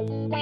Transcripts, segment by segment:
Round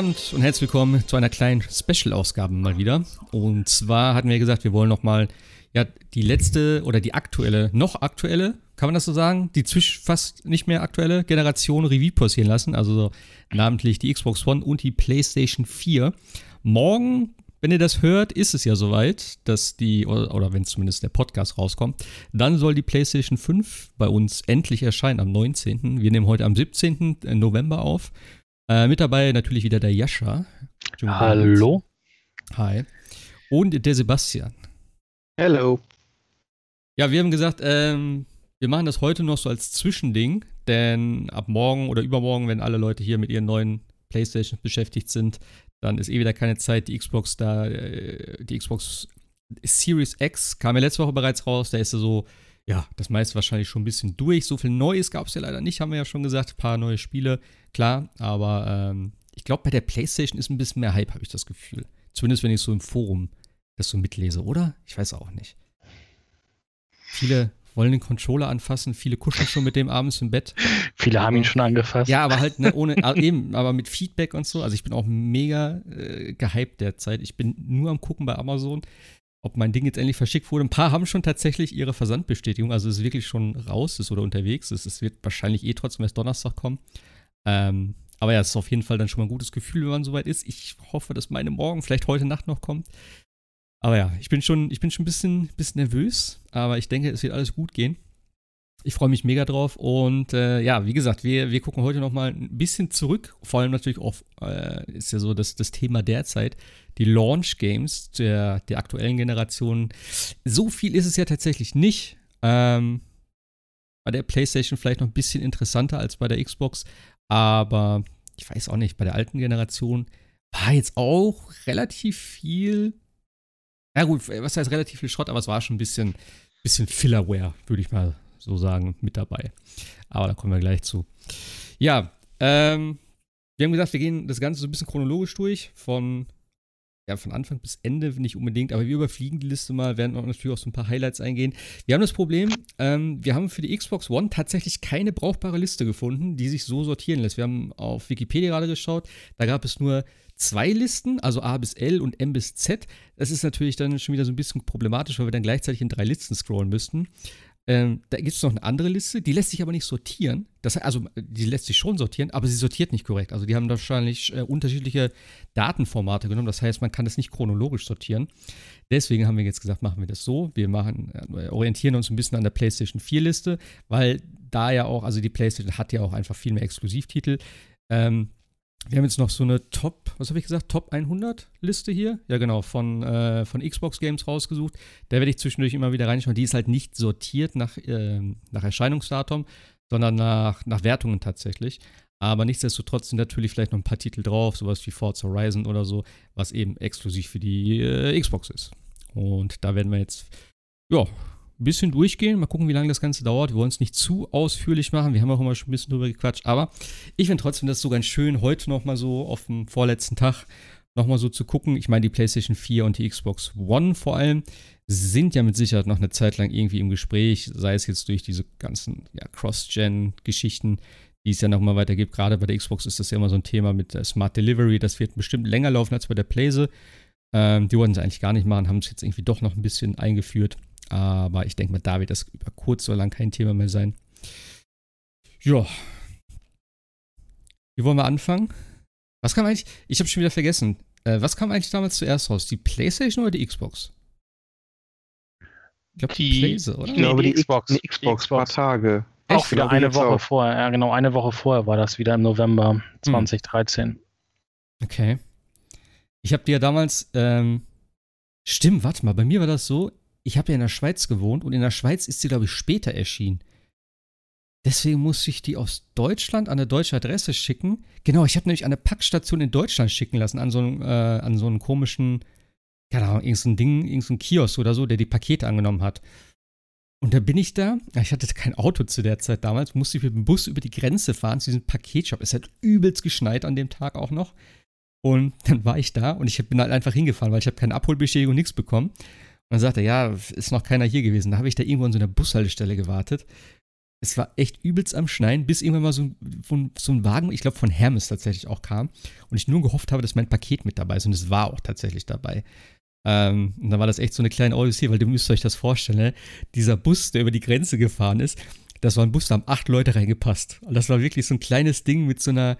Abend und herzlich willkommen zu einer kleinen Special-Ausgabe mal wieder. Und zwar hatten wir gesagt, wir wollen nochmal ja, die letzte oder die aktuelle, noch aktuelle, kann man das so sagen, die zwisch fast nicht mehr aktuelle Generation Revue passieren lassen. Also so namentlich die Xbox One und die PlayStation 4. Morgen, wenn ihr das hört, ist es ja soweit, dass die, oder, oder wenn zumindest der Podcast rauskommt, dann soll die PlayStation 5 bei uns endlich erscheinen am 19. Wir nehmen heute am 17. November auf. Äh, mit dabei natürlich wieder der Jascha. Hallo? Hi. Und der Sebastian. Hello. Ja, wir haben gesagt, ähm, wir machen das heute noch so als Zwischending, denn ab morgen oder übermorgen, wenn alle Leute hier mit ihren neuen Playstations beschäftigt sind, dann ist eh wieder keine Zeit. Die Xbox da, äh, die Xbox Series X kam ja letzte Woche bereits raus. Da ist ja so, ja, das meiste wahrscheinlich schon ein bisschen durch. So viel Neues gab es ja leider nicht, haben wir ja schon gesagt. Ein paar neue Spiele, klar, aber ähm, ich glaube, bei der PlayStation ist ein bisschen mehr Hype, habe ich das Gefühl. Zumindest wenn ich so im Forum das so mitlese, oder? Ich weiß auch nicht. Viele wollen den Controller anfassen, viele kuscheln schon mit dem abends im Bett. Viele haben ihn schon angefasst. Ja, aber halt ne, ohne, ah, eben, aber mit Feedback und so. Also ich bin auch mega äh, gehypt derzeit. Ich bin nur am gucken bei Amazon, ob mein Ding jetzt endlich verschickt wurde. Ein paar haben schon tatsächlich ihre Versandbestätigung, also es ist wirklich schon raus ist oder unterwegs ist. Es wird wahrscheinlich eh trotzdem erst Donnerstag kommen. Ähm, aber ja, es ist auf jeden Fall dann schon mal ein gutes Gefühl, wenn man soweit ist. Ich hoffe, dass meine morgen, vielleicht heute Nacht noch kommt. Aber ja, ich bin schon, ich bin schon ein bisschen, bisschen nervös, aber ich denke, es wird alles gut gehen. Ich freue mich mega drauf und äh, ja, wie gesagt, wir, wir gucken heute noch mal ein bisschen zurück, vor allem natürlich auf, äh, ist ja so das, das Thema derzeit, die Launch Games der, der aktuellen Generation. So viel ist es ja tatsächlich nicht. Ähm, bei der PlayStation vielleicht noch ein bisschen interessanter als bei der Xbox, aber ich weiß auch nicht, bei der alten Generation war jetzt auch relativ viel ja gut, was heißt relativ viel Schrott, aber es war schon ein bisschen, bisschen Fillerware, würde ich mal so sagen, mit dabei. Aber da kommen wir gleich zu. Ja, ähm, wir haben gesagt, wir gehen das Ganze so ein bisschen chronologisch durch, von, ja, von Anfang bis Ende nicht unbedingt, aber wir überfliegen die Liste mal, werden auch natürlich auf so ein paar Highlights eingehen. Wir haben das Problem, ähm, wir haben für die Xbox One tatsächlich keine brauchbare Liste gefunden, die sich so sortieren lässt. Wir haben auf Wikipedia gerade geschaut, da gab es nur zwei Listen, also A bis L und M bis Z. Das ist natürlich dann schon wieder so ein bisschen problematisch, weil wir dann gleichzeitig in drei Listen scrollen müssten. Ähm, da gibt es noch eine andere Liste, die lässt sich aber nicht sortieren. Das, also, die lässt sich schon sortieren, aber sie sortiert nicht korrekt. Also, die haben wahrscheinlich äh, unterschiedliche Datenformate genommen. Das heißt, man kann das nicht chronologisch sortieren. Deswegen haben wir jetzt gesagt, machen wir das so. Wir machen, äh, orientieren uns ein bisschen an der PlayStation 4-Liste, weil da ja auch, also die PlayStation hat ja auch einfach viel mehr Exklusivtitel. Ähm, wir haben jetzt noch so eine Top, was habe ich gesagt, Top 100 Liste hier. Ja, genau, von, äh, von Xbox Games rausgesucht. Da werde ich zwischendurch immer wieder reinschauen. Die ist halt nicht sortiert nach, äh, nach Erscheinungsdatum, sondern nach, nach Wertungen tatsächlich. Aber nichtsdestotrotz sind natürlich vielleicht noch ein paar Titel drauf, sowas wie Forza Horizon oder so, was eben exklusiv für die äh, Xbox ist. Und da werden wir jetzt, ja, bisschen durchgehen. Mal gucken, wie lange das Ganze dauert. Wir wollen es nicht zu ausführlich machen. Wir haben auch immer schon ein bisschen drüber gequatscht. Aber ich finde trotzdem das so ganz schön, heute nochmal so auf dem vorletzten Tag nochmal so zu gucken. Ich meine, die PlayStation 4 und die Xbox One vor allem sind ja mit Sicherheit noch eine Zeit lang irgendwie im Gespräch, sei es jetzt durch diese ganzen ja, Cross-Gen-Geschichten, die es ja nochmal weitergibt. Gerade bei der Xbox ist das ja immer so ein Thema mit Smart Delivery. Das wird bestimmt länger laufen als bei der Playse. Ähm, die wollten es eigentlich gar nicht machen, haben es jetzt irgendwie doch noch ein bisschen eingeführt. Aber ich denke mal, da wird das über kurz oder lang kein Thema mehr sein. Ja. Wie wollen wir anfangen? Was kam eigentlich? Ich habe schon wieder vergessen. Äh, was kam eigentlich damals zuerst raus? Die PlayStation oder die Xbox? Ich glaube, die, Die- Playse, oder? ich glaube, die die Xbox. Xbox, die Xbox, Xbox. paar Tage. Auch Echt? wieder Glaube ich eine Woche auch. vorher. Ja, genau, eine Woche vorher war das wieder im November 2013. Okay. Ich habe dir ja damals, ähm, stimmt, warte mal, bei mir war das so, ich habe ja in der Schweiz gewohnt und in der Schweiz ist sie, glaube ich, später erschienen. Deswegen musste ich die aus Deutschland an eine deutsche Adresse schicken. Genau, ich habe nämlich an eine Packstation in Deutschland schicken lassen, an so einen, äh, an so einen komischen, keine Ahnung, irgendein Ding, irgendein Kiosk oder so, der die Pakete angenommen hat. Und da bin ich da, ich hatte kein Auto zu der Zeit damals, musste ich mit dem Bus über die Grenze fahren zu diesem Paketshop. Es hat übelst geschneit an dem Tag auch noch. Und dann war ich da und ich bin halt einfach hingefahren, weil ich habe keine Abholbestätigung, nichts bekommen. Und dann sagte er, ja, ist noch keiner hier gewesen. Da habe ich da irgendwo an so einer Bushaltestelle gewartet es war echt übelst am Schneien, bis irgendwann mal so, ein, so ein Wagen, ich glaube von Hermes tatsächlich auch kam und ich nur gehofft habe, dass mein Paket mit dabei ist und es war auch tatsächlich dabei. Ähm, und dann war das echt so eine kleine Odyssee, weil ihr müsst euch das vorstellen, ne? dieser Bus, der über die Grenze gefahren ist, das war ein Bus, da haben acht Leute reingepasst. Und das war wirklich so ein kleines Ding mit so einer,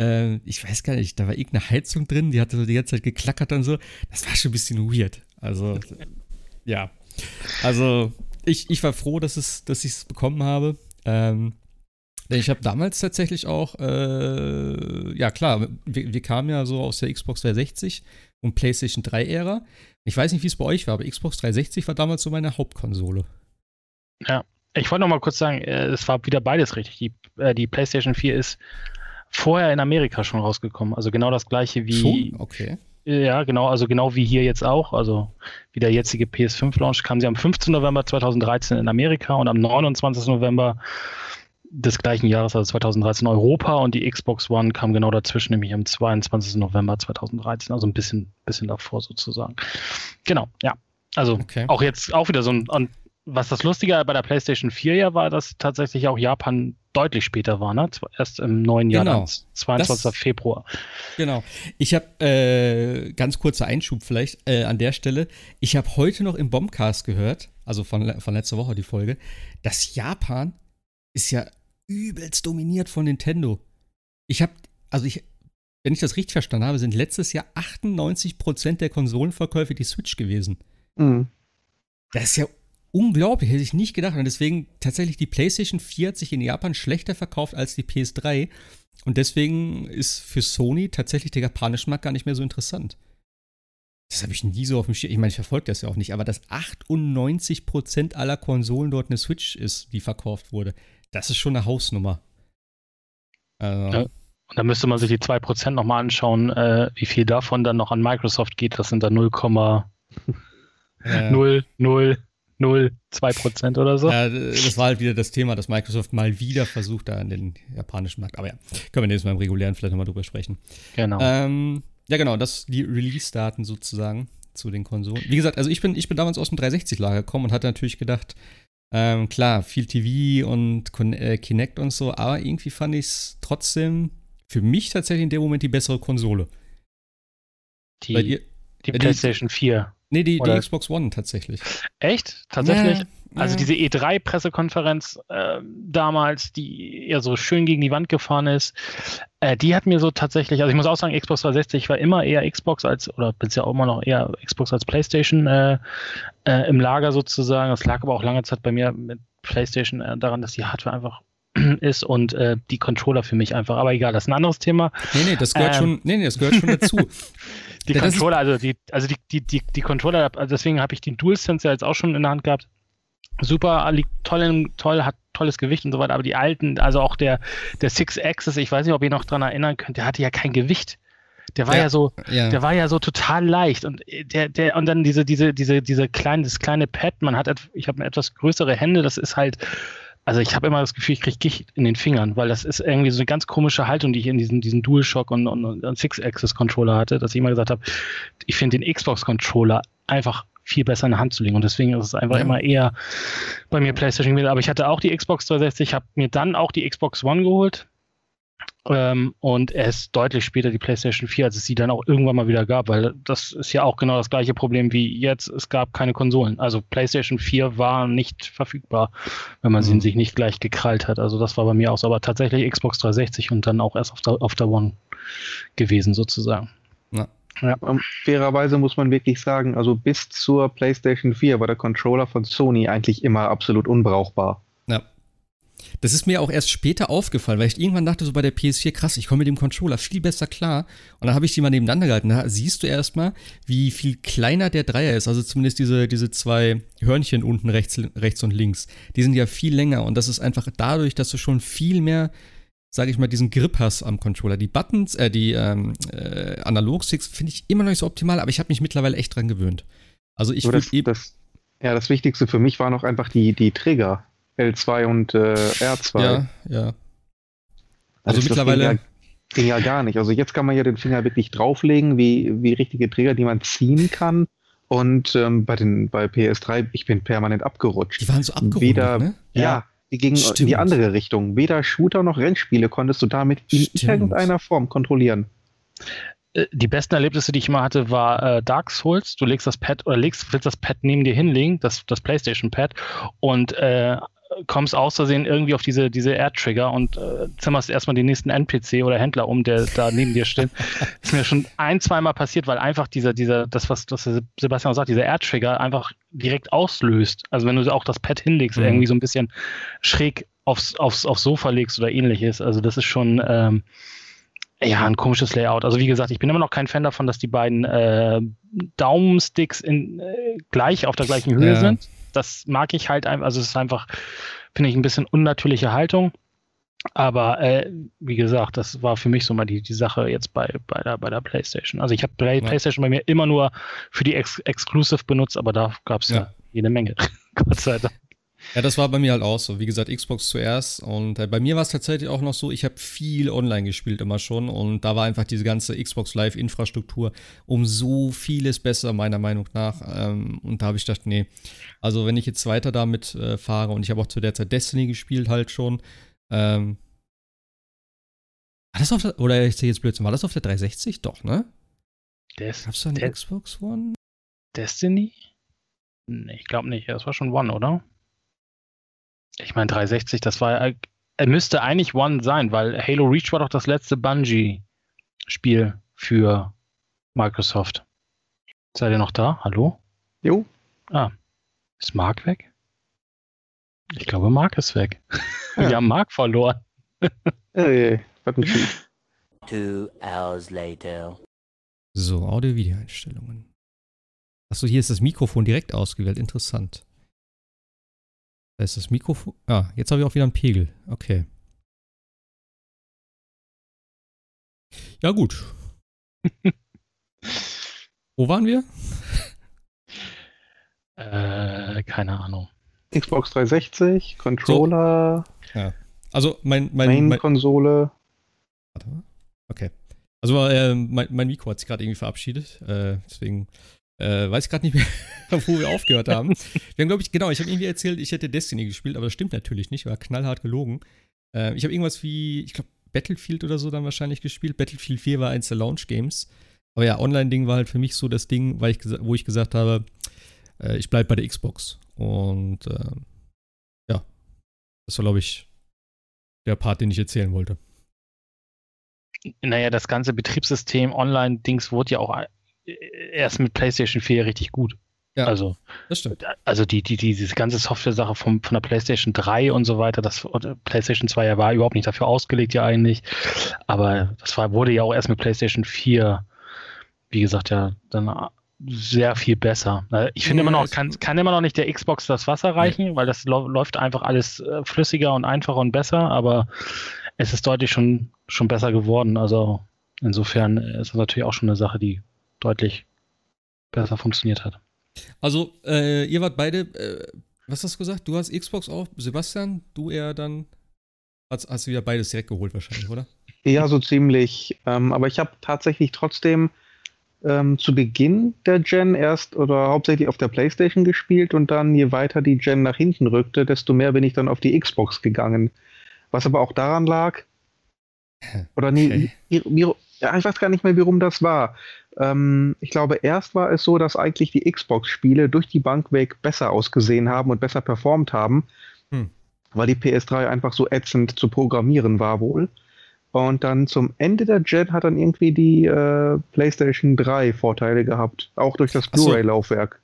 äh, ich weiß gar nicht, da war irgendeine Heizung drin, die hatte so die ganze Zeit geklackert und so. Das war schon ein bisschen weird. Also, ja. Also, ich, ich war froh, dass, es, dass ich es bekommen habe. Ähm, denn ich habe damals tatsächlich auch, äh, ja klar, wir, wir, kamen ja so aus der Xbox 360 und PlayStation 3-Ära. Ich weiß nicht, wie es bei euch war, aber Xbox 360 war damals so meine Hauptkonsole. Ja, ich wollte noch mal kurz sagen, äh, es war wieder beides richtig. Die, äh, die PlayStation 4 ist vorher in Amerika schon rausgekommen. Also genau das gleiche wie. Schon? Okay. Ja, genau, also genau wie hier jetzt auch. Also wie der jetzige PS5-Launch kam sie am 15. November 2013 in Amerika und am 29. November des gleichen Jahres, also 2013, Europa und die Xbox One kam genau dazwischen, nämlich am 22. November 2013, also ein bisschen, bisschen davor sozusagen. Genau, ja. Also okay. auch jetzt auch wieder so ein, und was das Lustige bei der PlayStation 4 ja war, dass tatsächlich auch Japan deutlich später war, ne? Erst im neuen Jahr, genau. 22. Das, Februar. Genau. Ich habe äh, ganz kurzer Einschub vielleicht äh, an der Stelle. Ich habe heute noch im Bombcast gehört, also von, von letzter Woche die Folge, dass Japan ist ja übelst dominiert von Nintendo. Ich habe, also ich, wenn ich das richtig verstanden habe, sind letztes Jahr 98% der Konsolenverkäufe die Switch gewesen. Mhm. Das ist ja unglaublich, hätte ich nicht gedacht. Und deswegen tatsächlich die PlayStation 4 hat sich in Japan schlechter verkauft als die PS3. Und deswegen ist für Sony tatsächlich der japanische Markt gar nicht mehr so interessant. Das habe ich nie so auf dem Schirm. Ich meine, ich verfolge das ja auch nicht, aber dass 98% aller Konsolen dort eine Switch ist, die verkauft wurde, das ist schon eine Hausnummer. Also. Ja. Und da müsste man sich die 2% nochmal anschauen, äh, wie viel davon dann noch an Microsoft geht. Das sind dann 0,0, ja. 0, 0, 0, 2 Prozent oder so. Ja, das war halt wieder das Thema, dass Microsoft mal wieder versucht, da an den japanischen Markt. Aber ja, können wir nächstes Mal im regulären vielleicht nochmal drüber sprechen. Genau. Ähm, ja, genau, das die Release-Daten sozusagen zu den Konsolen. Wie gesagt, also ich bin, ich bin damals aus dem 360-Lager gekommen und hatte natürlich gedacht, ähm, klar, viel TV und äh, Kinect und so, aber irgendwie fand ich es trotzdem für mich tatsächlich in dem Moment die bessere Konsole. Die, ihr, die äh, PlayStation 4. Nee, die, die Xbox One tatsächlich. Echt? Tatsächlich? Ja, also ja. diese E3-Pressekonferenz äh, damals, die eher so schön gegen die Wand gefahren ist, äh, die hat mir so tatsächlich, also ich muss auch sagen, Xbox 360 war immer eher Xbox als, oder bin ja auch immer noch eher Xbox als PlayStation äh, äh, im Lager sozusagen. Das lag aber auch lange Zeit bei mir mit PlayStation äh, daran, dass die Hardware einfach ist und äh, die Controller für mich einfach. Aber egal, das ist ein anderes Thema. Nee, nee, das gehört ähm, schon, nee, nee, das gehört schon dazu. die das Controller, also die, also die, die, die, die Controller, also deswegen habe ich den DualSense ja jetzt auch schon in der Hand gehabt. Super, liegt toll, toll, hat tolles Gewicht und so weiter, aber die alten, also auch der, der Six Axis, ich weiß nicht, ob ihr noch dran erinnern könnt, der hatte ja kein Gewicht. Der war ja, ja so, ja. der war ja so total leicht und der, der, und dann diese, diese, diese, diese kleine, das kleine Pad, man hat, ich habe etwas größere Hände, das ist halt, also ich habe immer das Gefühl, ich kriege Gicht in den Fingern, weil das ist irgendwie so eine ganz komische Haltung, die ich in diesen, diesen DualShock und, und, und Six-Axis-Controller hatte, dass ich immer gesagt habe, ich finde den Xbox-Controller einfach viel besser in der Hand zu legen. Und deswegen ist es einfach ja. immer eher bei mir PlayStation gewesen. Aber ich hatte auch die Xbox 360, habe mir dann auch die Xbox One geholt. Ähm, und erst deutlich später die PlayStation 4, als es sie dann auch irgendwann mal wieder gab, weil das ist ja auch genau das gleiche Problem wie jetzt. Es gab keine Konsolen. Also PlayStation 4 war nicht verfügbar, wenn man mhm. sie sich nicht gleich gekrallt hat. Also das war bei mir auch so, aber tatsächlich Xbox 360 und dann auch erst auf der, auf der One gewesen sozusagen. Ja. Ja. Ähm, fairerweise muss man wirklich sagen, also bis zur PlayStation 4 war der Controller von Sony eigentlich immer absolut unbrauchbar. Das ist mir auch erst später aufgefallen, weil ich irgendwann dachte, so bei der PS4, krass, ich komme mit dem Controller viel besser klar. Und dann habe ich die mal nebeneinander gehalten. Da siehst du erstmal, wie viel kleiner der Dreier ist. Also zumindest diese, diese zwei Hörnchen unten rechts, rechts und links. Die sind ja viel länger. Und das ist einfach dadurch, dass du schon viel mehr, sage ich mal, diesen Grip hast am Controller. Die Buttons, äh, die ähm, äh, Analog-Sticks finde ich immer noch nicht so optimal, aber ich habe mich mittlerweile echt dran gewöhnt. Also ich das, das, Ja, das Wichtigste für mich waren auch einfach die, die Trigger. L2 und äh, R2. Ja, ja. Also, also mittlerweile. Ging ja, ging ja, gar nicht. Also jetzt kann man ja den Finger wirklich drauflegen, wie, wie richtige Trigger, die man ziehen kann. Und ähm, bei, den, bei PS3, ich bin permanent abgerutscht. Die waren so abgerutscht, Weder, ne? Ja, ja, die gingen Stimmt. in die andere Richtung. Weder Shooter noch Rennspiele konntest du damit in Stimmt. irgendeiner Form kontrollieren. Äh, die besten Erlebnisse, die ich mal hatte, war äh, Dark Souls. Du legst das Pad oder legst, willst das Pad neben dir hinlegen, das, das PlayStation Pad, und äh, kommst aus Versehen irgendwie auf diese, diese Air-Trigger und äh, zimmerst erstmal den nächsten NPC oder Händler um, der da neben dir steht. ist mir schon ein, zweimal passiert, weil einfach dieser, dieser, das, was, was Sebastian auch sagt, dieser Air-Trigger einfach direkt auslöst. Also wenn du auch das Pad hinlegst, mhm. irgendwie so ein bisschen schräg aufs, aufs, aufs Sofa legst oder ähnliches. Also das ist schon ähm, ja ein komisches Layout. Also wie gesagt, ich bin immer noch kein Fan davon, dass die beiden äh, Daumensticks in, äh, gleich auf der gleichen Höhe ja. sind das mag ich halt einfach. Also es ist einfach, finde ich, ein bisschen unnatürliche Haltung. Aber äh, wie gesagt, das war für mich so mal die, die Sache jetzt bei, bei, der, bei der PlayStation. Also ich habe Play, ja. PlayStation bei mir immer nur für die Ex Exclusive benutzt, aber da gab es ja. ja jede Menge. Gott sei Dank. Ja, das war bei mir halt auch so. Wie gesagt, Xbox zuerst. Und äh, bei mir war es tatsächlich auch noch so, ich habe viel online gespielt immer schon. Und da war einfach diese ganze Xbox Live-Infrastruktur um so vieles besser, meiner Meinung nach. Ähm, und da habe ich gedacht, nee. Also, wenn ich jetzt weiter damit äh, fahre und ich habe auch zu der Zeit Destiny gespielt, halt schon. Ähm, war das auf der, oder ich sehe jetzt Blödsinn, war das auf der 360? Doch, ne? Des, Gab's da eine Xbox One? Destiny? Nee, ich glaube nicht. Das war schon One, oder? Ich meine, 360, das war, er äh, müsste eigentlich One sein, weil Halo Reach war doch das letzte Bungie-Spiel für Microsoft. Seid ihr noch da? Hallo? Jo. Ah, ist Mark weg? Ich glaube, Mark ist weg. Ja. Wir haben Mark verloren. Hey, was ein Two hours later. So, Audio-Video-Einstellungen. Achso, hier ist das Mikrofon direkt ausgewählt. Interessant. Da ist das Mikrofon. Ah, jetzt habe ich auch wieder einen Pegel. Okay. Ja, gut. Wo waren wir? Äh, keine Ahnung. Xbox 360, Controller. So. Ja. Also mein, mein, mein Konsole. Warte mal. Okay. Also äh, mein, mein Mikro hat sich gerade irgendwie verabschiedet. Äh, deswegen äh, weiß gerade nicht mehr, wo wir aufgehört haben. Wir haben, glaube ich, genau, ich habe irgendwie erzählt, ich hätte Destiny gespielt, aber das stimmt natürlich nicht, war knallhart gelogen. Äh, ich habe irgendwas wie, ich glaube, Battlefield oder so dann wahrscheinlich gespielt. Battlefield 4 war eins der Launch-Games. Aber ja, Online-Ding war halt für mich so das Ding, weil ich wo ich gesagt habe, äh, ich bleibe bei der Xbox. Und äh, ja, das war, glaube ich, der Part, den ich erzählen wollte. Naja, das ganze Betriebssystem Online-Dings wurde ja auch erst mit PlayStation 4 richtig gut. Ja, also, das stimmt. Also die, die, die, diese ganze Software-Sache von, von der PlayStation 3 und so weiter, das PlayStation 2 ja war überhaupt nicht dafür ausgelegt, ja eigentlich. Aber das war, wurde ja auch erst mit PlayStation 4, wie gesagt, ja, dann sehr viel besser. Ich finde ja, immer noch, kann, kann immer noch nicht der Xbox das Wasser reichen, ja. weil das läuft einfach alles äh, flüssiger und einfacher und besser, aber es ist deutlich schon, schon besser geworden. Also insofern ist das natürlich auch schon eine Sache, die deutlich besser funktioniert hat. Also, äh, ihr wart beide, äh, was hast du gesagt? Du hast Xbox auch, Sebastian, du eher dann, hast, hast du wieder beides direkt geholt wahrscheinlich, oder? Ja, so ziemlich. Ähm, aber ich habe tatsächlich trotzdem ähm, zu Beginn der Gen erst oder hauptsächlich auf der PlayStation gespielt und dann, je weiter die Gen nach hinten rückte, desto mehr bin ich dann auf die Xbox gegangen. Was aber auch daran lag, oder nee, okay. wie, wie, ja, ich weiß gar nicht mehr, wie rum das war. Ähm, ich glaube, erst war es so, dass eigentlich die Xbox-Spiele durch die Bank weg besser ausgesehen haben und besser performt haben, hm. weil die PS3 einfach so ätzend zu programmieren war wohl. Und dann zum Ende der Gen hat dann irgendwie die äh, PlayStation 3 Vorteile gehabt, auch durch das Blu-ray-Laufwerk.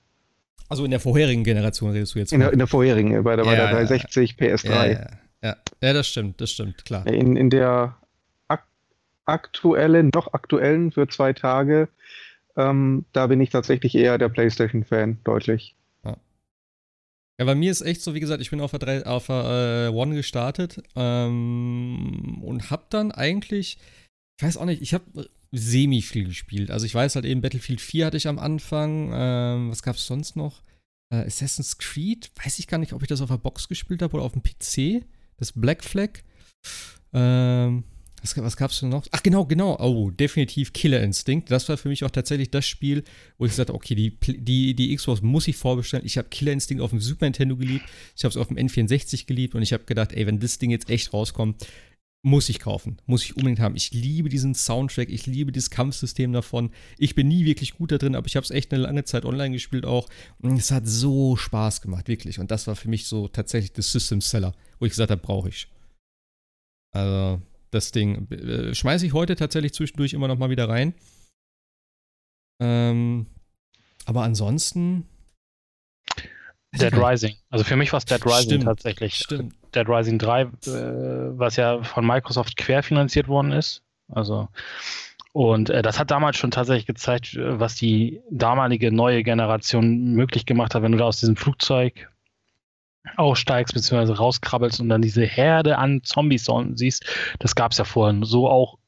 Also in der vorherigen Generation redest du jetzt. In der, in der, vorherigen, bei der, ja, bei der 360 PS3. Ja, Ja, ja das stimmt, das stimmt, klar. In, in der aktuellen, noch aktuellen für zwei Tage, ähm, da bin ich tatsächlich eher der PlayStation-Fan, deutlich. Ja, bei mir ist echt so, wie gesagt, ich bin auf der, 3, auf der äh, One gestartet ähm, und hab dann eigentlich, ich weiß auch nicht, ich habe semi viel gespielt. Also ich weiß halt eben, Battlefield 4 hatte ich am Anfang. Ähm, was gab es sonst noch? Äh, Assassin's Creed, weiß ich gar nicht, ob ich das auf der Box gespielt habe oder auf dem PC. Das Black Flag. Ähm, was, was gab denn noch? Ach, genau, genau. Oh, definitiv Killer Instinct. Das war für mich auch tatsächlich das Spiel, wo ich gesagt habe, okay, die, die, die Xbox muss ich vorbestellen. Ich habe Killer Instinct auf dem Super Nintendo geliebt. Ich habe es auf dem N64 geliebt und ich habe gedacht, ey, wenn das Ding jetzt echt rauskommt, muss ich kaufen. Muss ich unbedingt haben. Ich liebe diesen Soundtrack. Ich liebe dieses Kampfsystem davon. Ich bin nie wirklich gut da drin, aber ich habe es echt eine lange Zeit online gespielt auch. Und es hat so Spaß gemacht, wirklich. Und das war für mich so tatsächlich das System Seller, wo ich gesagt habe, brauche ich. Also, das Ding äh, schmeiße ich heute tatsächlich zwischendurch immer noch mal wieder rein. Ähm, aber ansonsten. Dead Rising. Also für mich war es Dead Rising Stimmt, tatsächlich. Stimmt. Dead Rising 3, äh, was ja von Microsoft querfinanziert worden ist. Also und äh, das hat damals schon tatsächlich gezeigt, äh, was die damalige neue Generation möglich gemacht hat, wenn du da aus diesem Flugzeug aussteigst bzw. rauskrabbelst und dann diese Herde an Zombies siehst. Das gab es ja vorhin so auch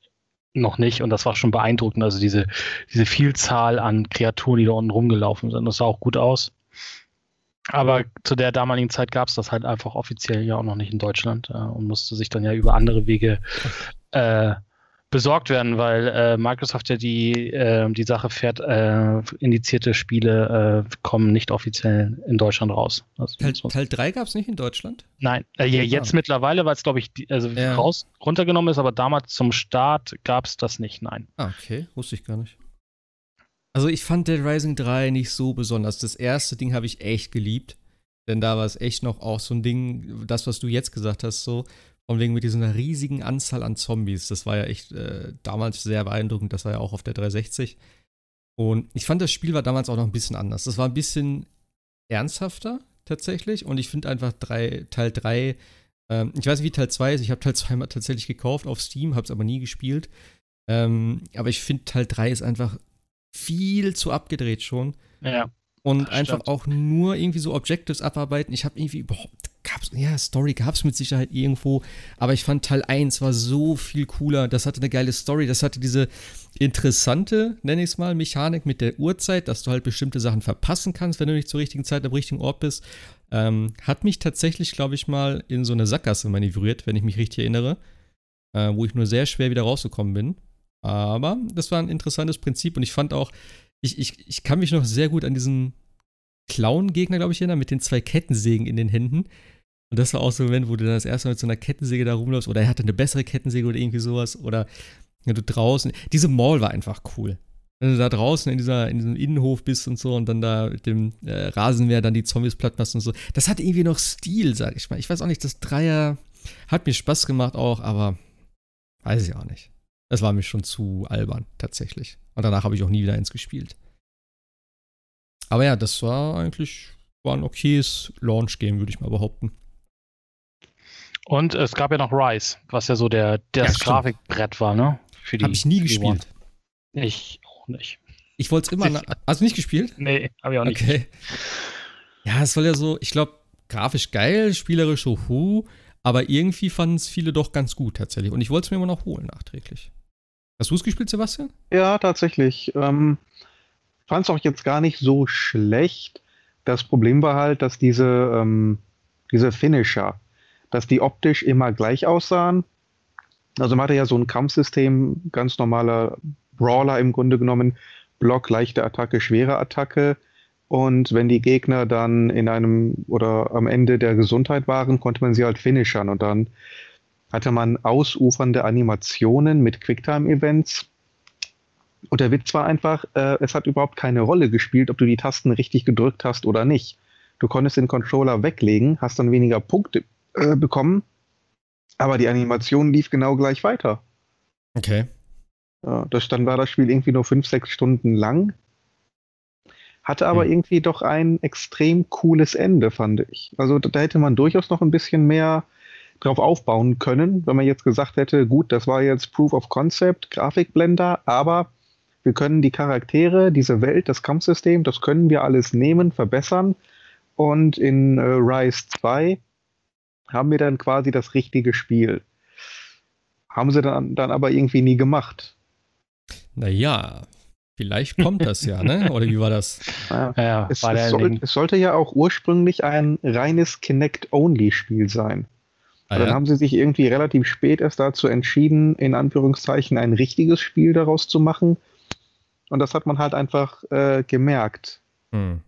noch nicht und das war schon beeindruckend. Also diese, diese Vielzahl an Kreaturen, die da unten rumgelaufen sind, das sah auch gut aus. Aber zu der damaligen Zeit gab es das halt einfach offiziell ja auch noch nicht in Deutschland äh, und musste sich dann ja über andere Wege äh, besorgt werden, weil äh, Microsoft ja die, äh, die Sache fährt, äh, indizierte Spiele äh, kommen nicht offiziell in Deutschland raus. Also, Teil, Teil 3 gab es nicht in Deutschland? Nein, äh, jetzt mittlerweile, weil es glaube ich die, also ja. raus, runtergenommen ist, aber damals zum Start gab es das nicht, nein. Ah, okay, wusste ich gar nicht. Also ich fand Dead Rising 3 nicht so besonders. Das erste Ding habe ich echt geliebt. Denn da war es echt noch auch so ein Ding, das, was du jetzt gesagt hast, so, von wegen mit dieser riesigen Anzahl an Zombies. Das war ja echt äh, damals sehr beeindruckend. Das war ja auch auf der 360. Und ich fand, das Spiel war damals auch noch ein bisschen anders. Das war ein bisschen ernsthafter tatsächlich. Und ich finde einfach drei, Teil 3, ähm, ich weiß nicht, wie Teil 2 ist. Ich habe Teil 2 mal tatsächlich gekauft auf Steam, habe es aber nie gespielt. Ähm, aber ich finde, Teil 3 ist einfach viel zu abgedreht schon. Ja. Und einfach stimmt. auch nur irgendwie so Objectives abarbeiten. Ich habe irgendwie überhaupt gab's, ja, Story gab es mit Sicherheit irgendwo, aber ich fand Teil 1 war so viel cooler. Das hatte eine geile Story, das hatte diese interessante, nenne ich es mal, Mechanik mit der Uhrzeit, dass du halt bestimmte Sachen verpassen kannst, wenn du nicht zur richtigen Zeit am richtigen Ort bist. Ähm, hat mich tatsächlich, glaube ich, mal in so eine Sackgasse manövriert, wenn ich mich richtig erinnere, äh, wo ich nur sehr schwer wieder rausgekommen bin. Aber das war ein interessantes Prinzip und ich fand auch, ich, ich, ich kann mich noch sehr gut an diesen Clown-Gegner, glaube ich, erinnern, mit den zwei Kettensägen in den Händen. Und das war auch so ein Moment, wo du dann das erste Mal mit so einer Kettensäge da rumläufst oder er hatte eine bessere Kettensäge oder irgendwie sowas oder ja, du draußen. Diese Mall war einfach cool. Wenn du da draußen in, dieser, in diesem Innenhof bist und so und dann da mit dem äh, Rasenmäher dann die Zombies platt machst und so. Das hat irgendwie noch Stil, sag ich mal. Ich weiß auch nicht, das Dreier hat mir Spaß gemacht auch, aber weiß ich auch nicht. Das war mir schon zu albern, tatsächlich. Und danach habe ich auch nie wieder eins gespielt. Aber ja, das war eigentlich war ein okayes Launch-Game, würde ich mal behaupten. Und es gab ja noch Rise, was ja so der, das ja, Grafikbrett war, ne? Für die, Hab ich nie gespielt. One. Ich auch nicht. Ich wollte es immer. Ich, hast du nicht gespielt? Nee, habe ich auch nicht. Okay. Ja, es soll ja so, ich glaube, grafisch geil, spielerisch so hu, aber irgendwie fanden es viele doch ganz gut tatsächlich. Und ich wollte es mir immer noch holen nachträglich. Hast du es gespielt, Sebastian? Ja, tatsächlich. Ähm, Fand es auch jetzt gar nicht so schlecht. Das Problem war halt, dass diese, ähm, diese Finisher, dass die optisch immer gleich aussahen. Also man hatte ja so ein Kampfsystem, ganz normaler Brawler im Grunde genommen, Block, leichte Attacke, schwere Attacke. Und wenn die Gegner dann in einem oder am Ende der Gesundheit waren, konnte man sie halt finishern. Und dann hatte man ausufernde Animationen mit Quicktime-Events. Und der Witz war einfach, äh, es hat überhaupt keine Rolle gespielt, ob du die Tasten richtig gedrückt hast oder nicht. Du konntest den Controller weglegen, hast dann weniger Punkte äh, bekommen, aber die Animation lief genau gleich weiter. Okay. Ja, das, dann war das Spiel irgendwie nur fünf, sechs Stunden lang. Hatte aber hm. irgendwie doch ein extrem cooles Ende, fand ich. Also da hätte man durchaus noch ein bisschen mehr drauf aufbauen können, wenn man jetzt gesagt hätte, gut, das war jetzt Proof of Concept, Grafikblender, aber wir können die Charaktere, diese Welt, das Kampfsystem, das können wir alles nehmen, verbessern und in äh, Rise 2 haben wir dann quasi das richtige Spiel. Haben sie dann, dann aber irgendwie nie gemacht. Naja, vielleicht kommt das ja, ne? Oder wie war das? Ja, ja, es, es, soll, es, sollte ja auch ursprünglich ein reines Kinect-Only-Spiel sein. Ah, dann ja. haben sie sich irgendwie relativ spät erst dazu entschieden, in Anführungszeichen ein richtiges Spiel daraus zu machen. Und das hat man halt einfach äh, gemerkt. Hm.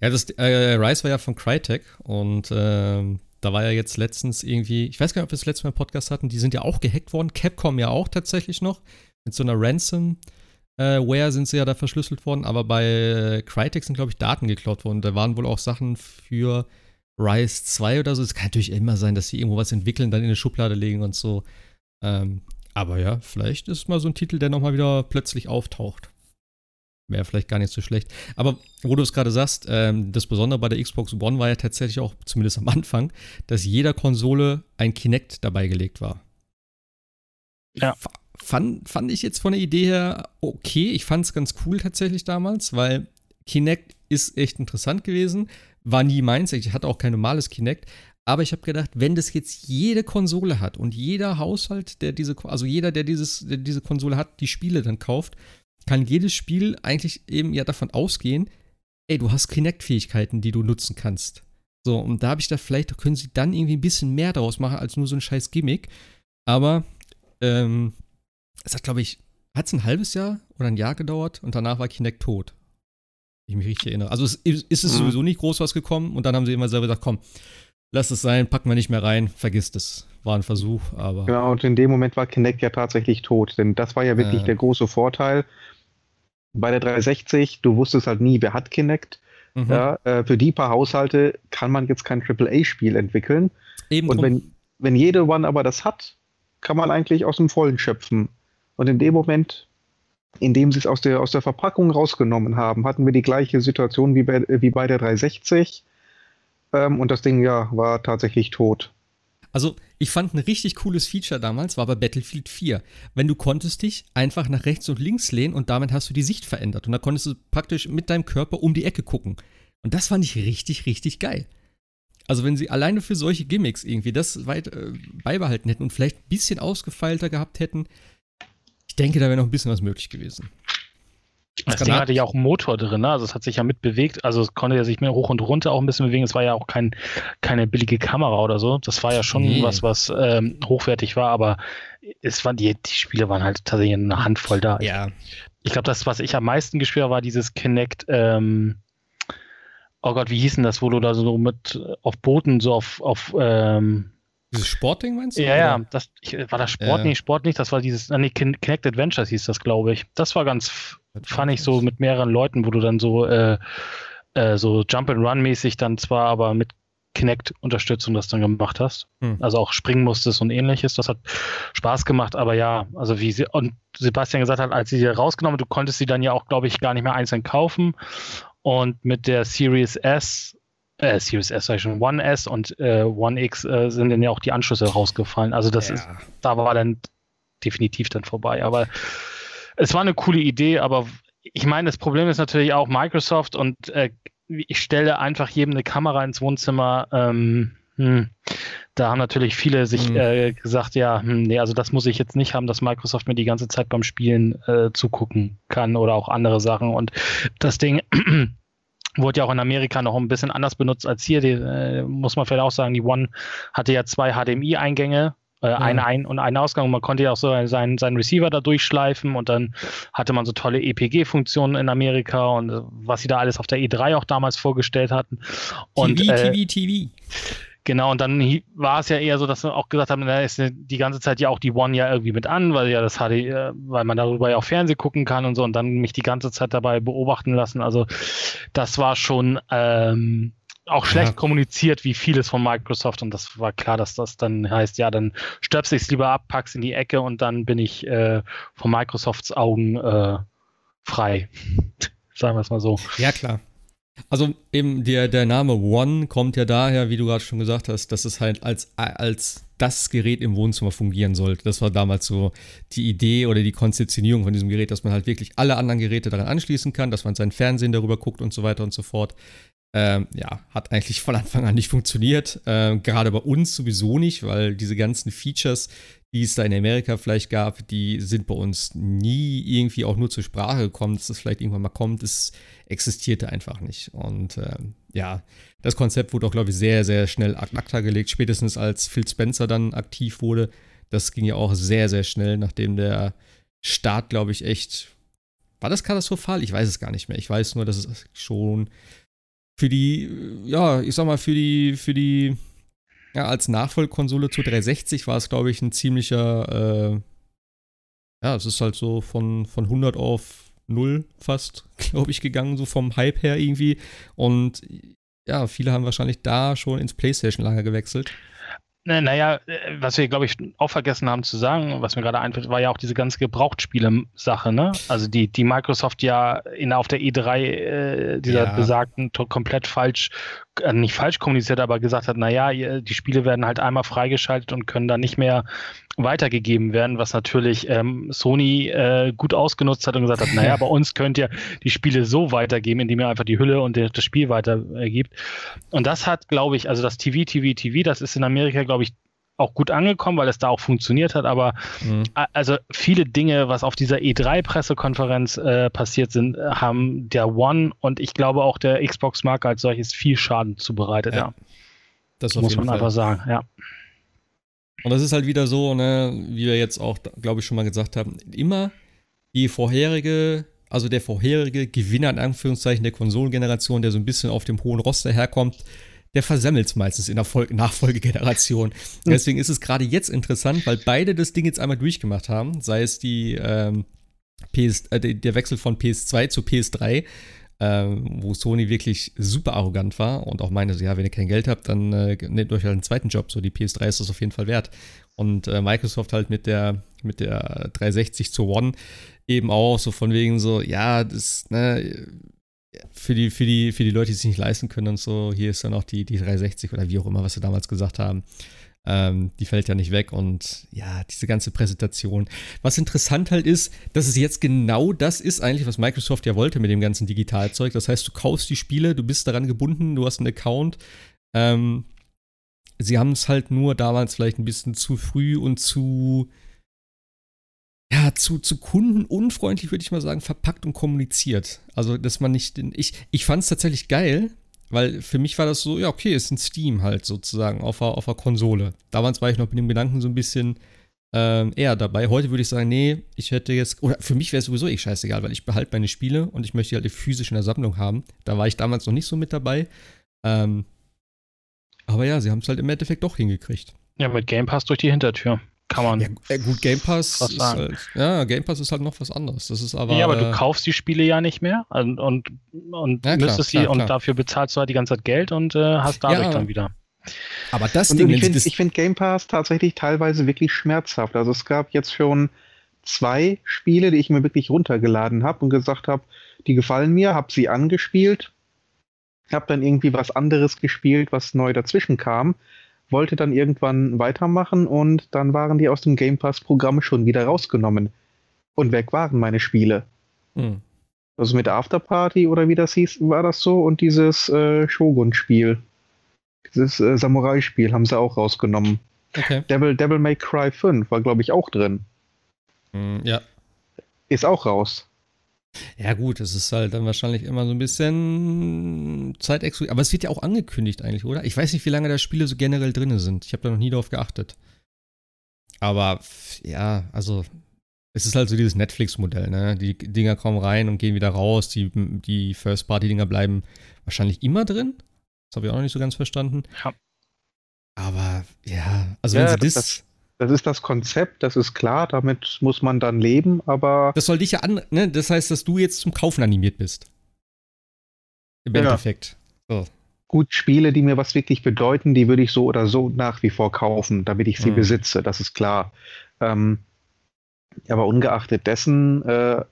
Ja, das äh, Rise war ja von Crytek und äh, da war ja jetzt letztens irgendwie, ich weiß gar nicht, ob wir das letzte Mal einen Podcast hatten, die sind ja auch gehackt worden, Capcom ja auch tatsächlich noch, mit so einer Ransom. Äh, sind sie ja da verschlüsselt worden, aber bei äh, Crytek sind, glaube ich, Daten geklaut worden. Da waren wohl auch Sachen für Rise 2 oder so. Es kann natürlich immer sein, dass sie irgendwo was entwickeln, dann in eine Schublade legen und so. Ähm, aber ja, vielleicht ist mal so ein Titel, der nochmal wieder plötzlich auftaucht. Wäre vielleicht gar nicht so schlecht. Aber wo du es gerade sagst, ähm, das Besondere bei der Xbox One war ja tatsächlich auch, zumindest am Anfang, dass jeder Konsole ein Kinect dabei gelegt war. Ja. Fand, fand ich jetzt von der Idee her okay. Ich fand es ganz cool tatsächlich damals, weil Kinect ist echt interessant gewesen. War nie meins. Ich hatte auch kein normales Kinect. Aber ich habe gedacht, wenn das jetzt jede Konsole hat und jeder Haushalt, der diese, also jeder, der, dieses, der diese Konsole hat, die Spiele dann kauft, kann jedes Spiel eigentlich eben ja davon ausgehen, ey, du hast Kinect-Fähigkeiten, die du nutzen kannst. So, und da habe ich da vielleicht, können sie dann irgendwie ein bisschen mehr daraus machen, als nur so ein scheiß Gimmick. Aber, ähm, es hat, glaube ich, hat es ein halbes Jahr oder ein Jahr gedauert und danach war Kinect tot. Ich mich richtig erinnere. Also es ist, es mhm. sowieso nicht groß was gekommen und dann haben sie immer selber gesagt, komm, lass es sein, packen wir nicht mehr rein, vergisst es. War ein Versuch, aber. Genau, und in dem Moment war Kinect ja tatsächlich tot, denn das war ja wirklich äh. der große Vorteil bei der 360, du wusstest halt nie, wer hat Kinect. Mhm. Ja, äh, für die paar Haushalte kann man jetzt kein AAA-Spiel entwickeln. Eben und wenn, wenn jede One aber das hat, kann man eigentlich aus dem Vollen schöpfen. Und in dem Moment, in dem sie es aus der, aus der Verpackung rausgenommen haben, hatten wir die gleiche Situation wie bei, wie bei der 360. Ähm, und das Ding ja war tatsächlich tot. Also, ich fand ein richtig cooles Feature damals, war bei Battlefield 4. Wenn du konntest dich einfach nach rechts und links lehnen und damit hast du die Sicht verändert. Und da konntest du praktisch mit deinem Körper um die Ecke gucken. Und das fand ich richtig, richtig geil. Also, wenn sie alleine für solche Gimmicks irgendwie das weit äh, beibehalten hätten und vielleicht ein bisschen ausgefeilter gehabt hätten, ich denke, da wäre noch ein bisschen was möglich gewesen. Das, das Ding hatte ja auch einen Motor drin, ne? also es hat sich ja mitbewegt, also es konnte ja sich mehr hoch und runter auch ein bisschen bewegen. Es war ja auch kein, keine billige Kamera oder so. Das war ja schon nee. was, was ähm, hochwertig war, aber es waren die, die Spiele waren halt tatsächlich eine Handvoll da. Ja. Ich glaube, das, was ich am meisten gespielt habe, war dieses Kinect, ähm, oh Gott, wie hieß denn das, wo du da so mit auf Booten so auf, auf ähm, dieses Sportding meinst du? Ja, ja, das, ich, war das Sport? Ja. Nee, Sport nicht, das war dieses, nee, Kinect Adventures hieß das, glaube ich. Das war ganz fand ich so mit mehreren Leuten, wo du dann so, äh, äh, so Jump-and-Run-mäßig dann zwar, aber mit Kinect-Unterstützung das dann gemacht hast. Hm. Also auch springen musstest und ähnliches. Das hat Spaß gemacht, aber ja, also wie sie, und Sebastian gesagt hat, als sie sie rausgenommen, du konntest sie dann ja auch, glaube ich, gar nicht mehr einzeln kaufen. Und mit der Series S, äh, Series S, sag ich schon, One S und äh, One X äh, sind dann ja auch die Anschlüsse rausgefallen. Also das ja. ist, da war dann definitiv dann vorbei. Aber es war eine coole Idee, aber ich meine, das Problem ist natürlich auch Microsoft und äh, ich stelle einfach jedem eine Kamera ins Wohnzimmer. Ähm, hm, da haben natürlich viele sich mhm. äh, gesagt, ja, hm, nee, also das muss ich jetzt nicht haben, dass Microsoft mir die ganze Zeit beim Spielen äh, zugucken kann oder auch andere Sachen. Und das Ding wurde ja auch in Amerika noch ein bisschen anders benutzt als hier. Die, äh, muss man vielleicht auch sagen, die One hatte ja zwei HDMI-Eingänge äh, ja. ein Ein- und ein Ausgang. Und man konnte ja auch so seinen, seinen Receiver da durchschleifen und dann hatte man so tolle EPG-Funktionen in Amerika und äh, was sie da alles auf der E3 auch damals vorgestellt hatten. Und, TV, äh, TV, TV. Genau, und dann war es ja eher so, dass wir auch gesagt haben, da ist die ganze Zeit ja auch die One ja irgendwie mit an, weil ja das HD, äh, weil man darüber ja auch Fernsehen gucken kann und so und dann mich die ganze Zeit dabei beobachten lassen. Also das war schon ähm, auch schlecht ja. kommuniziert, wie vieles von Microsoft und das war klar, dass das dann heißt, ja, dann stöpsel ich es lieber ab, pack's in die Ecke und dann bin ich äh, von Microsofts Augen äh, frei. Sagen wir es mal so. Ja, klar. Also eben der, der Name One kommt ja daher, wie du gerade schon gesagt hast, dass es halt als, als das Gerät im Wohnzimmer fungieren sollte. Das war damals so die Idee oder die Konzeptionierung von diesem Gerät, dass man halt wirklich alle anderen Geräte daran anschließen kann, dass man seinen Fernsehen darüber guckt und so weiter und so fort. Ähm, ja, hat eigentlich von Anfang an nicht funktioniert. Ähm, gerade bei uns sowieso nicht, weil diese ganzen Features, die es da in Amerika vielleicht gab, die sind bei uns nie irgendwie auch nur zur Sprache gekommen, dass das vielleicht irgendwann mal kommt. Es existierte einfach nicht. Und ähm, ja, das Konzept wurde auch, glaube ich, sehr, sehr schnell ad acta gelegt, spätestens als Phil Spencer dann aktiv wurde. Das ging ja auch sehr, sehr schnell, nachdem der Start, glaube ich, echt. War das katastrophal? Ich weiß es gar nicht mehr. Ich weiß nur, dass es schon für die, ja, ich sag mal, für die, für die, ja, als Nachfolgekonsole zu 360 war es, glaube ich, ein ziemlicher, äh, ja, es ist halt so von, von 100 auf 0 fast, glaube ich, gegangen, so vom Hype her irgendwie. Und ja, viele haben wahrscheinlich da schon ins PlayStation-Lager gewechselt. Naja, äh, was wir, glaube ich, auch vergessen haben zu sagen, was mir gerade einfällt, war ja auch diese ganze Gebrauchtspiele-Sache, ne? Also die, die Microsoft ja in, auf der E3 äh, dieser ja. besagten komplett falsch äh, nicht falsch kommuniziert, aber gesagt hat, naja, die Spiele werden halt einmal freigeschaltet und können dann nicht mehr weitergegeben werden, was natürlich ähm, Sony äh, gut ausgenutzt hat und gesagt hat, naja, bei uns könnt ihr die Spiele so weitergeben, indem ihr einfach die Hülle und das Spiel weitergibt. Und das hat, glaube ich, also das TV, TV, TV, das ist in Amerika, glaube ich, auch gut angekommen, weil es da auch funktioniert hat, aber mhm. also viele Dinge, was auf dieser E3-Pressekonferenz äh, passiert sind, haben der One und ich glaube auch der Xbox-Marke als solches viel Schaden zubereitet, ja. ja. Das muss man Fall. einfach sagen, ja. Und das ist halt wieder so, ne, wie wir jetzt auch, glaube ich, schon mal gesagt haben, immer die vorherige, also der vorherige Gewinner in Anführungszeichen der Konsolengeneration, der so ein bisschen auf dem hohen Roster herkommt, der versemmelt es meistens in der Vol Nachfolgegeneration. Deswegen ist es gerade jetzt interessant, weil beide das Ding jetzt einmal durchgemacht haben, sei es die ähm, PS, äh, der Wechsel von PS2 zu PS3, ähm, wo Sony wirklich super arrogant war und auch meinte, ja, wenn ihr kein Geld habt, dann äh, nehmt euch halt einen zweiten Job, so die PS3 ist das auf jeden Fall wert. Und äh, Microsoft halt mit der, mit der 360 zu One eben auch so von wegen so, ja, das, ne, für die, für die, für die Leute, die sich nicht leisten können und so, hier ist dann auch die, die 360 oder wie auch immer, was sie damals gesagt haben. Ähm, die fällt ja nicht weg und ja, diese ganze Präsentation. Was interessant halt ist, dass es jetzt genau das ist eigentlich, was Microsoft ja wollte mit dem ganzen Digitalzeug. Das heißt, du kaufst die Spiele, du bist daran gebunden, du hast einen Account. Ähm, sie haben es halt nur damals vielleicht ein bisschen zu früh und zu ja, zu, zu kundenunfreundlich, würde ich mal sagen, verpackt und kommuniziert. Also, dass man nicht. Ich, ich fand es tatsächlich geil, weil für mich war das so, ja, okay, ist ein Steam halt sozusagen auf der, auf der Konsole. Damals war ich noch mit dem Gedanken so ein bisschen ähm, eher dabei. Heute würde ich sagen, nee, ich hätte jetzt, oder für mich wäre es sowieso eh scheißegal, weil ich behalte meine Spiele und ich möchte die halt physisch in der Sammlung haben. Da war ich damals noch nicht so mit dabei. Ähm, aber ja, sie haben es halt im Endeffekt doch hingekriegt. Ja, mit Game Pass durch die Hintertür kann man. Ja, gut, Game Pass ist halt, ja, Game Pass ist halt noch was anderes. Das ist aber. Ja, aber du äh, kaufst die Spiele ja nicht mehr und, und, und ja, müsstest klar, sie und dafür bezahlst du halt die ganze Zeit Geld und äh, hast dadurch ja, dann wieder. Aber das und Ding, ich finde find Game Pass tatsächlich teilweise wirklich schmerzhaft. Also es gab jetzt schon zwei Spiele, die ich mir wirklich runtergeladen habe und gesagt habe, die gefallen mir, habe sie angespielt, habe dann irgendwie was anderes gespielt, was neu dazwischen kam wollte dann irgendwann weitermachen und dann waren die aus dem Game Pass-Programm schon wieder rausgenommen. Und weg waren meine Spiele. Hm. Also mit Afterparty oder wie das hieß, war das so und dieses äh, Shogun-Spiel. Dieses äh, Samurai-Spiel haben sie auch rausgenommen. Okay. Devil, Devil May Cry 5 war, glaube ich, auch drin. Hm, ja. Ist auch raus. Ja, gut, es ist halt dann wahrscheinlich immer so ein bisschen zeitexklusiv. Aber es wird ja auch angekündigt eigentlich, oder? Ich weiß nicht, wie lange da Spiele so generell drin sind. Ich habe da noch nie drauf geachtet. Aber ja, also es ist halt so dieses Netflix-Modell, ne? Die Dinger kommen rein und gehen wieder raus. Die, die First-Party-Dinger bleiben wahrscheinlich immer drin. Das habe ich auch noch nicht so ganz verstanden. Ja. Aber ja, also ja, wenn sie das, das das ist das Konzept, das ist klar, damit muss man dann leben, aber. Das soll dich ja an, ne? Das heißt, dass du jetzt zum Kaufen animiert bist. Im ja. Endeffekt. So. Gut, Spiele, die mir was wirklich bedeuten, die würde ich so oder so nach wie vor kaufen, damit ich sie mhm. besitze, das ist klar. Ähm, aber ungeachtet dessen, äh,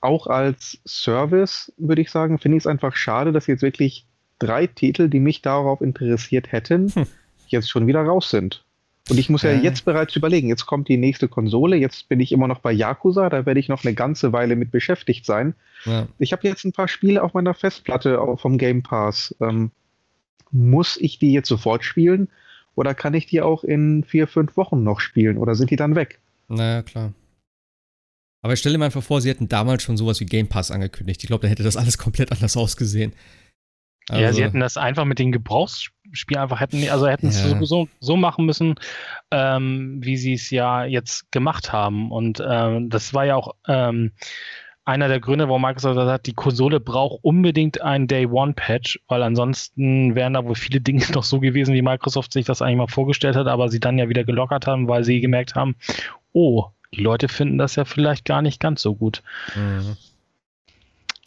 auch als Service, würde ich sagen, finde ich es einfach schade, dass jetzt wirklich drei Titel, die mich darauf interessiert hätten, hm. jetzt schon wieder raus sind. Und ich muss ja jetzt bereits überlegen, jetzt kommt die nächste Konsole, jetzt bin ich immer noch bei Yakuza, da werde ich noch eine ganze Weile mit beschäftigt sein. Ja. Ich habe jetzt ein paar Spiele auf meiner Festplatte vom Game Pass. Ähm, muss ich die jetzt sofort spielen oder kann ich die auch in vier, fünf Wochen noch spielen oder sind die dann weg? Naja, klar. Aber ich stelle mir einfach vor, sie hätten damals schon sowas wie Game Pass angekündigt. Ich glaube, da hätte das alles komplett anders ausgesehen. Also, ja, sie hätten das einfach mit den Gebrauchsspielen einfach hätten, also hätten es ja. sowieso so machen müssen, ähm, wie sie es ja jetzt gemacht haben. Und ähm, das war ja auch ähm, einer der Gründe, warum Microsoft gesagt hat, die Konsole braucht unbedingt einen Day One Patch, weil ansonsten wären da wohl viele Dinge noch so gewesen, wie Microsoft sich das eigentlich mal vorgestellt hat, aber sie dann ja wieder gelockert haben, weil sie gemerkt haben, oh, die Leute finden das ja vielleicht gar nicht ganz so gut. Mhm.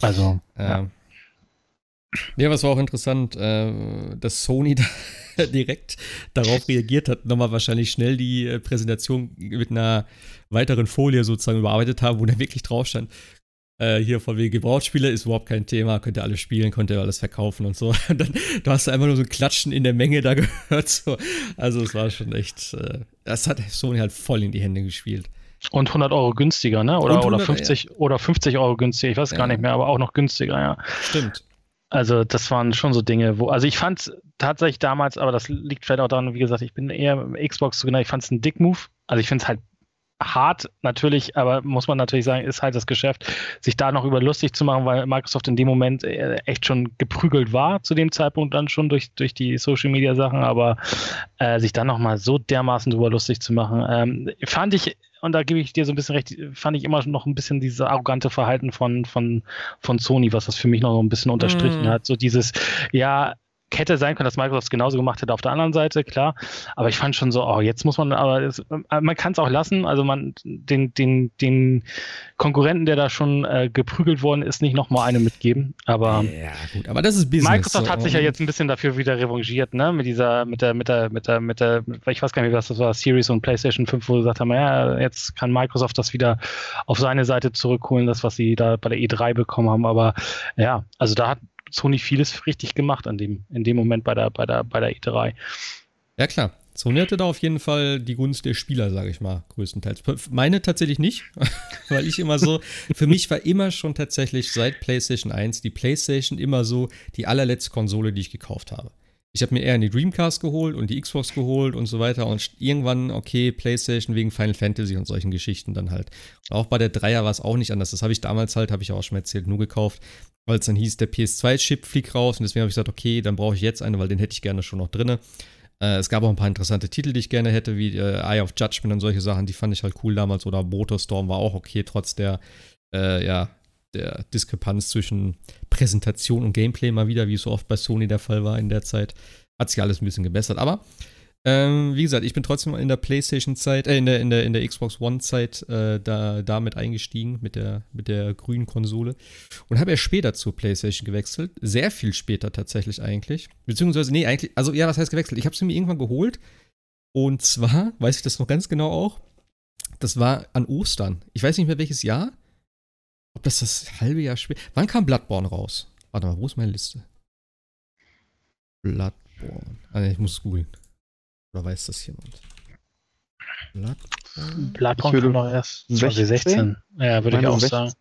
Also, ja. Ja. Was war auch interessant, äh, dass Sony da direkt darauf reagiert hat, nochmal wahrscheinlich schnell die äh, Präsentation mit einer weiteren Folie sozusagen überarbeitet haben, wo da wirklich drauf stand. Äh, hier von wegen Gebrauchsspiele ist überhaupt kein Thema, könnt ihr alles spielen, könnt ihr alles verkaufen und so. Und dann, du hast einfach nur so ein Klatschen in der Menge da gehört. So. Also es war schon echt, äh, das hat Sony halt voll in die Hände gespielt. Und 100 Euro günstiger, ne? Oder, 100, oder, 50, ja. oder 50 Euro günstiger, ich weiß ja. gar nicht mehr, aber auch noch günstiger, ja. Stimmt. Also das waren schon so Dinge, wo, also ich fand tatsächlich damals, aber das liegt vielleicht auch daran, wie gesagt, ich bin eher Xbox zu genau, ich fand es ein Dick-Move. Also ich finde es halt hart natürlich, aber muss man natürlich sagen, ist halt das Geschäft, sich da noch über lustig zu machen, weil Microsoft in dem Moment äh, echt schon geprügelt war, zu dem Zeitpunkt dann schon durch, durch die Social Media Sachen, aber äh, sich dann nochmal so dermaßen drüber lustig zu machen, ähm, fand ich, und da gebe ich dir so ein bisschen recht, fand ich immer noch ein bisschen dieses arrogante Verhalten von, von, von Sony, was das für mich noch so ein bisschen unterstrichen mm. hat. So dieses, ja, hätte sein können, dass Microsoft es genauso gemacht hätte auf der anderen Seite, klar. Aber ich fand schon so, oh, jetzt muss man, aber es, äh, man kann es auch lassen. Also man, den, den, den Konkurrenten, der da schon äh, geprügelt worden ist, nicht nochmal eine mitgeben. Aber ja, gut, aber das ist Business. Microsoft so. hat sich ja jetzt ein bisschen dafür wieder revanchiert, ne? Mit dieser, mit der, mit der, mit der, mit der, ich weiß gar nicht, was das war, Series und PlayStation 5, wo sie gesagt haben, ja, jetzt kann Microsoft das wieder auf seine Seite zurückholen, das, was sie da bei der E3 bekommen haben. Aber ja, also da hat Sony vieles richtig gemacht an dem, in dem Moment bei der, bei der, bei der E3. Ja, klar. Sony hatte da auf jeden Fall die Gunst der Spieler, sage ich mal, größtenteils. Meine tatsächlich nicht, weil ich immer so, für mich war immer schon tatsächlich seit PlayStation 1 die PlayStation immer so die allerletzte Konsole, die ich gekauft habe. Ich habe mir eher die Dreamcast geholt und die Xbox geholt und so weiter und irgendwann, okay, PlayStation wegen Final Fantasy und solchen Geschichten dann halt. Und auch bei der Dreier war es auch nicht anders. Das habe ich damals halt, habe ich auch schon erzählt, nur gekauft, weil es dann hieß, der PS2-Chip fliegt raus und deswegen habe ich gesagt, okay, dann brauche ich jetzt eine, weil den hätte ich gerne schon noch drin. Äh, es gab auch ein paar interessante Titel, die ich gerne hätte, wie äh, Eye of Judgment und solche Sachen, die fand ich halt cool damals. Oder Motorstorm war auch okay, trotz der, äh, ja, der Diskrepanz zwischen Präsentation und Gameplay mal wieder, wie es so oft bei Sony der Fall war in der Zeit. Hat sich alles ein bisschen gebessert. Aber ähm, wie gesagt, ich bin trotzdem in der PlayStation-Zeit, äh, in der, in der, in der Xbox One-Zeit äh, da, damit eingestiegen, mit der, mit der grünen Konsole. Und habe erst später zur PlayStation gewechselt. Sehr viel später tatsächlich eigentlich. Beziehungsweise, nee, eigentlich, also ja, was heißt gewechselt? Ich habe sie mir irgendwann geholt. Und zwar, weiß ich das noch ganz genau auch, das war an Ostern. Ich weiß nicht mehr welches Jahr. Ob das das halbe Jahr später. Wann kam Bloodborne raus? Warte mal, wo ist meine Liste? Bloodborne. Ah, ich muss googeln. Oder weiß das jemand? Bloodborne? Bloodborne kam noch erst 2016. Ja, würde ich auch 16. sagen.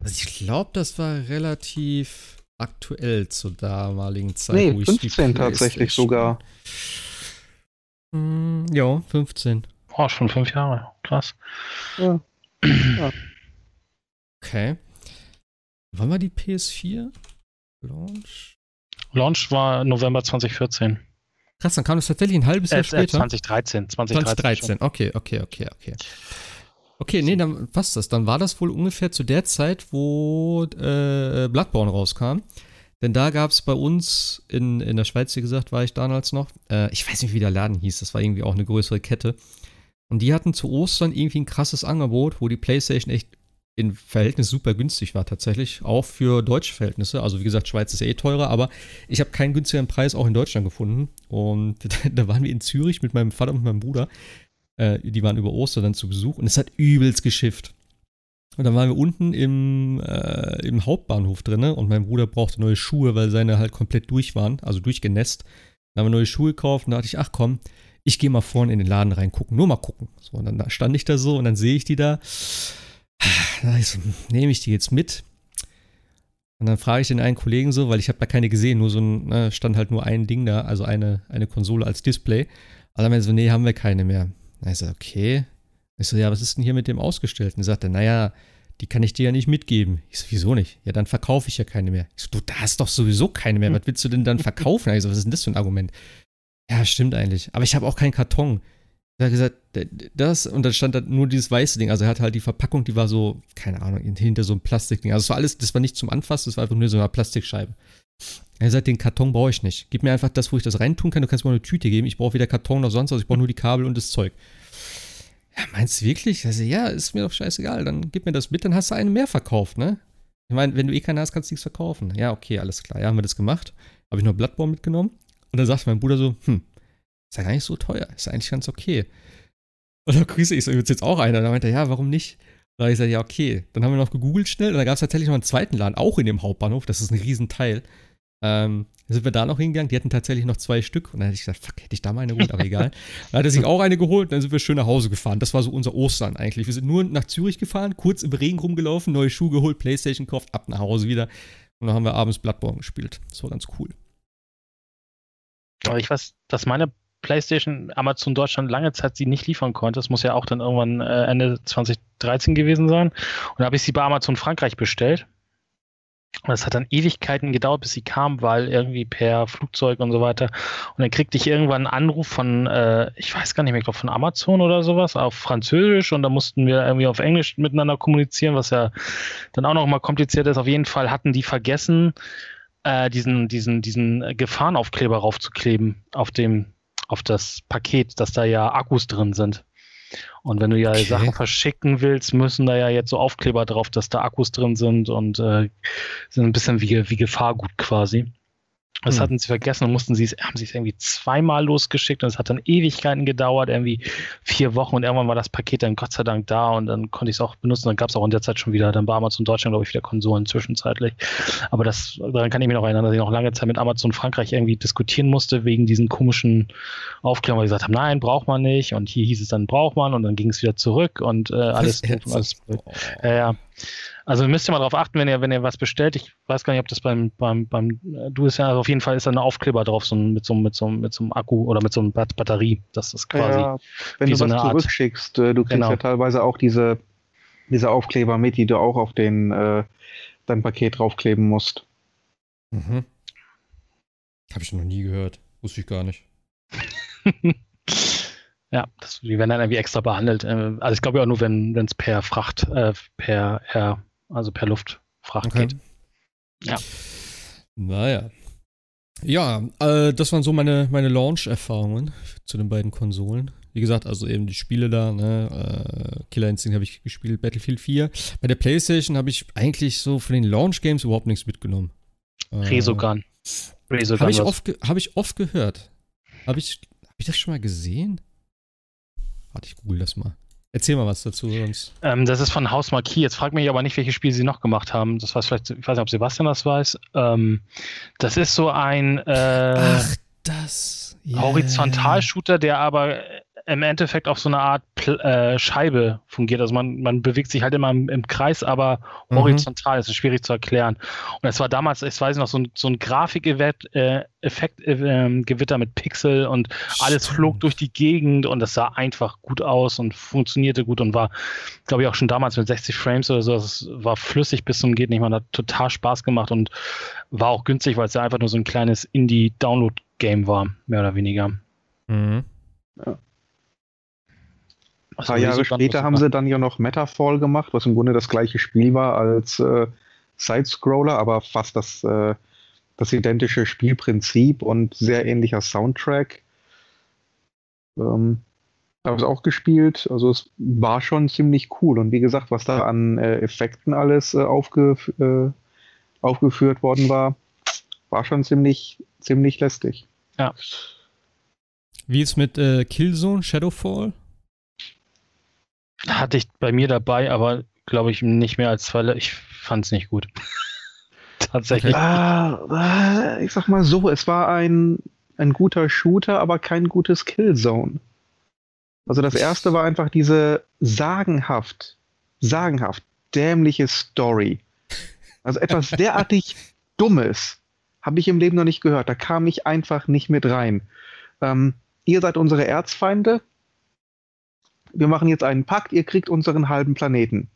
Also ich glaube, das war relativ aktuell zur damaligen Zeit. Nee, wo 15 tatsächlich sogar. Hm, ja, 15. Oh, schon fünf Jahre. Krass. Ja. ja. Okay. Wann war die PS4? Launch? Launch war November 2014. Krass, dann kam das tatsächlich ein halbes Jahr äh, später. 2013. 2013, 2013. okay, okay, okay, okay. Okay, nee, dann passt das. Dann war das wohl ungefähr zu der Zeit, wo äh, Bloodborne rauskam. Denn da gab es bei uns in, in der Schweiz, wie gesagt, war ich damals noch. Äh, ich weiß nicht, wie der Laden hieß. Das war irgendwie auch eine größere Kette. Und die hatten zu Ostern irgendwie ein krasses Angebot, wo die PlayStation echt in Verhältnis super günstig war tatsächlich, auch für deutsche Verhältnisse. Also wie gesagt, Schweiz ist eh teurer, aber ich habe keinen günstigeren Preis auch in Deutschland gefunden. Und da waren wir in Zürich mit meinem Vater und meinem Bruder. Äh, die waren über Ostern dann zu Besuch und es hat übelst geschifft. Und dann waren wir unten im, äh, im Hauptbahnhof drin und mein Bruder brauchte neue Schuhe, weil seine halt komplett durch waren, also durchgenässt. Dann haben wir neue Schuhe gekauft und da dachte ich, ach komm, ich gehe mal vorne in den Laden reingucken, nur mal gucken. So, und dann stand ich da so und dann sehe ich die da. Ich so, nehme ich die jetzt mit? Und dann frage ich den einen Kollegen so, weil ich habe da keine gesehen, nur so ein, ne, stand halt nur ein Ding da, also eine, eine Konsole als Display. Und dann meinte so, nee, haben wir keine mehr. Dann ich so, okay. Ich so, ja, was ist denn hier mit dem Ausgestellten? Er, naja, die kann ich dir ja nicht mitgeben. Ich so, wieso nicht? Ja, dann verkaufe ich ja keine mehr. Ich so, du, da hast doch sowieso keine mehr. Was willst du denn dann verkaufen? Ich so, was ist denn das für ein Argument? Ja, stimmt eigentlich. Aber ich habe auch keinen Karton. Er hat gesagt, das, und dann stand da nur dieses weiße Ding. Also er hatte halt die Verpackung, die war so, keine Ahnung, hinter so einem Plastikding. Also es war alles, das war nicht zum Anfassen, das war einfach nur so eine Plastikscheibe. Er hat gesagt, den Karton brauche ich nicht. Gib mir einfach das, wo ich das reintun kann. Du kannst mir eine Tüte geben. Ich brauche weder Karton noch sonst was. Ich brauche nur die Kabel und das Zeug. Ja, meinst du wirklich? Also, ja, ist mir doch scheißegal. Dann gib mir das mit, dann hast du einen mehr verkauft, ne? Ich meine, wenn du eh keinen hast, kannst du nichts verkaufen. Ja, okay, alles klar. Ja, haben wir das gemacht. Habe ich noch Bloodborne mitgenommen. Und dann sagt mein Bruder so, hm, ist ja gar nicht so teuer. Ist eigentlich ganz okay. Und dann grüße ich so, jetzt jetzt auch einer. Und dann meinte er, ja, warum nicht? Da habe ich gesagt, ja, okay. Dann haben wir noch gegoogelt schnell und da gab es tatsächlich noch einen zweiten Laden, auch in dem Hauptbahnhof. Das ist ein Riesenteil. Ähm, dann sind wir da noch hingegangen. Die hatten tatsächlich noch zwei Stück. Und dann hätte ich gesagt, fuck, hätte ich da mal eine geholt, aber egal. Dann hat er sich auch eine geholt. Dann sind wir schön nach Hause gefahren. Das war so unser Ostern eigentlich. Wir sind nur nach Zürich gefahren, kurz im Regen rumgelaufen, neue Schuhe geholt, Playstation gekauft, ab nach Hause wieder. Und dann haben wir abends Bloodborne gespielt. Das war ganz cool. Aber ich weiß, dass meine PlayStation Amazon Deutschland lange Zeit sie nicht liefern konnte. Das muss ja auch dann irgendwann äh, Ende 2013 gewesen sein. Und da habe ich sie bei Amazon Frankreich bestellt. Und es hat dann Ewigkeiten gedauert, bis sie kam, weil irgendwie per Flugzeug und so weiter. Und dann kriegte ich irgendwann einen Anruf von, äh, ich weiß gar nicht mehr, ich glaube von Amazon oder sowas, auf Französisch. Und da mussten wir irgendwie auf Englisch miteinander kommunizieren, was ja dann auch noch mal kompliziert ist. Auf jeden Fall hatten die vergessen, äh, diesen, diesen, diesen Gefahrenaufkleber raufzukleben auf dem auf das Paket, dass da ja Akkus drin sind. Und wenn du ja okay. Sachen verschicken willst, müssen da ja jetzt so Aufkleber drauf, dass da Akkus drin sind und äh, sind ein bisschen wie, wie Gefahrgut quasi. Das hm. hatten sie vergessen und mussten sie es, haben sie es irgendwie zweimal losgeschickt und es hat dann Ewigkeiten gedauert, irgendwie vier Wochen und irgendwann war das Paket dann Gott sei Dank da und dann konnte ich es auch benutzen. Dann gab es auch in der Zeit schon wieder, dann bei Amazon Deutschland, glaube ich, wieder Konsolen zwischenzeitlich. Aber das, daran kann ich mich noch erinnern, dass ich noch lange Zeit mit Amazon Frankreich irgendwie diskutieren musste wegen diesen komischen Aufklärungen, weil die gesagt haben, nein, braucht man nicht und hier hieß es dann, braucht man und dann ging es wieder zurück und äh, alles. alles äh, ja. Also müsst ihr mal darauf achten, wenn ihr, wenn ihr was bestellt. Ich weiß gar nicht, ob das beim, beim, beim äh, du ist ja, also auf jeden Fall ist da ein Aufkleber drauf, so mit, so, mit, so, mit so einem Akku oder mit so einer Batterie. Das ist quasi. Ja, wenn du so was zurückschickst, Art, du kriegst genau. ja teilweise auch diese, diese Aufkleber mit, die du auch auf den, äh, dein Paket draufkleben musst. Mhm. Habe ich noch nie gehört. Wusste ich gar nicht. Ja, das, die werden dann irgendwie extra behandelt. Äh, also ich glaube ja auch nur, wenn es per Fracht, äh, per Air, also per Luftfracht okay. geht. Ja. Naja. Ja, äh, das waren so meine, meine Launch-Erfahrungen zu den beiden Konsolen. Wie gesagt, also eben die Spiele da, ne? Äh, Killer Instinct habe ich gespielt, Battlefield 4. Bei der PlayStation habe ich eigentlich so von den Launch-Games überhaupt nichts mitgenommen. Äh, Resogun. Resogun habe ich, oft hab ich oft gehört. Habe ich, hab ich das schon mal gesehen? Warte, ich google das mal. Erzähl mal was dazu sonst. Ähm, das ist von Haus Marquis. Jetzt frag mich aber nicht, welche Spiele sie noch gemacht haben. Das war vielleicht, ich weiß nicht, ob Sebastian das weiß. Ähm, das ist so ein äh, Ach, das. Yeah. Horizontalshooter, der aber im Endeffekt auf so eine Art Pl äh, Scheibe fungiert. Also man, man bewegt sich halt immer im, im Kreis, aber mhm. horizontal. Das ist schwierig zu erklären. Und es war damals, ich weiß noch, so ein, so ein Grafikeffekt äh, äh, Gewitter mit Pixel und alles Stimmt. flog durch die Gegend und das sah einfach gut aus und funktionierte gut und war, glaube ich, auch schon damals mit 60 Frames oder so. Es war flüssig bis zum geht nicht. Man hat total Spaß gemacht und war auch günstig, weil es ja einfach nur so ein kleines Indie-Download-Game war, mehr oder weniger. Mhm. Ja. Ein paar Jahre später haben sie dann ja noch Metafall gemacht, was im Grunde das gleiche Spiel war als äh, Side-Scroller, aber fast das, äh, das identische Spielprinzip und sehr ähnlicher Soundtrack. Ähm, habe es auch gespielt, also es war schon ziemlich cool und wie gesagt, was da an äh, Effekten alles äh, aufgef äh, aufgeführt worden war, war schon ziemlich, ziemlich lästig. Ja. Wie ist mit äh, Killzone Shadowfall? Hatte ich bei mir dabei, aber glaube ich, nicht mehr als zwei. Ich fand es nicht gut. Tatsächlich. Ah, ich sag mal so, es war ein, ein guter Shooter, aber kein gutes Killzone. Also das erste war einfach diese sagenhaft, sagenhaft dämliche Story. Also etwas derartig Dummes habe ich im Leben noch nicht gehört. Da kam ich einfach nicht mit rein. Ähm, ihr seid unsere Erzfeinde. Wir machen jetzt einen Pakt, ihr kriegt unseren halben Planeten.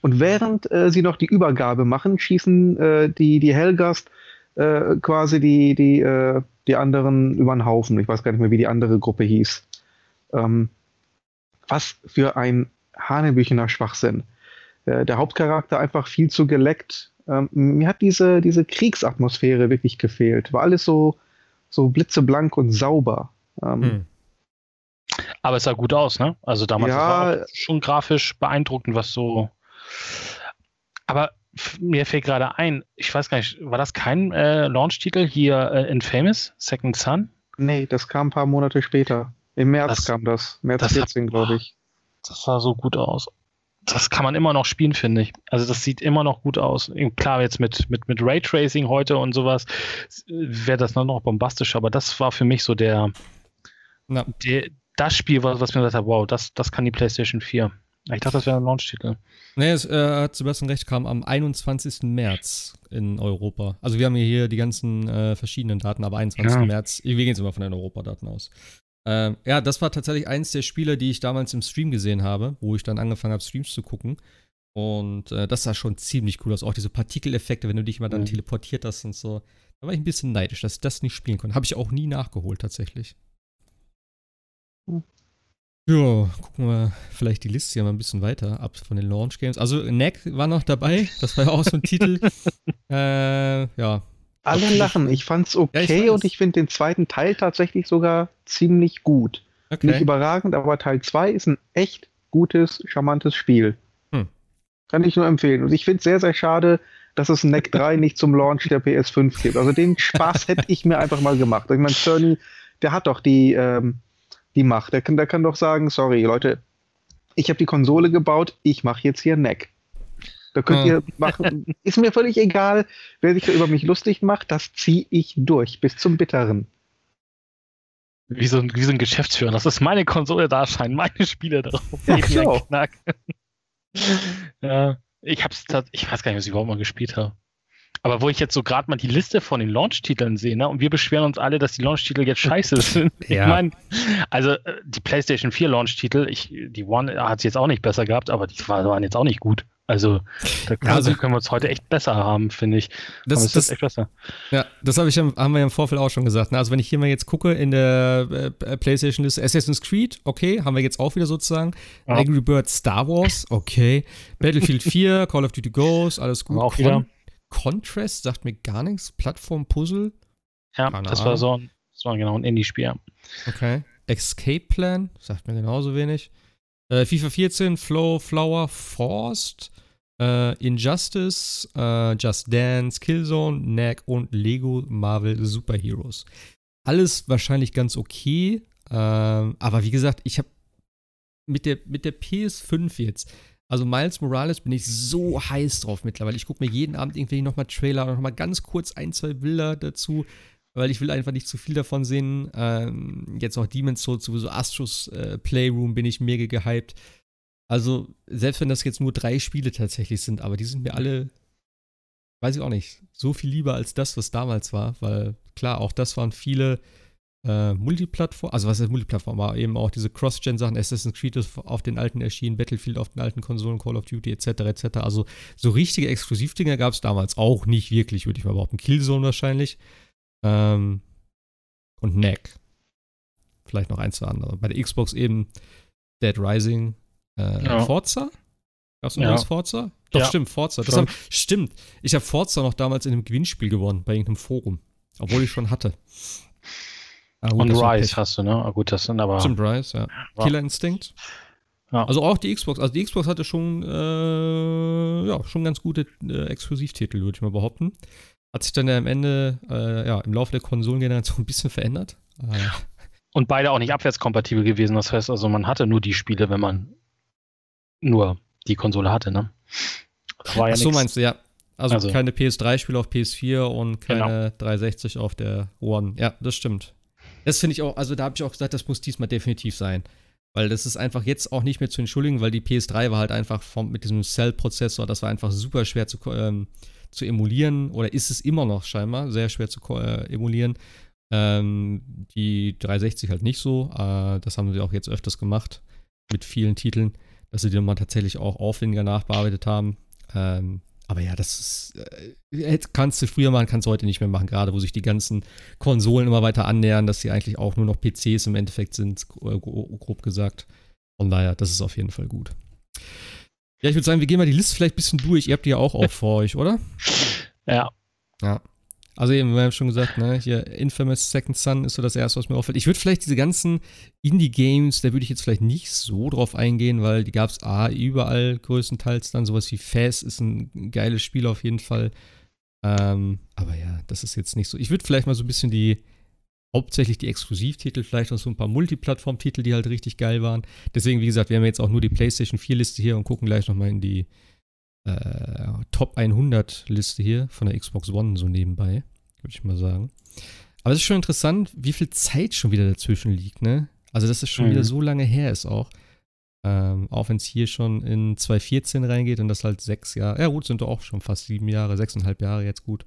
Und während äh, sie noch die Übergabe machen, schießen äh, die, die Helgast äh, quasi die, die, äh, die anderen über den Haufen. Ich weiß gar nicht mehr, wie die andere Gruppe hieß. Ähm, was für ein Hanebüchener Schwachsinn. Äh, der Hauptcharakter einfach viel zu geleckt. Ähm, mir hat diese, diese Kriegsatmosphäre wirklich gefehlt. War alles so, so blitzeblank und sauber. Ähm, hm. Aber es sah gut aus, ne? Also damals ja, war schon grafisch beeindruckend, was so. Aber mir fällt gerade ein, ich weiß gar nicht, war das kein äh, Launch-Titel hier äh, in Famous, Second Sun? Nee, das kam ein paar Monate später. Im März das, kam das. März das 14, glaube ich. Das sah so gut aus. Das kann man immer noch spielen, finde ich. Also das sieht immer noch gut aus. Klar, jetzt mit, mit, mit Raytracing heute und sowas wäre das noch bombastisch, aber das war für mich so der, der das Spiel, was, was mir gesagt hat, wow, das, das kann die PlayStation 4. Ich dachte, das wäre ein Launch-Titel. Nee, es äh, hat Sebastian recht, kam am 21. März in Europa. Also wir haben hier die ganzen äh, verschiedenen Daten, aber 21. Ja. März, wir gehen jetzt immer von den Europadaten aus. Ähm, ja, das war tatsächlich eins der Spiele, die ich damals im Stream gesehen habe, wo ich dann angefangen habe, Streams zu gucken. Und äh, das sah schon ziemlich cool aus. Auch diese Partikeleffekte, wenn du dich mal dann mhm. teleportiert hast und so. Da war ich ein bisschen neidisch, dass ich das nicht spielen konnte. Habe ich auch nie nachgeholt, tatsächlich. Mhm. Ja, gucken wir vielleicht die Liste hier mal ein bisschen weiter ab von den Launch Games. Also, Neck war noch dabei. Das war ja auch so ein Titel. Äh, ja. Alle okay. lachen. Ich fand's okay ja, und ich finde den zweiten Teil tatsächlich sogar ziemlich gut. Okay. Nicht überragend, aber Teil 2 ist ein echt gutes, charmantes Spiel. Hm. Kann ich nur empfehlen. Und ich finde es sehr, sehr schade, dass es Neck 3 nicht zum Launch der PS5 gibt. Also den Spaß hätte ich mir einfach mal gemacht. Ich meine, Cerny, der hat doch die, ähm, die Macht. Der kann, der kann doch sagen, sorry, Leute, ich habe die Konsole gebaut, ich mache jetzt hier Neck. Da könnt oh. ihr machen, ist mir völlig egal, wer sich da über mich lustig macht, das ziehe ich durch, bis zum Bitteren. Wie so, ein, wie so ein Geschäftsführer, das ist meine Konsole, da erscheinen meine Spiele drauf. Ja, genau. ja, ich hab's, ich weiß gar nicht, was ich überhaupt mal gespielt habe. Aber wo ich jetzt so gerade mal die Liste von den Launch-Titeln sehe, ne, und wir beschweren uns alle, dass die Launch-Titel jetzt scheiße sind. ja. Ich meine, also äh, die PlayStation 4 Launch-Titel, die One hat es jetzt auch nicht besser gehabt, aber die waren jetzt auch nicht gut. Also da können, also, können wir uns heute echt besser haben, finde ich. Das, das, ist echt besser. Ja, das hab ich, haben wir ja im Vorfeld auch schon gesagt. Ne? Also wenn ich hier mal jetzt gucke in der äh, PlayStation-Liste, Assassin's Creed, okay, haben wir jetzt auch wieder sozusagen. Ja. Angry Birds Star Wars, okay. Battlefield 4, Call of Duty Ghost, alles gut. Auch wieder. Contrast sagt mir gar nichts. Plattform-Puzzle. Ja, Keine das Ahnung. war so ein, das war genau ein Indie-Spiel. Okay. Escape Plan, sagt mir genauso wenig. Äh, FIFA 14, Flow, Flower, Forced, äh, Injustice, äh, Just Dance, Killzone, Knack und Lego Marvel Super Heroes. Alles wahrscheinlich ganz okay, ähm, aber wie gesagt, ich habe mit der, mit der PS5 jetzt also Miles Morales bin ich so heiß drauf mittlerweile. Ich gucke mir jeden Abend irgendwie nochmal Trailer oder nochmal ganz kurz ein, zwei Bilder dazu, weil ich will einfach nicht zu viel davon sehen. Ähm, jetzt auch Demon's Souls, sowieso Astros äh, Playroom bin ich mega gehypt. Also, selbst wenn das jetzt nur drei Spiele tatsächlich sind, aber die sind mir alle, weiß ich auch nicht, so viel lieber als das, was damals war, weil klar, auch das waren viele äh, Multiplattform, also was ist Multiplattform, aber eben auch diese Cross-Gen-Sachen, Assassin's Creed ist auf den alten erschienen, Battlefield auf den alten Konsolen, Call of Duty etc. etc. Also so richtige Exklusivdinger gab es damals auch nicht wirklich, würde ich mal behaupten. Killzone wahrscheinlich. Ähm, und Neck. Vielleicht noch ein, zwei andere. Bei der Xbox eben Dead Rising, äh, ja. Forza. Gab es noch ja. Forza? Doch, ja. stimmt, Forza. Das hab, stimmt. Ich habe Forza noch damals in einem Gewinnspiel gewonnen, bei irgendeinem Forum. Obwohl ich schon hatte. Ah, gut, und Rise hast du, ne? Ah, gut, das sind aber. Stimmt, Rise, ja. ja. Killer Instinct. Ja. Also auch die Xbox. Also die Xbox hatte schon, äh, ja, schon ganz gute äh, Exklusivtitel, würde ich mal behaupten. Hat sich dann ja am Ende, äh, ja, im Laufe der Konsolengeneration ein bisschen verändert. Äh, und beide auch nicht abwärtskompatibel gewesen. Das heißt also, man hatte nur die Spiele, wenn man nur die Konsole hatte, ne? War ja Ach so nix. meinst du, ja. Also, also keine PS3-Spiele auf PS4 und keine genau. 360 auf der One. Ja, das stimmt. Das finde ich auch, also da habe ich auch gesagt, das muss diesmal definitiv sein. Weil das ist einfach jetzt auch nicht mehr zu entschuldigen, weil die PS3 war halt einfach vom, mit diesem Cell-Prozessor, das war einfach super schwer zu, ähm, zu emulieren oder ist es immer noch scheinbar sehr schwer zu äh, emulieren. Ähm, die 360 halt nicht so. Äh, das haben sie auch jetzt öfters gemacht mit vielen Titeln, dass sie die mal tatsächlich auch aufwendiger nachbearbeitet haben. Ähm, aber ja, das ist, äh, kannst du früher machen, kannst du heute nicht mehr machen, gerade wo sich die ganzen Konsolen immer weiter annähern, dass sie eigentlich auch nur noch PCs im Endeffekt sind, äh, grob gesagt. Von daher, das ist auf jeden Fall gut. Ja, ich würde sagen, wir gehen mal die Liste vielleicht ein bisschen durch. Ihr habt die ja auch, auch vor euch, oder? Ja. Ja. Also eben, wir haben schon gesagt, ne, hier Infamous Second Son ist so das erste, was mir auffällt. Ich würde vielleicht diese ganzen Indie-Games, da würde ich jetzt vielleicht nicht so drauf eingehen, weil die gab es A, überall größtenteils dann. Sowas wie Fast ist ein geiles Spiel auf jeden Fall. Ähm, aber ja, das ist jetzt nicht so. Ich würde vielleicht mal so ein bisschen die, hauptsächlich die Exklusivtitel, vielleicht auch so ein paar Multiplattform-Titel, die halt richtig geil waren. Deswegen, wie gesagt, wir haben jetzt auch nur die PlayStation 4-Liste hier und gucken gleich nochmal in die äh, Top 100 Liste hier von der Xbox One so nebenbei, würde ich mal sagen. Aber es ist schon interessant, wie viel Zeit schon wieder dazwischen liegt, ne? Also, dass es schon mhm. wieder so lange her ist auch. Ähm, auch wenn es hier schon in 2014 reingeht und das halt sechs Jahre, ja gut, sind doch auch schon fast sieben Jahre, sechseinhalb Jahre jetzt gut.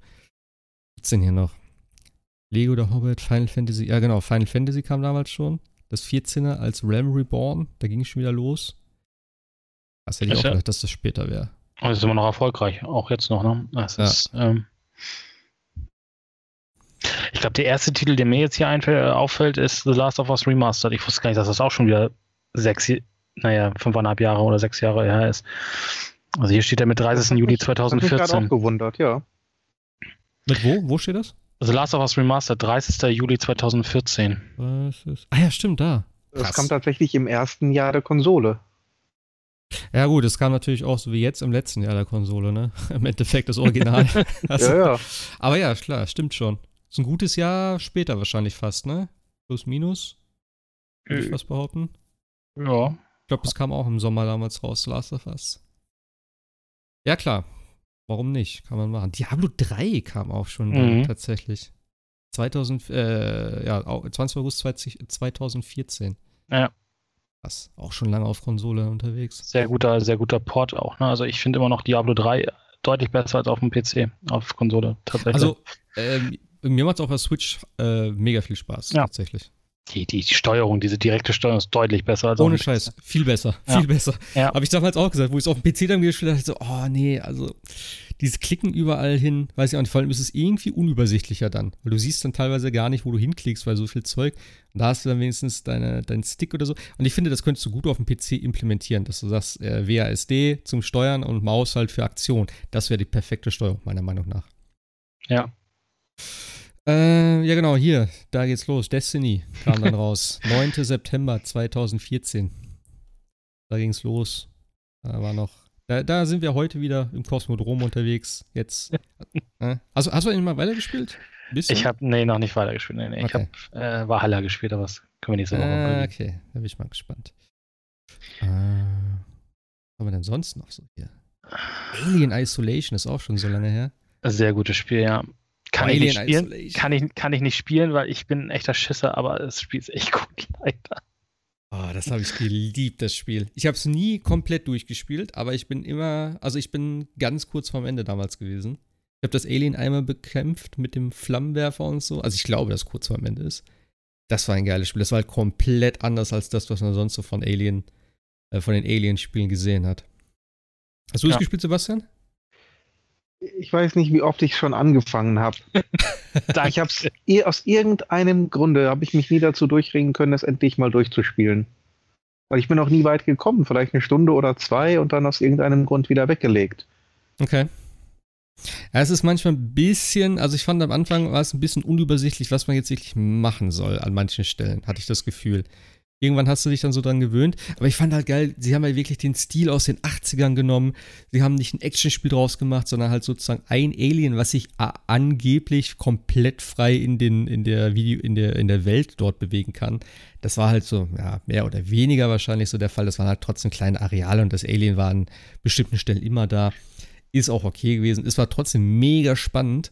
Was denn hier noch? Lego der Hobbit, Final Fantasy, ja genau, Final Fantasy kam damals schon. Das 14er als Realm Reborn, da ging es schon wieder los. Das hätte ich auch gedacht, dass das später wäre. Und ist immer noch erfolgreich, auch jetzt noch, ne? Das ja. ist, ähm, ich glaube, der erste Titel, der mir jetzt hier einfällt, auffällt, ist The Last of Us Remastered. Ich wusste gar nicht, dass das auch schon wieder sechs, naja, fünfeinhalb Jahre oder sechs Jahre her ist. Also hier steht er mit 30. Juli 2014. Ich habe auch gewundert, ja. Mit wo? Wo steht das? The Last of Us Remastered, 30. Juli 2014. Was ist? Ah ja, stimmt, da. Das kam tatsächlich im ersten Jahr der Konsole. Ja, gut, es kam natürlich auch so wie jetzt im letzten Jahr der Konsole, ne? Im Endeffekt das Original. also, ja, ja. Aber ja, klar, stimmt schon. Ist ein gutes Jahr später wahrscheinlich fast, ne? Plus, minus. Würde ich äh, fast behaupten. Ja. Ich glaube, das kam auch im Sommer damals raus, Last of Us. Ja, klar. Warum nicht? Kann man machen. Diablo 3 kam auch schon mhm. tatsächlich. 2000, äh, ja, 20. August 2014. Ja. Krass. Auch schon lange auf Konsole unterwegs. Sehr guter, sehr guter Port auch. Ne? Also ich finde immer noch Diablo 3 deutlich besser als auf dem PC, auf Konsole tatsächlich. Also ähm, mir macht es auf der Switch äh, mega viel Spaß, ja. tatsächlich. Die, die, Steuerung, diese direkte Steuerung ist deutlich besser als Ohne Scheiß, viel besser, ja. viel besser. Ja. Habe ich damals auch gesagt, wo ich es auf dem PC dann gespielt habe, so, oh nee, also dieses Klicken überall hin, weiß ich auch nicht, vor allem ist es irgendwie unübersichtlicher dann, weil du siehst dann teilweise gar nicht, wo du hinklickst, weil so viel Zeug. Und da hast du dann wenigstens deine, deinen Stick oder so. Und ich finde, das könntest du gut auf dem PC implementieren, dass du sagst, äh, WASD zum Steuern und Maus halt für Aktion. Das wäre die perfekte Steuerung, meiner Meinung nach. Ja. Äh, ja, genau, hier, da geht's los. Destiny kam dann raus. 9. September 2014. Da ging's los. Da war noch da, da, sind wir heute wieder im Kosmodrom unterwegs. Jetzt. äh, also, hast du eigentlich mal weitergespielt? Bisschen? Ich habe, nee, noch nicht weitergespielt. Nee, nee. Okay. Ich habe äh, Valhalla gespielt, aber das können wir nicht so machen. Äh, okay, da bin ich mal gespannt. Äh, was haben wir denn sonst noch so hier? Alien Isolation ist auch schon so lange her. Sehr gutes Spiel, ja. Kann ich, nicht spielen, kann, ich, kann ich nicht spielen, weil ich bin ein echter Schisser, aber das Spiel ist echt gut, leider. Oh, das habe ich geliebt, das Spiel. Ich habe es nie komplett durchgespielt, aber ich bin immer, also ich bin ganz kurz vorm Ende damals gewesen. Ich habe das Alien einmal bekämpft mit dem Flammenwerfer und so. Also ich glaube, dass kurz vorm Ende ist. Das war ein geiles Spiel. Das war halt komplett anders als das, was man sonst so von Alien, äh, von den Alien-Spielen gesehen hat. Hast du es ja. gespielt, Sebastian? Ich weiß nicht, wie oft ich schon angefangen habe. ich habe es aus irgendeinem Grunde habe ich mich nie dazu durchringen können, es endlich mal durchzuspielen. Weil ich bin noch nie weit gekommen, vielleicht eine Stunde oder zwei und dann aus irgendeinem Grund wieder weggelegt. Okay. Ja, es ist manchmal ein bisschen, also ich fand am Anfang war es ein bisschen unübersichtlich, was man jetzt wirklich machen soll an manchen Stellen, hatte ich das Gefühl. Irgendwann hast du dich dann so dran gewöhnt. Aber ich fand halt geil, sie haben halt wirklich den Stil aus den 80ern genommen. Sie haben nicht ein Actionspiel draus gemacht, sondern halt sozusagen ein Alien, was sich angeblich komplett frei in, den, in, der Video, in, der, in der Welt dort bewegen kann. Das war halt so, ja, mehr oder weniger wahrscheinlich so der Fall. Das waren halt trotzdem kleine Areale und das Alien war an bestimmten Stellen immer da. Ist auch okay gewesen. Es war trotzdem mega spannend.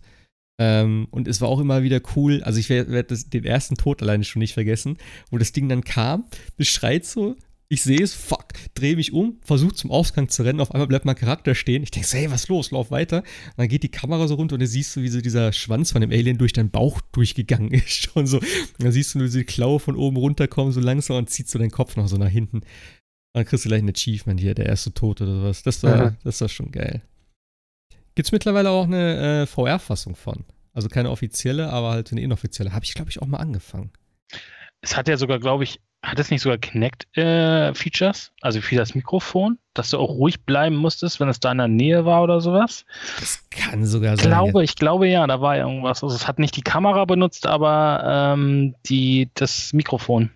Ähm, und es war auch immer wieder cool, also ich werde werd den ersten Tod alleine schon nicht vergessen, wo das Ding dann kam, beschreit so, ich sehe es, fuck, drehe mich um, versuche zum Ausgang zu rennen, auf einmal bleibt mein Charakter stehen. Ich denke so, hey, was los, lauf weiter. Und dann geht die Kamera so runter und dann siehst du, wie so dieser Schwanz von dem Alien durch deinen Bauch durchgegangen ist. Schon so. Und dann siehst du nur diese Klaue von oben runterkommen, so langsam und ziehst so deinen Kopf noch so nach hinten. Und dann kriegst du gleich ein Achievement hier, der erste Tod oder sowas. Das war, das war schon geil. Gibt es mittlerweile auch eine äh, VR-Fassung von. Also keine offizielle, aber halt eine inoffizielle. Habe ich, glaube ich, auch mal angefangen. Es hat ja sogar, glaube ich, hat es nicht sogar Kinect-Features? Äh, also für das Mikrofon, dass du auch ruhig bleiben musstest, wenn es da in der Nähe war oder sowas? Das kann sogar sein. Ich glaube, ich glaube ja, da war irgendwas. Also es hat nicht die Kamera benutzt, aber ähm, die, das Mikrofon.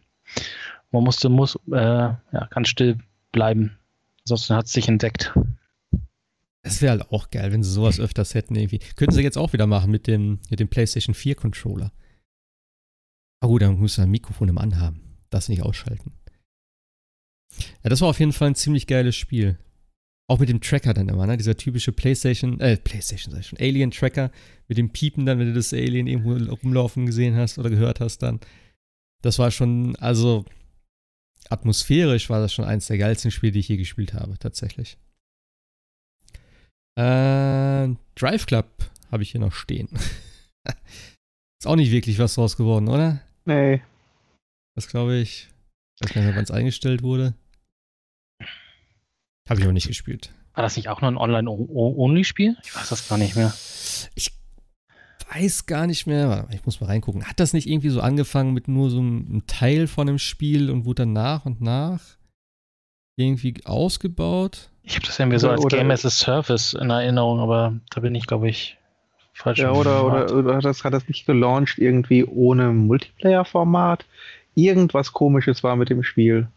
Man musste, muss, äh, ja, ganz still bleiben. Ansonsten hat es sich entdeckt. Das wäre halt auch geil, wenn sie sowas öfters hätten irgendwie. Könnten sie jetzt auch wieder machen mit dem, mit dem PlayStation 4 Controller. Aber gut, dann muss du ein Mikrofon im Anhaben. Das nicht ausschalten. Ja, das war auf jeden Fall ein ziemlich geiles Spiel. Auch mit dem Tracker dann immer, ne? Dieser typische PlayStation, äh, PlayStation sag ich schon, Alien-Tracker mit dem Piepen dann, wenn du das Alien irgendwo rumlaufen gesehen hast oder gehört hast dann. Das war schon, also atmosphärisch war das schon eins der geilsten Spiele, die ich je gespielt habe, tatsächlich. Äh, Drive Club habe ich hier noch stehen. Ist auch nicht wirklich was draus geworden, oder? Nee. Das glaube ich. Ich weiß gar nicht wann es eingestellt wurde. Habe ich auch nicht gespielt. War das nicht auch noch ein Online-Only-Spiel? Ich weiß das gar nicht mehr. Ich weiß gar nicht mehr. Ich muss mal reingucken. Hat das nicht irgendwie so angefangen mit nur so einem Teil von einem Spiel und wurde dann nach und nach irgendwie ausgebaut? Ich habe das irgendwie so als oder, Game as a Service in Erinnerung, aber da bin ich, glaube ich, falsch. Ja, oder, oder, oder, hat, das, hat das nicht gelauncht irgendwie ohne Multiplayer-Format? Irgendwas komisches war mit dem Spiel.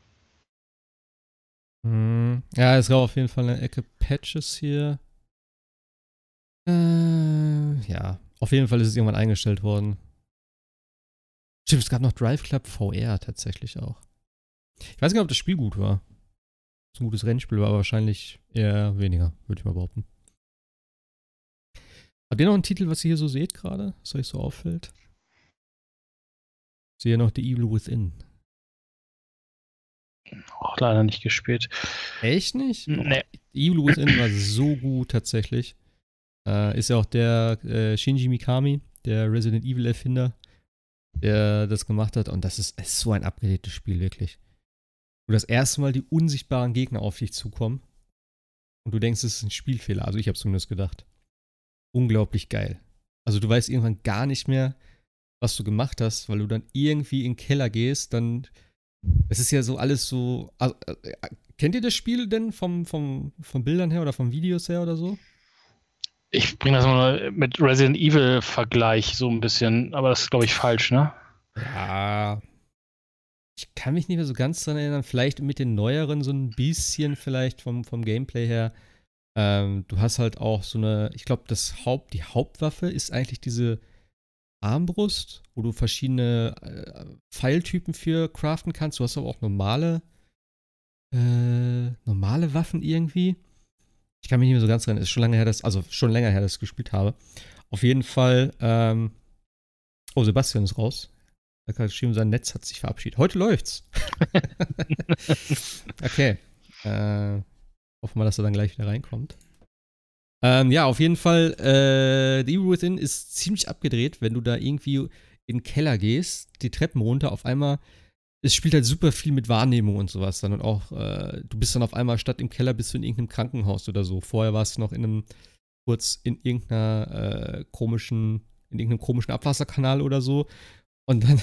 Hm. Ja, es gab auf jeden Fall eine Ecke Patches hier. Äh, ja, auf jeden Fall ist es irgendwann eingestellt worden. Stimmt, es gab noch Drive Club VR tatsächlich auch. Ich weiß gar nicht, ob das Spiel gut war ein gutes Rennspiel war, aber wahrscheinlich eher weniger, würde ich mal behaupten. Habt ihr noch einen Titel, was ihr hier so seht gerade, was euch so auffällt? Ich sehe noch The Evil Within. Auch leider nicht gespielt. Echt nicht? Nee. Oh, Evil Within war so gut tatsächlich. Äh, ist ja auch der äh, Shinji Mikami, der Resident Evil Erfinder, der das gemacht hat. Und das ist, ist so ein abgelegtes Spiel, wirklich wo das erste Mal die unsichtbaren Gegner auf dich zukommen und du denkst, es ist ein Spielfehler. Also ich habe zumindest gedacht. Unglaublich geil. Also du weißt irgendwann gar nicht mehr, was du gemacht hast, weil du dann irgendwie in den Keller gehst, dann es ist ja so alles so. Also, kennt ihr das Spiel denn vom, vom, von Bildern her oder von Videos her oder so? Ich bringe das mal mit Resident Evil Vergleich so ein bisschen, aber das ist, glaube ich, falsch, ne? Ja, ich kann mich nicht mehr so ganz dran erinnern. Vielleicht mit den neueren so ein bisschen vielleicht vom, vom Gameplay her. Ähm, du hast halt auch so eine, ich glaube, das Haupt, die Hauptwaffe ist eigentlich diese Armbrust, wo du verschiedene äh, Pfeiltypen für craften kannst. Du hast aber auch normale, äh, normale Waffen irgendwie. Ich kann mich nicht mehr so ganz dran. Ist schon lange her, dass, also schon länger her, dass ich gespielt habe. Auf jeden Fall. Ähm, oh, Sebastian ist raus. Er hat geschrieben, sein Netz hat sich verabschiedet. Heute läuft's. okay. Äh, hoffen wir, dass er dann gleich wieder reinkommt. Ähm, ja, auf jeden Fall, äh, The Evil Within ist ziemlich abgedreht, wenn du da irgendwie in den Keller gehst, die Treppen runter, auf einmal, es spielt halt super viel mit Wahrnehmung und sowas dann und auch, äh, du bist dann auf einmal statt im Keller bist du in irgendeinem Krankenhaus oder so. Vorher warst du noch in einem, kurz in irgendeiner äh, komischen, in irgendeinem komischen Abwasserkanal oder so und dann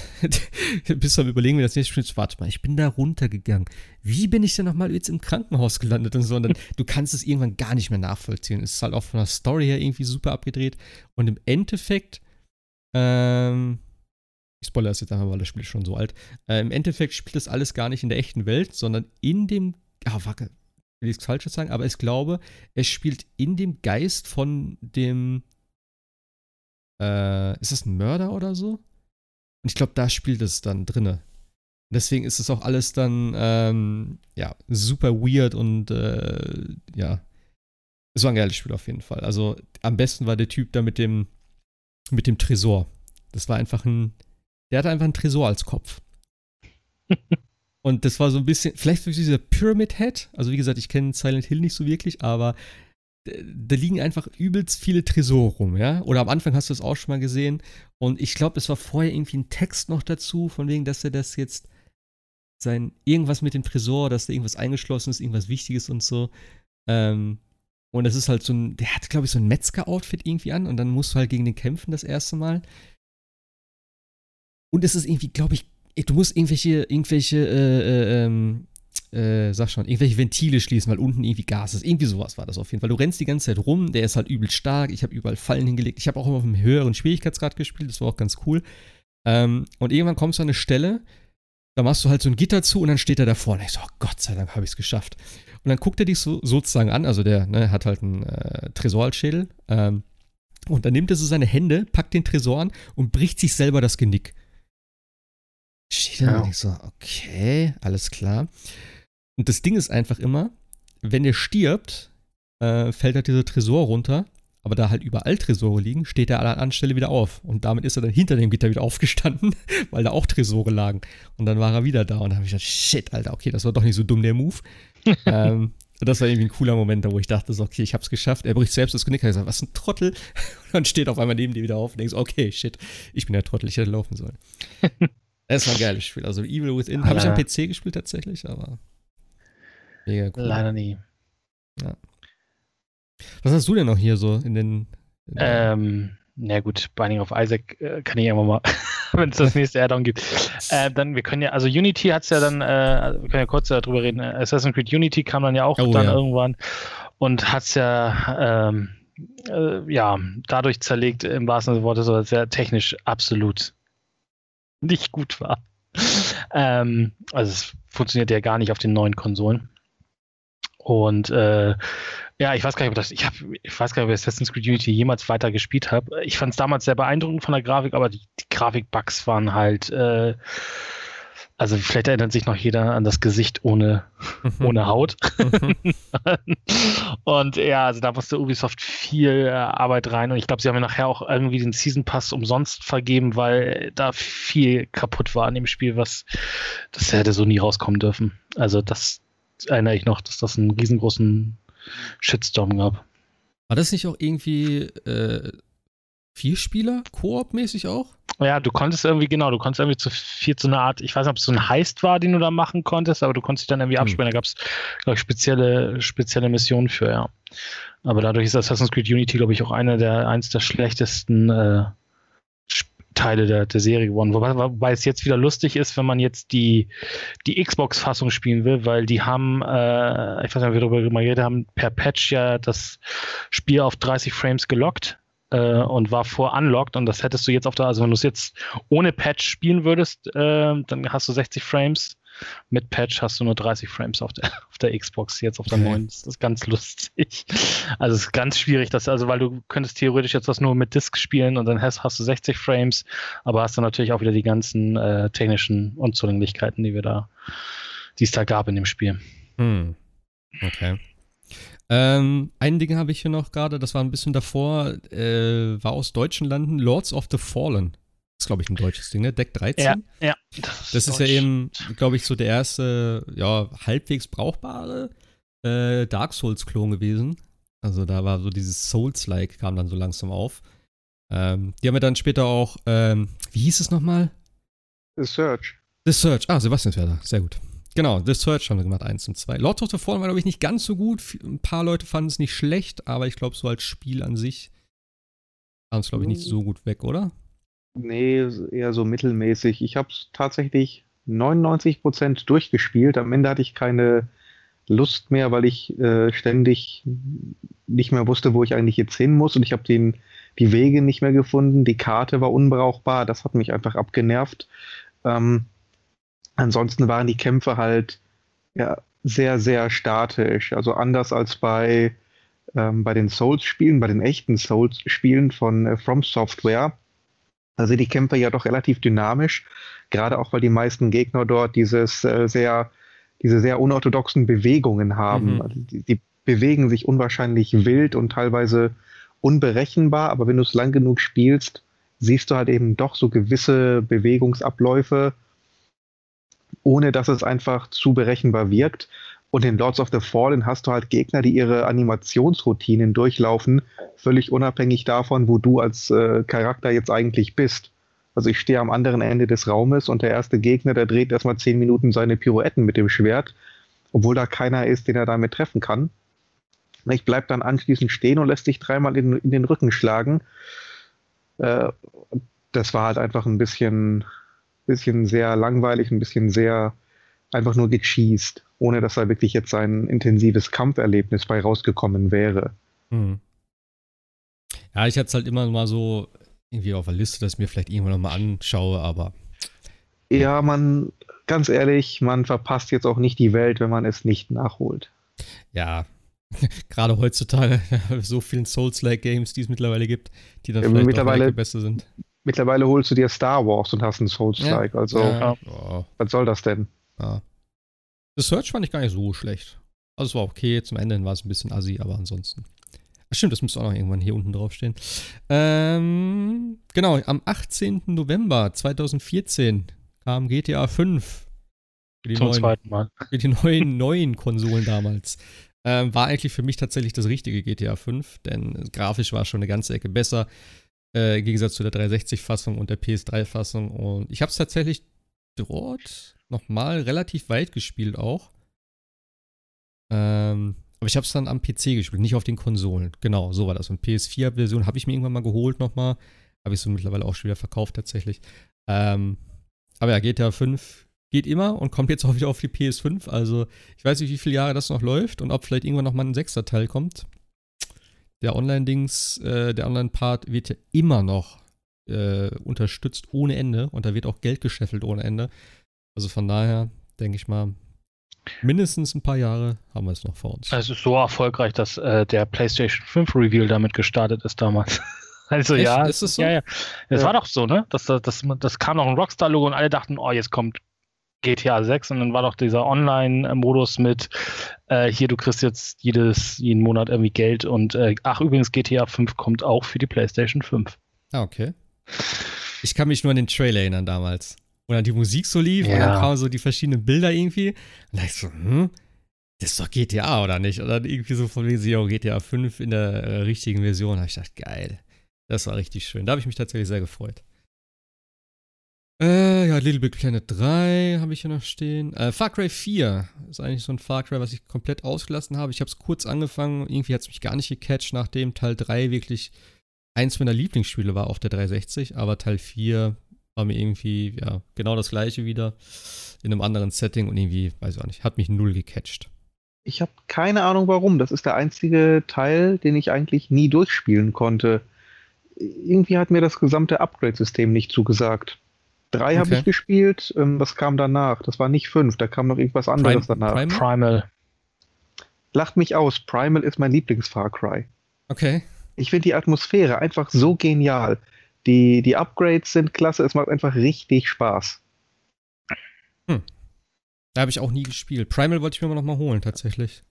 bist du am Überlegen, wie das nächste Spiel Warte mal, ich bin da runtergegangen. Wie bin ich denn nochmal jetzt im Krankenhaus gelandet und so? Und dann, du kannst es irgendwann gar nicht mehr nachvollziehen. Es ist halt auch von der Story her irgendwie super abgedreht. Und im Endeffekt, ähm, Ich spoilere das jetzt einfach, weil das Spiel ist schon so alt. Äh, Im Endeffekt spielt das alles gar nicht in der echten Welt, sondern in dem. Ah, wacke. Will ich es falsch sagen, aber ich glaube, es spielt in dem Geist von dem. Äh, ist das ein Mörder oder so? Und ich glaube, da spielt es dann drinne. Deswegen ist es auch alles dann, ähm, ja, super weird und, äh, ja. Es war ein geiles Spiel auf jeden Fall. Also, am besten war der Typ da mit dem, mit dem Tresor. Das war einfach ein, der hatte einfach einen Tresor als Kopf. und das war so ein bisschen, vielleicht durch dieser Pyramid Head. Also, wie gesagt, ich kenne Silent Hill nicht so wirklich, aber da liegen einfach übelst viele Tresore rum, ja? Oder am Anfang hast du es auch schon mal gesehen. Und ich glaube, es war vorher irgendwie ein Text noch dazu, von wegen, dass er das jetzt sein, irgendwas mit dem Tresor, dass da irgendwas eingeschlossen ist, irgendwas Wichtiges und so. Ähm, und das ist halt so ein, der hat, glaube ich, so ein Metzger-Outfit irgendwie an und dann musst du halt gegen den kämpfen das erste Mal. Und es ist irgendwie, glaube ich, du musst irgendwelche, irgendwelche, äh, äh, ähm, äh, sag schon, irgendwelche Ventile schließen, weil unten irgendwie Gas ist. Irgendwie sowas war das auf jeden Fall. Du rennst die ganze Zeit rum, der ist halt übel stark. Ich habe überall Fallen hingelegt. Ich habe auch immer auf einem höheren Schwierigkeitsgrad gespielt, das war auch ganz cool. Ähm, und irgendwann kommst du an eine Stelle, da machst du halt so ein Gitter zu und dann steht er da vorne. Ich so, oh Gott sei Dank habe ich es geschafft. Und dann guckt er dich so, sozusagen an, also der ne, hat halt einen äh, Tresor als Schädel. Ähm, und dann nimmt er so seine Hände, packt den Tresor an und bricht sich selber das Genick. Steht da ja. und ich so, okay, alles klar. Und das Ding ist einfach immer, wenn er stirbt, äh, fällt halt dieser Tresor runter aber da halt überall Tresore liegen, steht er an einer anderen Stelle wieder auf. Und damit ist er dann hinter dem Gitter wieder aufgestanden, weil da auch Tresore lagen. Und dann war er wieder da. Und dann habe ich gedacht, shit, Alter, okay, das war doch nicht so dumm, der Move. ähm, das war irgendwie ein cooler Moment, wo ich dachte, so, okay, ich hab's geschafft. Er bricht selbst das Genick. Er sagt, was ein Trottel. Und dann steht auf einmal neben dir wieder auf und denkst, okay, shit, ich bin der Trottel, ich hätte laufen sollen. Es war ein geiles Spiel. Also Evil Within habe ich am PC gespielt tatsächlich, aber mega cool. Leider nie. Ja. Was hast du denn noch hier so in den. In ähm, na gut, Binding of Isaac äh, kann ich irgendwann mal, wenn es das nächste Add-on gibt. Äh, dann, wir können ja, also Unity hat es ja dann, äh, wir können ja kurz darüber reden. Assassin's Creed Unity kam dann ja auch oh, dann ja. irgendwann und hat es ja, ähm, äh, ja, dadurch zerlegt, im wahrsten Sinne des Wortes, es ja technisch absolut nicht gut war. ähm, also es funktioniert ja gar nicht auf den neuen Konsolen. Und äh, ja, ich weiß gar nicht, ob das, ich, hab, ich weiß gar nicht, ob Assassin's Creed Unity jemals weiter gespielt habe. Ich fand es damals sehr beeindruckend von der Grafik, aber die, die Grafikbugs waren halt, äh, also vielleicht erinnert sich noch jeder an das Gesicht ohne, ohne Haut. und ja, also da musste Ubisoft viel äh, Arbeit rein und ich glaube, sie haben ja nachher auch irgendwie den Season Pass umsonst vergeben, weil da viel kaputt war an dem Spiel, was das hätte so nie rauskommen dürfen. Also das erinnere ich noch, dass das einen riesengroßen Shitstorm gab. War das nicht auch irgendwie äh, vier Spieler, Koop-mäßig auch? Ja, du konntest irgendwie, genau, du konntest irgendwie zu vier zu einer Art, ich weiß nicht, ob es so ein Heist war, den du da machen konntest, aber du konntest dich dann irgendwie hm. abspielen. Da gab es, glaube ich, spezielle, spezielle Missionen für, ja. Aber dadurch ist Assassin's Creed Unity, glaube ich, auch einer der, eins der schlechtesten äh, Teile der, der Serie geworden. Wobei, wobei es jetzt wieder lustig ist, wenn man jetzt die, die Xbox-Fassung spielen will, weil die haben, äh, ich weiß nicht, ob wir darüber geredet haben, per Patch ja das Spiel auf 30 Frames gelockt äh, und war vor unlocked und das hättest du jetzt auf der, also wenn du es jetzt ohne Patch spielen würdest, äh, dann hast du 60 Frames mit Patch hast du nur 30 Frames auf der, auf der Xbox, jetzt auf der neuen. Das ist ganz lustig. Also es ist ganz schwierig, dass, also weil du könntest theoretisch jetzt das nur mit Disk spielen und dann hast, hast du 60 Frames, aber hast dann natürlich auch wieder die ganzen äh, technischen Unzulänglichkeiten, die wir da, die es da gab in dem Spiel. Hm. Okay. Ähm, ein Ding habe ich hier noch gerade, das war ein bisschen davor, äh, war aus deutschen Landen, Lords of the Fallen ist, glaube ich, ein deutsches Ding, ne? Deck 13. Ja, ja. Das, das ist ja eben, glaube ich, so der erste, ja, halbwegs brauchbare äh, Dark Souls-Klon gewesen. Also da war so dieses Souls-like, kam dann so langsam auf. Ähm, die haben wir dann später auch, ähm, wie hieß es nochmal? The Search. The Search, ah, Sebastian ist da, sehr gut. Genau, The Search haben wir gemacht, eins und zwei. Lord of the Fallen war, glaube ich, nicht ganz so gut. Ein paar Leute fanden es nicht schlecht, aber ich glaube, so als Spiel an sich kam es, glaube ich, nicht so gut weg, oder? Nee, eher so mittelmäßig. Ich habe es tatsächlich 99% durchgespielt. Am Ende hatte ich keine Lust mehr, weil ich äh, ständig nicht mehr wusste, wo ich eigentlich jetzt hin muss. Und ich habe die Wege nicht mehr gefunden, die Karte war unbrauchbar, das hat mich einfach abgenervt. Ähm, ansonsten waren die Kämpfe halt ja, sehr, sehr statisch. Also anders als bei, ähm, bei den Souls-Spielen, bei den echten Souls-Spielen von äh, From Software. Da sind die Kämpfe ja doch relativ dynamisch, gerade auch weil die meisten Gegner dort dieses äh, sehr, diese sehr unorthodoxen Bewegungen haben. Mhm. Also die, die bewegen sich unwahrscheinlich wild und teilweise unberechenbar, aber wenn du es lang genug spielst, siehst du halt eben doch so gewisse Bewegungsabläufe, ohne dass es einfach zu berechenbar wirkt. Und in Lords of the Fallen hast du halt Gegner, die ihre Animationsroutinen durchlaufen, völlig unabhängig davon, wo du als äh, Charakter jetzt eigentlich bist. Also ich stehe am anderen Ende des Raumes und der erste Gegner, der dreht erstmal zehn Minuten seine Pirouetten mit dem Schwert, obwohl da keiner ist, den er damit treffen kann. Ich bleibe dann anschließend stehen und lässt sich dreimal in, in den Rücken schlagen. Äh, das war halt einfach ein bisschen, bisschen sehr langweilig, ein bisschen sehr einfach nur gecheased, ohne dass da wirklich jetzt ein intensives Kampferlebnis bei rausgekommen wäre. Hm. Ja, ich hatte es halt immer mal so irgendwie auf der Liste, dass ich mir vielleicht irgendwann nochmal anschaue, aber. Ja, man, ganz ehrlich, man verpasst jetzt auch nicht die Welt, wenn man es nicht nachholt. Ja, gerade heutzutage so vielen Souls-like-Games, die es mittlerweile gibt, die dann Ja, vielleicht mittlerweile- auch besser sind. Mittlerweile holst du dir Star Wars und hast einen Souls-like. Also, ja. Ja. was soll das denn? Ja. The Search fand ich gar nicht so schlecht. Also es war okay, zum Ende hin war es ein bisschen assi, aber ansonsten. Ach, stimmt, das müsste auch noch irgendwann hier unten draufstehen. Ähm, genau, am 18. November 2014 kam GTA 5. Für die, Zum neuen, zweiten Mal. für die neuen, neuen Konsolen damals. Ähm, war eigentlich für mich tatsächlich das richtige GTA 5, denn grafisch war es schon eine ganze Ecke besser. Äh, Im Gegensatz zu der 360-Fassung und der PS3-Fassung. Und ich habe es tatsächlich dort nochmal relativ weit gespielt auch. Ähm, aber ich habe es dann am PC gespielt, nicht auf den Konsolen. Genau, so war das. Und PS4-Version habe ich mir irgendwann mal geholt nochmal. Habe ich so mittlerweile auch schon wieder verkauft tatsächlich. Ähm, aber ja, GTA 5 geht immer und kommt jetzt auch wieder auf die PS5. Also ich weiß nicht, wie viele Jahre das noch läuft und ob vielleicht irgendwann nochmal ein sechster Teil kommt. Der Online-Dings, äh, der Online-Part wird ja immer noch äh, unterstützt ohne Ende und da wird auch Geld gescheffelt ohne Ende. Also von daher denke ich mal, mindestens ein paar Jahre haben wir es noch vor uns. Es ist so erfolgreich, dass äh, der PlayStation 5 Reveal damit gestartet ist damals. Also Echt? ja, Ist es so? ja, ja. Es Ja. war doch so, ne? Das, das, das, das kam noch ein Rockstar-Logo und alle dachten, oh, jetzt kommt GTA 6 und dann war doch dieser Online-Modus mit, äh, hier, du kriegst jetzt jedes, jeden Monat irgendwie Geld und äh, ach, übrigens, GTA 5 kommt auch für die PlayStation 5. Ah, okay. Ich kann mich nur an den Trailer erinnern damals. Wo dann die Musik so lief und Ja. dann kamen so die verschiedenen Bilder irgendwie. Und da ich so, hm, das ist doch GTA, oder nicht? Und dann irgendwie so von wegen, yo, GTA 5 in der äh, richtigen Version. Da hab ich gedacht, geil. Das war richtig schön. Da habe ich mich tatsächlich sehr gefreut. Äh, ja, Little Big Planet 3 habe ich hier noch stehen. Äh, Far Cry 4 ist eigentlich so ein Far Cry, was ich komplett ausgelassen habe. Ich habe es kurz angefangen, irgendwie hat es mich gar nicht gecatcht, nachdem Teil 3 wirklich eins meiner Lieblingsspiele war auf der 360, aber Teil 4 war mir irgendwie, ja, genau das gleiche wieder in einem anderen Setting und irgendwie, weiß ich auch nicht, hat mich null gecatcht. Ich habe keine Ahnung warum. Das ist der einzige Teil, den ich eigentlich nie durchspielen konnte. Irgendwie hat mir das gesamte Upgrade-System nicht zugesagt. Drei habe Okay. ich gespielt, ähm, was kam danach? Das war nicht fünf, da kam noch irgendwas anderes danach. Primal? Primal. Lacht mich aus, Primal ist mein Lieblings-Far Cry. Okay. Ich finde die Atmosphäre einfach so genial. Die, die Upgrades sind klasse, es macht einfach richtig Spaß. Da habe ich auch nie gespielt. Primal wollte ich mir mal noch mal holen, tatsächlich.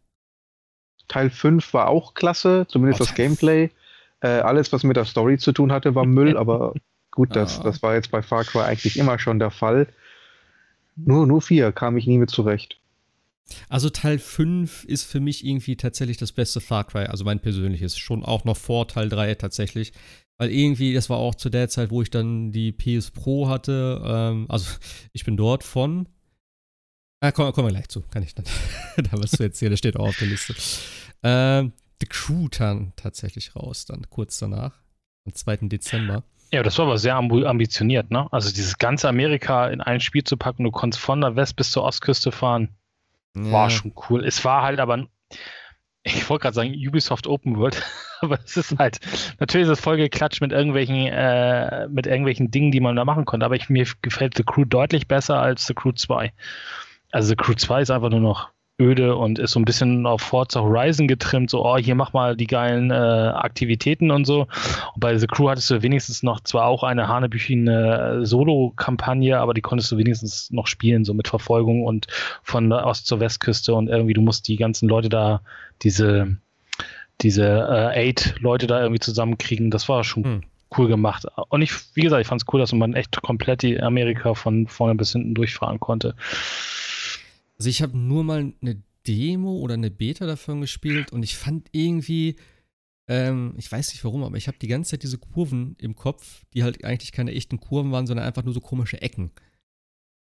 Teil 5 war auch klasse, zumindest Oh, das Gameplay. Äh, alles, was mit der Story zu tun hatte, war Müll, aber gut, das, Ah. das war jetzt bei Far Cry eigentlich immer schon der Fall. Nur, nur 4 kam ich nie mit zurecht. Also Teil 5 ist für mich irgendwie tatsächlich das beste Far Cry, also mein persönliches, schon auch noch vor Teil 3 tatsächlich. Weil irgendwie, das war auch zu der Zeit, wo ich dann die PS Pro hatte. Ähm, also ich bin dort von. Ah, kommen kommen wir gleich zu, kann ich dann. da was zu erzählen, das steht auch auf der Liste. Ähm, The Crew dann tatsächlich raus, dann kurz danach, am 2. Dezember. Ja, das war aber sehr ambitioniert, ne? Also dieses ganze Amerika in ein Spiel zu packen, du konntest von der West bis zur Ostküste fahren, war Ja. schon cool. Es war halt aber, ich wollte gerade sagen, Ubisoft Open World, aber es ist halt, natürlich ist es voll geklatscht mit irgendwelchen, äh, mit irgendwelchen Dingen, die man da machen konnte, aber ich, mir gefällt The Crew deutlich besser als The Crew 2. Also The Crew 2 ist einfach nur noch öde und ist so ein bisschen auf Forza Horizon getrimmt, so, oh, hier mach mal die geilen äh, Aktivitäten und so. Und bei The Crew hattest du wenigstens noch zwar auch eine hanebüchene Solo-Kampagne, aber die konntest du wenigstens noch spielen, so mit Verfolgung und von der Ost- zur Westküste und irgendwie, du musst die ganzen Leute da, diese, diese äh, Eight-Leute da irgendwie zusammenkriegen. Das war schon hm. cool gemacht. Und ich, wie gesagt, ich fand es cool, dass man echt komplett die Amerika von vorne bis hinten durchfahren konnte. Also ich habe nur mal eine Demo oder eine Beta davon gespielt und ich fand irgendwie, ähm, ich weiß nicht warum, aber ich habe die ganze Zeit diese Kurven im Kopf, die halt eigentlich keine echten Kurven waren, sondern einfach nur so komische Ecken.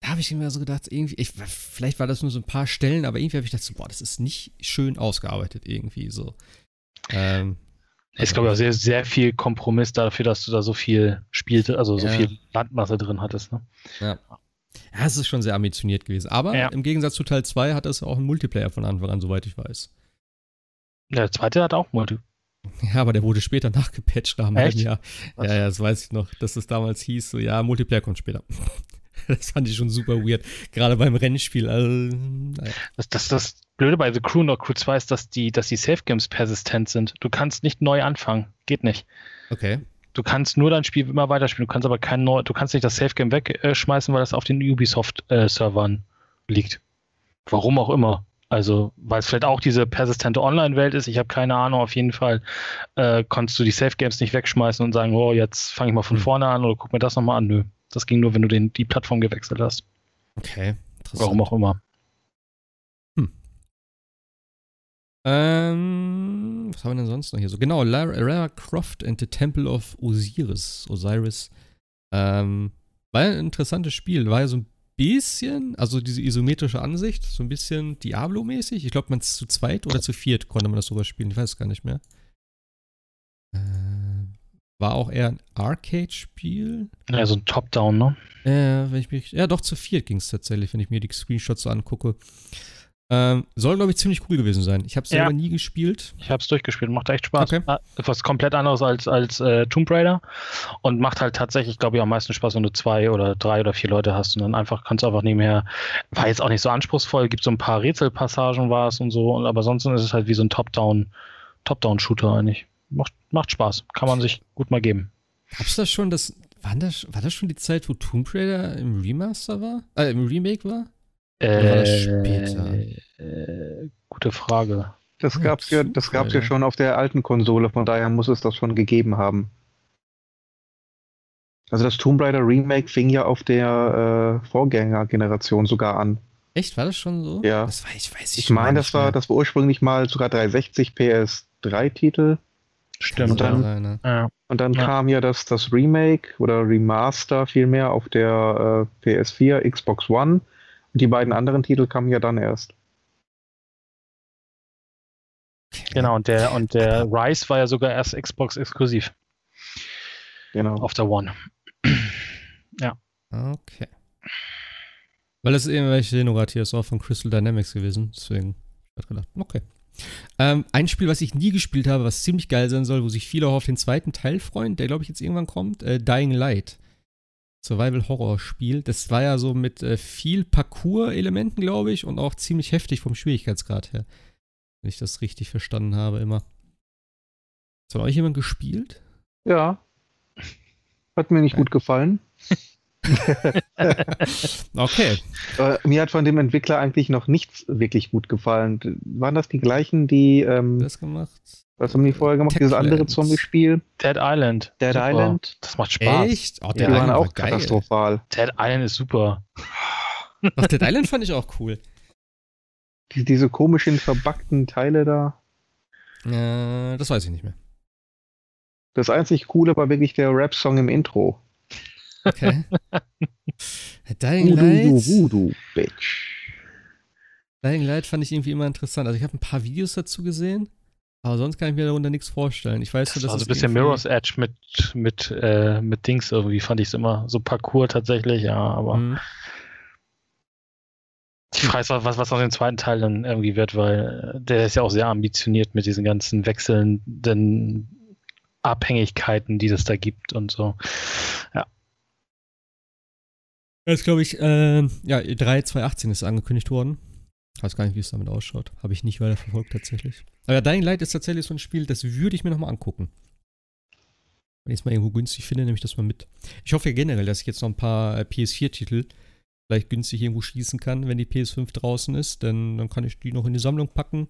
Da habe ich mir so gedacht, irgendwie, ich, vielleicht war das nur so ein paar Stellen, aber irgendwie habe ich gedacht, so, boah, das ist nicht schön ausgearbeitet irgendwie so. Ähm, ist, glaube ich, auch sehr, sehr viel Kompromiss dafür, dass du da so viel spielte, also so ja. viel Landmasse drin hattest. Ne? Ja. Ja, es ist schon sehr ambitioniert gewesen. Aber ja. im Gegensatz zu Teil 2 hat es auch einen Multiplayer von Anfang an, soweit ich weiß. Der zweite hat auch Multiplayer. Ja, aber der wurde später nachgepatcht nach einem halben Jahr. Ja, ja, das weiß ich noch, dass es damals hieß, so, ja, Multiplayer kommt später. das fand ich schon super weird. Gerade beim Rennspiel. Also, naja. das, das, das Blöde bei The Crew und Crew 2 ist, dass die, dass die Safe Games persistent sind. Du kannst nicht neu anfangen. Geht nicht. Okay. Du kannst nur dein Spiel immer weiterspielen. Du kannst aber kein neu, du kannst nicht das Safe Game wegschmeißen, weil das auf den Ubisoft-Servern liegt. Warum auch immer. Also, weil es vielleicht auch diese persistente Online-Welt ist, ich habe keine Ahnung, auf jeden Fall äh, konntest du die Safe Games nicht wegschmeißen und sagen, oh, jetzt fange ich mal von hm. vorne an oder guck mir das nochmal an. Nö. Das ging nur, wenn du den, die Plattform gewechselt hast. Okay. Warum auch immer. Ähm, was haben wir denn sonst noch hier so? Genau, Lara, Lara Croft and the Temple of Osiris. Osiris. Ähm, war ein interessantes Spiel. War ja so ein bisschen, also diese isometrische Ansicht, so ein bisschen Diablo-mäßig. Ich glaube, man zu zweit oder zu viert konnte man das sogar spielen. Ich weiß es gar nicht mehr. Äh, war auch eher ein Arcade-Spiel. Ja, so ein Top-Down, ne? Äh, wenn ich mich, ja, doch zu viert ging es tatsächlich, wenn ich mir die Screenshots so angucke. Ähm, soll, glaube ich, ziemlich cool gewesen sein. Ich habe es selber ja. nie gespielt. Ich habe es durchgespielt, macht echt Spaß. Okay. Etwas komplett anderes als, als äh, Tomb Raider und macht halt tatsächlich, glaube ich, am meisten Spaß, wenn du zwei oder drei oder vier Leute hast und dann einfach kannst du einfach nebenher. War jetzt auch nicht so anspruchsvoll, gibt so ein paar Rätselpassagen war es und so, und, aber sonst ist es halt wie so ein Top-Down, Top-Down-Shooter eigentlich. Macht, macht Spaß, kann man sich gut mal geben. Gab's das schon, das, war das, war das schon die Zeit, wo Tomb Raider im Remaster war? Äh, im Remake war? Äh, später? Äh, gute Frage. Das gab es ja, das gab's ja schon auf der alten Konsole, von daher muss es das schon gegeben haben. Also das Tomb Raider Remake fing ja auf der äh, Vorgängergeneration sogar an. Echt? War das schon so? Ja. Das war, ich weiß ich meine, das war, das war ursprünglich mal sogar 360 PS3-Titel. Stimmt. Und dann, ja. und dann ja. kam ja das, das Remake oder Remaster vielmehr auf der äh, PS4, Xbox One die beiden anderen Titel kamen ja dann erst. Genau, und der, und der Rise war ja sogar erst Xbox exklusiv. Genau. Auf der One. ja. Okay. Weil es eben, welche Sehung gerade hier ist, auch von Crystal Dynamics gewesen. Deswegen habe ich gedacht, okay. Ähm, ein Spiel, was ich nie gespielt habe, was ziemlich geil sein soll, wo sich viele auch auf den zweiten Teil freuen, der glaube ich jetzt irgendwann kommt, äh, Dying Light. Survival-Horror-Spiel. Das war ja so mit äh, viel Parcours-Elementen, glaube ich, und auch ziemlich heftig vom Schwierigkeitsgrad her. Wenn ich das richtig verstanden habe, immer. Hat euch jemand gespielt? Ja. Hat mir nicht ja. gut gefallen. okay. Äh, mir hat von dem Entwickler eigentlich noch nichts wirklich gut gefallen. Waren das die gleichen, die ähm, das gemacht? Was haben die vorher gemacht? Dieses andere Zombie-Spiel? Dead Island. Dead super. Island. Das macht Spaß. Echt? Oh, die Island waren auch geil. katastrophal. Dead Island ist super. Ach, Dead Island fand ich auch cool. Die, diese komischen, verbackten Teile da. Äh, das weiß ich nicht mehr. Das einzig Coole war wirklich der Rap-Song im Intro. Okay. Dying Light. Voodoo, Bitch. Dying Light fand ich irgendwie immer interessant. Also ich habe ein paar Videos dazu gesehen. Aber sonst kann ich mir darunter nichts vorstellen. Ich weiß das dass also ein bisschen Mirror's Edge mit, mit, äh, mit Dings irgendwie fand ich es immer. So Parcours tatsächlich, ja, aber. Mhm. Frage ist, was, was aus dem zweiten Teil dann irgendwie wird, weil äh, der ist ja auch sehr ambitioniert mit diesen ganzen wechselnden Abhängigkeiten, die es da gibt und so. Ja. Jetzt glaube ich, äh, ja, 3 2018 ist angekündigt worden. Ich weiß gar nicht, wie es damit ausschaut. Habe ich nicht weiter verfolgt tatsächlich. Aber Dying Light ist tatsächlich so ein Spiel, das würde ich mir nochmal angucken. Wenn ich es mal irgendwo günstig finde, nehme ich das mal mit. Ich hoffe generell, dass ich jetzt noch ein paar äh, PS4-Titel vielleicht günstig irgendwo schießen kann, wenn die PS5 draußen ist. Denn dann kann ich die noch in die Sammlung packen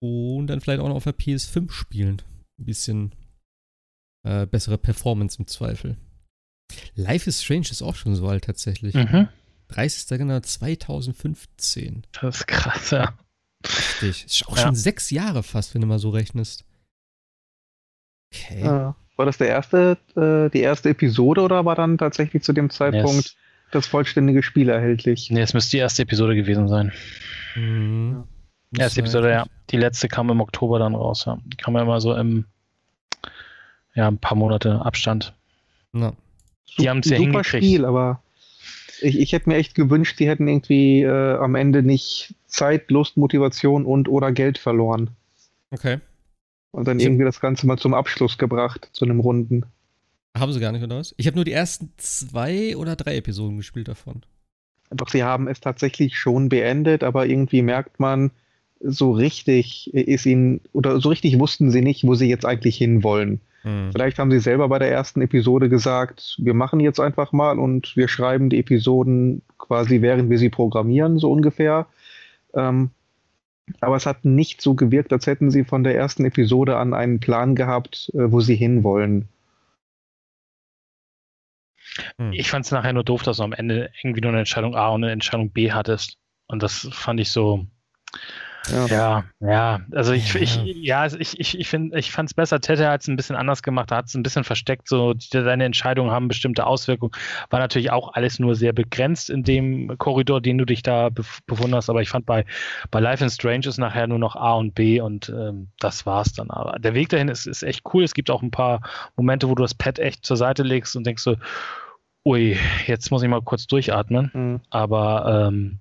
und dann vielleicht auch noch auf der PS5 spielen. Ein bisschen äh, bessere Performance im Zweifel. Life is Strange ist auch schon so alt tatsächlich. Mhm. 30. Januar 2015. Das ist krass, ja. Richtig. Ist auch Ja. schon sechs Jahre fast, wenn du mal so rechnest. Okay. War das der erste, äh, die erste Episode oder war dann tatsächlich zu dem Zeitpunkt Yes. das vollständige Spiel erhältlich? Nee, es müsste die erste Episode gewesen sein. Mhm. Erste Episode, ja. Die letzte kam im Oktober dann raus, ja. Die kam ja immer so im, ja, ein paar Monate Abstand. Na. Die haben's ja Super hingekriegt. Spiel, aber ich, ich hätte mir echt gewünscht, die hätten irgendwie äh, am Ende nicht Zeit, Lust, Motivation und oder Geld verloren. Okay. Und dann irgendwie das Ganze mal zum Abschluss gebracht, zu einem Runden. Haben sie gar nicht, oder was? Ich habe nur die ersten zwei oder drei Episoden gespielt davon. Doch sie haben es tatsächlich schon beendet, aber irgendwie merkt man, so richtig ist ihnen, oder so richtig wussten sie nicht, wo sie jetzt eigentlich hinwollen. Mhm. Vielleicht haben sie selber bei der ersten Episode gesagt, wir machen jetzt einfach mal und wir schreiben die Episoden quasi, während wir sie programmieren, so ungefähr. Ähm, aber es hat nicht so gewirkt, als hätten sie von der ersten Episode an einen Plan gehabt, äh, wo sie hinwollen. Mhm. Ich fand es nachher nur doof, dass du am Ende irgendwie nur eine Entscheidung A und eine Entscheidung B hattest. Und das fand ich so, Ja. ja, ja, also ich, Ja. ich, ja, also ich, ich, ich finde, ich fand es besser. Tete hat es ein bisschen anders gemacht, hat es ein bisschen versteckt, so die, deine Entscheidungen haben bestimmte Auswirkungen. War natürlich auch alles nur sehr begrenzt in dem Korridor, den du dich da hast, aber ich fand bei, bei Life in Strange ist nachher nur noch A und B und ähm, das war's dann. Aber der Weg dahin ist, ist echt cool. Es gibt auch ein paar Momente, wo du das Pad echt zur Seite legst und denkst so, ui, jetzt muss ich mal kurz durchatmen. Mhm. Aber ähm,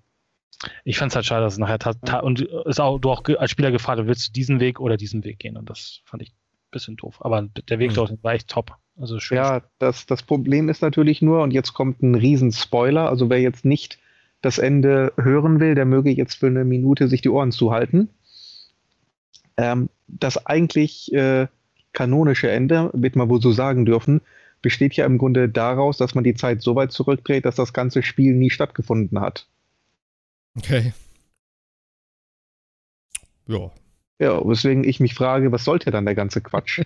ich fand es halt schade, dass es nachher und ist auch, du auch als Spieler gefragt hast, willst du diesen Weg oder diesen Weg gehen? Und das fand ich ein bisschen doof. Aber der Weg Mhm. dorthin war echt top. Also schön. Ja, das, das Problem ist natürlich nur, und jetzt kommt ein Riesen-Spoiler, also wer jetzt nicht das Ende hören will, der möge jetzt für eine Minute sich die Ohren zuhalten. Ähm, das eigentlich äh, kanonische Ende, wird man wohl so sagen dürfen, besteht ja im Grunde daraus, dass man die Zeit so weit zurückdreht, dass das ganze Spiel nie stattgefunden hat. Okay. Ja. Ja, weswegen ich mich frage, was sollte dann der ganze Quatsch?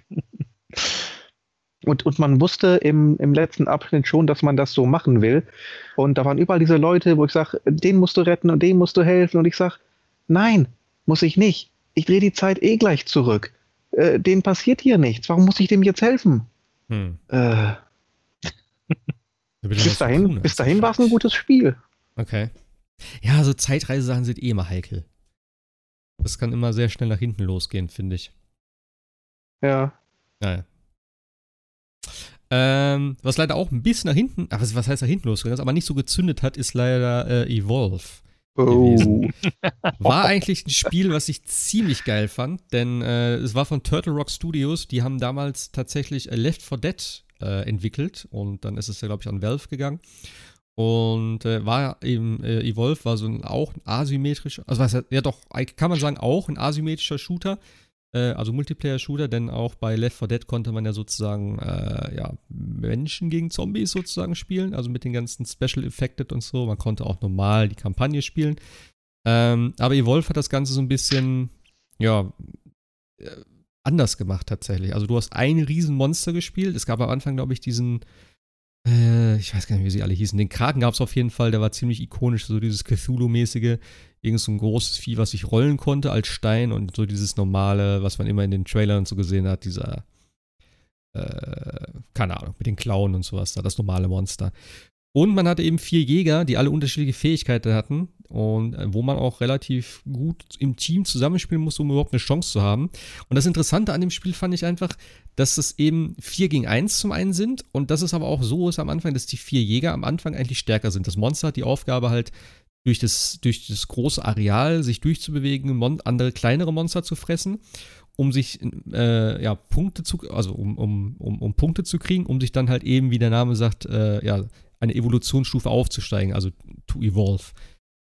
Und, und man wusste im, im letzten Abschnitt schon, dass man das so machen will. Und da waren überall diese Leute, wo ich sage, den musst du retten und dem musst du helfen. Und ich sage, nein, muss ich nicht. Ich drehe die Zeit eh gleich zurück. Äh, denen passiert hier nichts. Warum muss ich dem jetzt helfen? Hm. Äh, bis dahin, bis dahin war es ein gutes Spiel. Okay. Ja, so Zeitreisesachen sind eh immer heikel. Das kann immer sehr schnell nach hinten losgehen, finde ich. Ja. Naja. Ähm, was leider auch ein bisschen nach hinten, ach, was was heißt nach hinten losgegangen ist, aber nicht so gezündet hat, ist leider äh, Evolve. Oh. War eigentlich ein Spiel, was ich ziemlich geil fand, denn äh, es war von Turtle Rock Studios. Die haben damals tatsächlich äh, Left 4 Dead äh, entwickelt und dann ist es ja, glaube ich, an Valve gegangen. Und äh, war eben, äh, Evolve war so ein, auch ein asymmetrischer, also was, ja doch, kann man sagen, auch ein asymmetrischer Shooter, äh, also Multiplayer-Shooter, denn auch bei Left 4 Dead konnte man ja sozusagen, äh, ja, Menschen gegen Zombies sozusagen spielen, also mit den ganzen Special Effected und so. Man konnte auch normal die Kampagne spielen. Ähm, aber Evolve hat das Ganze so ein bisschen, ja, äh, anders gemacht tatsächlich. Also du hast ein Riesenmonster gespielt. Es gab am Anfang, glaube ich, diesen, äh, ich weiß gar nicht, wie sie alle hießen. Den Kraken gab es auf jeden Fall, der war ziemlich ikonisch, so dieses Cthulhu-mäßige, irgend so ein großes Vieh, was sich rollen konnte als Stein und so dieses normale, was man immer in den Trailern so gesehen hat, dieser, äh, keine Ahnung, mit den Klauen und sowas da, das normale Monster. Und man hatte eben vier Jäger, die alle unterschiedliche Fähigkeiten hatten und äh, wo man auch relativ gut im Team zusammenspielen musste, um überhaupt eine Chance zu haben. Und das Interessante an dem Spiel fand ich einfach, dass es eben 4 gegen 1 zum einen sind und dass es aber auch so ist am Anfang, dass die vier Jäger am Anfang eigentlich stärker sind. Das Monster hat die Aufgabe halt, durch das, durch das große Areal sich durchzubewegen, mon andere kleinere Monster zu fressen, um sich äh, ja, Punkte zu, also um, um, um, um Punkte zu kriegen, um sich dann halt eben, wie der Name sagt, äh, ja, eine Evolutionsstufe aufzusteigen, also to evolve.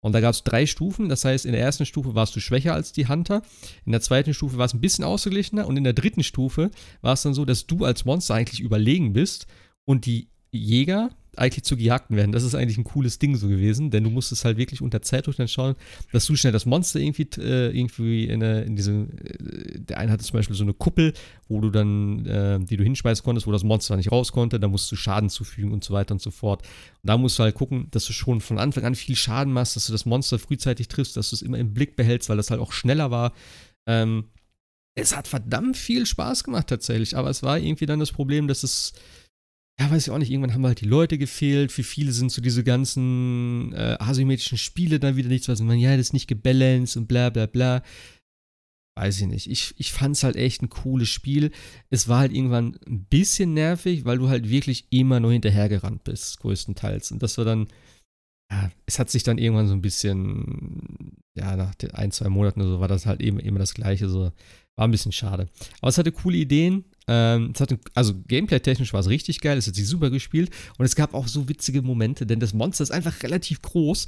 Und da gab es drei Stufen, das heißt, in der ersten Stufe warst du schwächer als die Hunter, in der zweiten Stufe war es ein bisschen ausgeglichener. Und in der dritten Stufe war es dann so, dass du als Monster eigentlich überlegen bist und die Jäger eigentlich zu Gejagten werden. Das ist eigentlich ein cooles Ding so gewesen, denn du musstest halt wirklich unter Zeitdruck dann schauen, dass du schnell das Monster irgendwie, äh, irgendwie in, eine, in diese, äh, der eine hatte zum Beispiel so eine Kuppel, wo du dann, äh, die du hinschmeißen konntest, wo das Monster nicht raus konnte, da musst du Schaden zufügen und so weiter und so fort. Und da musst du halt gucken, dass du schon von Anfang an viel Schaden machst, dass du das Monster frühzeitig triffst, dass du es immer im Blick behältst, weil das halt auch schneller war. Ähm, es hat verdammt viel Spaß gemacht tatsächlich, aber es war irgendwie dann das Problem, dass es ja, weiß ich auch nicht, irgendwann haben halt die Leute gefehlt. Für viele sind so diese ganzen äh, asymmetrischen Spiele dann wieder nichts, was man, ja, das ist nicht gebalanced und bla bla bla. Weiß ich nicht. Ich, ich fand es halt echt ein cooles Spiel. Es war halt irgendwann ein bisschen nervig, weil du halt wirklich immer nur hinterhergerannt bist, größtenteils. Und das war dann, ja, es hat sich dann irgendwann so ein bisschen, ja, nach den ein, zwei Monaten oder so war das halt eben immer das Gleiche. So, war ein bisschen schade. Aber es hatte coole Ideen. Ähm, hatte, also gameplay-technisch war es richtig geil, es hat sich super gespielt und es gab auch so witzige Momente, denn das Monster ist einfach relativ groß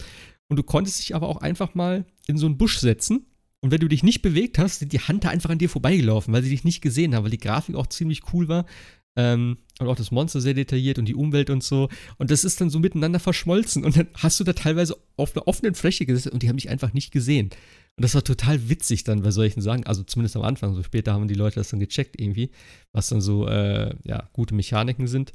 und du konntest dich aber auch einfach mal in so einen Busch setzen und wenn du dich nicht bewegt hast, sind die Hunter einfach an dir vorbeigelaufen, weil sie dich nicht gesehen haben, weil die Grafik auch ziemlich cool war. Ähm, und auch das Monster sehr detailliert und die Umwelt und so. Und das ist dann so miteinander verschmolzen. Und dann hast du da teilweise auf einer offenen Fläche gesessen und die haben dich einfach nicht gesehen. Und das war total witzig dann bei solchen Sachen, also zumindest am Anfang, so später haben die Leute das dann gecheckt irgendwie, was dann so, äh, ja, gute Mechaniken sind.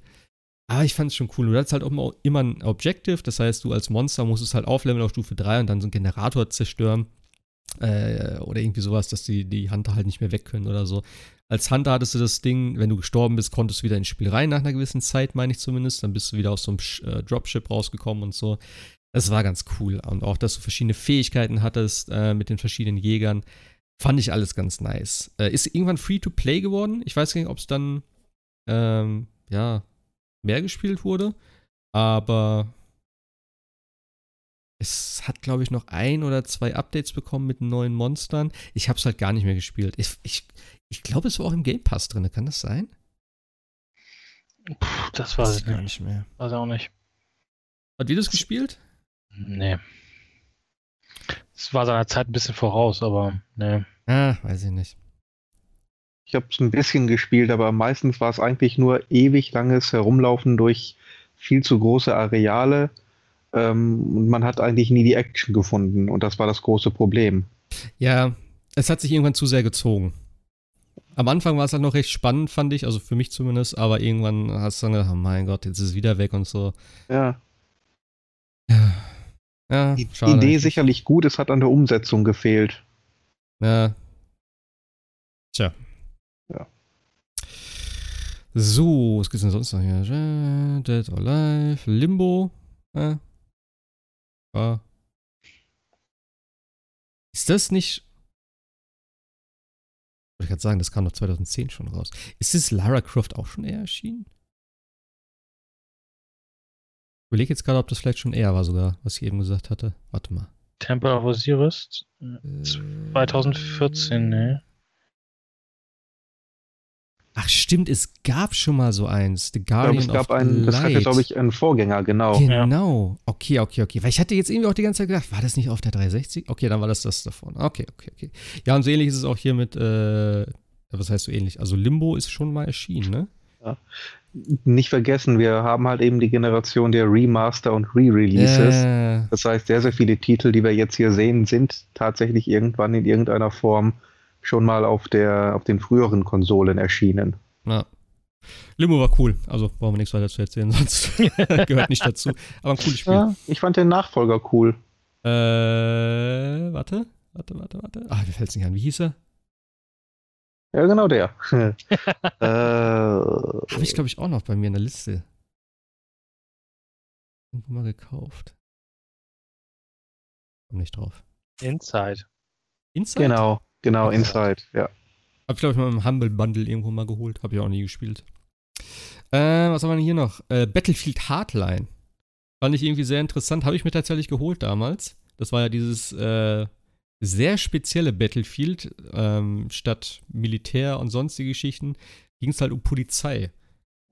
Aber ich fand es schon cool. Du hattest halt auch immer ein Objective, das heißt, du als Monster musstest halt aufleveln auf Stufe 3 und dann so einen Generator zerstören. Äh, oder irgendwie sowas, dass die, die Hunter halt nicht mehr weg können oder so. Als Hunter hattest du das Ding, wenn du gestorben bist, konntest du wieder ins Spiel rein nach einer gewissen Zeit, meine ich zumindest. Dann bist du wieder aus so einem äh, Dropship rausgekommen und so. Das war ganz cool. Und auch, dass du verschiedene Fähigkeiten hattest äh, mit den verschiedenen Jägern. Fand ich alles ganz nice. Äh, ist irgendwann Free-to-Play geworden. Ich weiß gar nicht, ob es dann, ähm, ja, mehr gespielt wurde. Aber es hat, glaube ich, noch ein oder zwei Updates bekommen mit neuen Monstern. Ich habe es halt gar nicht mehr gespielt. Ich, ich, ich glaube, es war auch im Game Pass drin. Kann das sein? Puh, das weiß ich gar nicht mehr. Weiß auch nicht. Hat ihr das gespielt? Nee. Es war seiner Zeit ein bisschen voraus, aber nee. Ah, weiß ich nicht. Ich habe es ein bisschen gespielt, aber meistens war es eigentlich nur ewig langes Herumlaufen durch viel zu große Areale. Ähm, und man hat eigentlich nie die Action gefunden und das war das große Problem. Ja, es hat sich irgendwann zu sehr gezogen. Am Anfang war es halt noch recht spannend, fand ich, also für mich zumindest, aber irgendwann hast du dann gedacht, oh mein Gott, jetzt ist es wieder weg und so. Ja. Ja. Ja, die schade. Idee sicherlich gut, es hat an der Umsetzung gefehlt. Ja. Tja. Ja. So, was gibt's denn sonst noch hier? Dead or Alive, Limbo. Ja. ja. Ist das nicht. Ich gerade sagen, das kam doch 2010 schon raus. Ist das Lara Croft auch schon eher erschienen? Ich überlege jetzt gerade, ob das vielleicht schon eher war sogar, was ich eben gesagt hatte. Warte mal. Temple of Osiris? 2014, äh, ne? Ach stimmt, es gab schon mal so eins. The Guardian ich glaube, es gab einen, das hatte, glaube ich, einen Vorgänger, genau. Genau. Okay, okay, okay. Weil ich hatte jetzt irgendwie auch die ganze Zeit gedacht, war das nicht auf der 360? Okay, dann war das das davon. Okay, okay, okay. Ja, und so ähnlich ist es auch hier mit, äh, was heißt so ähnlich? Also Limbo ist schon mal erschienen, ne? Ja nicht vergessen, wir haben halt eben die Generation der Remaster und Re-Releases. Äh. Das heißt, sehr, sehr viele Titel, die wir jetzt hier sehen, sind tatsächlich irgendwann in irgendeiner Form schon mal auf, der, auf den früheren Konsolen erschienen. Ja. Limo war cool, also brauchen wir nichts weiter zu erzählen, sonst gehört nicht dazu. Aber ein cooles Spiel. Ja, ich fand den Nachfolger cool. Äh, warte, warte, warte, warte. Ah, mir fällt es nicht an. Wie hieß er? Ja, genau der. äh, Habe ich, glaube ich, auch noch bei mir in der Liste. Irgendwo mal gekauft. Komm nicht drauf. Inside. Inside? Genau, genau, Inside, ja. Hab ich, glaube ich, mal im Humble Bundle irgendwo mal geholt. Habe ich auch nie gespielt. Äh, was haben wir denn hier noch? Äh, Battlefield Hardline. Fand ich irgendwie sehr interessant. Habe ich mir tatsächlich geholt damals. Das war ja dieses äh, sehr spezielle Battlefield. Ähm, statt Militär und sonstige Geschichten ging es halt um Polizei.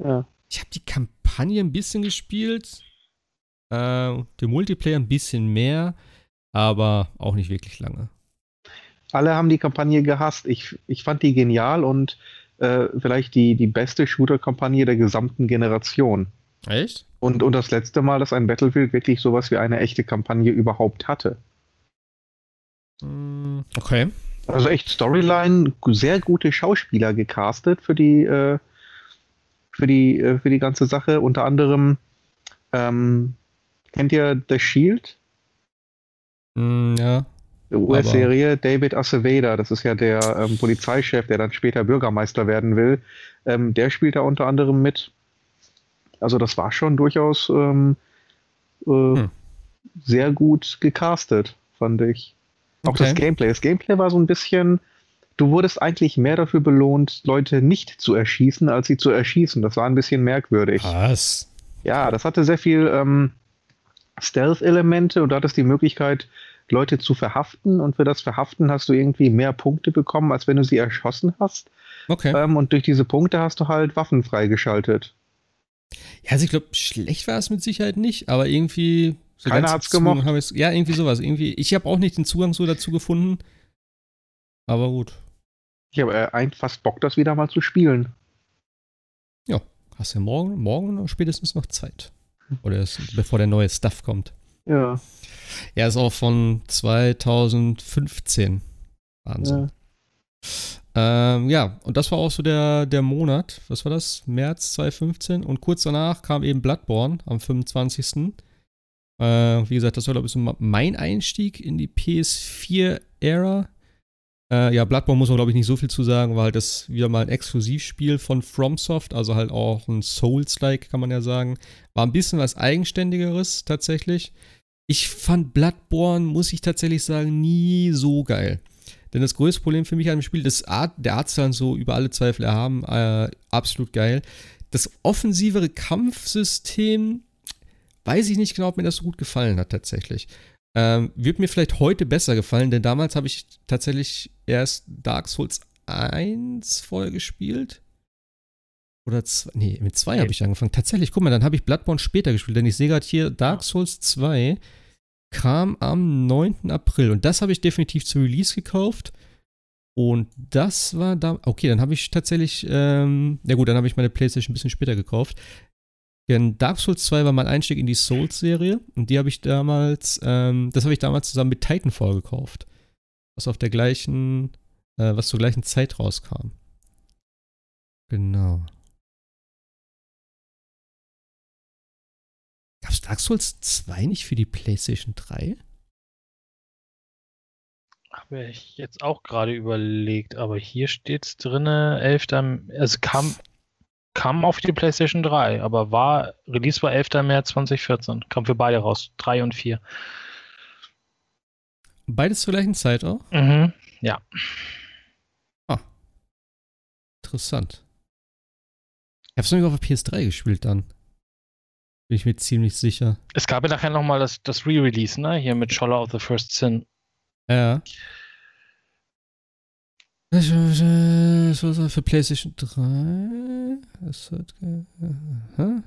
Ja. Ich habe die Kampagne ein bisschen gespielt. Äh, den Multiplayer ein bisschen mehr, aber auch nicht wirklich lange. Alle haben die Kampagne gehasst. Ich, ich fand die genial und äh, vielleicht die, die beste Shooter-Kampagne der gesamten Generation. Echt? Und, und das letzte Mal, dass ein Battlefield wirklich sowas wie eine echte Kampagne überhaupt hatte. Mm, Okay. Also echt Storyline, sehr gute Schauspieler gecastet für die, äh, für die, äh, für die ganze Sache. Unter anderem, ähm, kennt ihr The Shield? Mm, ja. Die US-Serie David Acevedo, das ist ja der ähm, Polizeichef, der dann später Bürgermeister werden will. Ähm, der spielt da unter anderem mit. Also das war schon durchaus ähm, äh, Hm. sehr gut gecastet, fand ich. Auch Okay. das Gameplay. Das Gameplay war so ein bisschen, du wurdest eigentlich mehr dafür belohnt, Leute nicht zu erschießen, als sie zu erschießen. Das war ein bisschen merkwürdig. Was? Ja, das hatte sehr viel ähm, Stealth-Elemente und du hattest die Möglichkeit, Leute zu verhaften und für das Verhaften hast du irgendwie mehr Punkte bekommen, als wenn du sie erschossen hast. Okay. Ähm, und durch diese Punkte hast du halt Waffen freigeschaltet. Ja, also ich glaube, schlecht war es mit Sicherheit nicht, aber irgendwie. So Keiner hat's ich's- ja, irgendwie sowas. Irgendwie, ich habe auch nicht den Zugang so dazu gefunden. Aber gut. Ich habe äh, ein- fast Bock, das wieder mal zu spielen. Hast du ja morgen, morgen spätestens noch Zeit. Oder es, bevor der neue Stuff kommt. Ja. Er ist auch von 2015. Wahnsinn. Ähm, ja, und das war auch so der, der Monat. Was war das? März 2015. Und kurz danach kam eben Bloodborne am 25. Äh, wie gesagt, das war, glaube ich, so mein Einstieg in die PS4-Ära. Äh, ja, Bloodborne muss man, glaube ich, nicht so viel zu sagen, weil halt das wieder mal ein Exklusivspiel von FromSoft, also halt auch ein Souls-like, kann man ja sagen. War ein bisschen was Eigenständigeres tatsächlich. Ich fand Bloodborne, muss ich tatsächlich sagen, nie so geil. Denn das größte Problem für mich an dem Spiel, das Art, der Artstyle so über alle Zweifel erhaben, äh, absolut geil. Das offensivere Kampfsystem, weiß ich nicht genau, ob mir das so gut gefallen hat tatsächlich. Ähm, wird mir vielleicht heute besser gefallen, denn damals habe ich tatsächlich erst Dark Souls 1 vorher gespielt. Oder zwei, nee, mit zwei Nee. habe ich angefangen. Tatsächlich, guck mal, dann habe ich Bloodborne später gespielt, denn ich sehe gerade hier, Dark Souls 2 kam am 9. April und das habe ich definitiv zu Release gekauft. Und das war da. Okay, dann habe ich tatsächlich. Ähm, ja, gut, dann habe ich meine PlayStation ein bisschen später gekauft. Denn Dark Souls 2 war mein Einstieg in die Souls-Serie und die habe ich damals. Ähm, das habe ich damals zusammen mit Titanfall gekauft. Was auf der gleichen. Äh, was zur gleichen Zeit rauskam. Genau. Gab es Dark Souls 2 nicht für die PlayStation 3? Habe ich jetzt auch gerade überlegt, aber hier steht es drinne, 11. Also kam, kam auf die PlayStation 3, aber war, Release war 11. März 2014. Kam für beide raus, 3 und 4. Beides zur gleichen Zeit auch? Mhm. Interessant. Ich hab's nämlich auf der PS3 gespielt dann. Bin ich mir ziemlich sicher. Es gab ja nachher nochmal das, das Re-Release, ne? Hier mit Scholar of the First Sin. Ja. Das war für PlayStation 3. Das hat. Hä?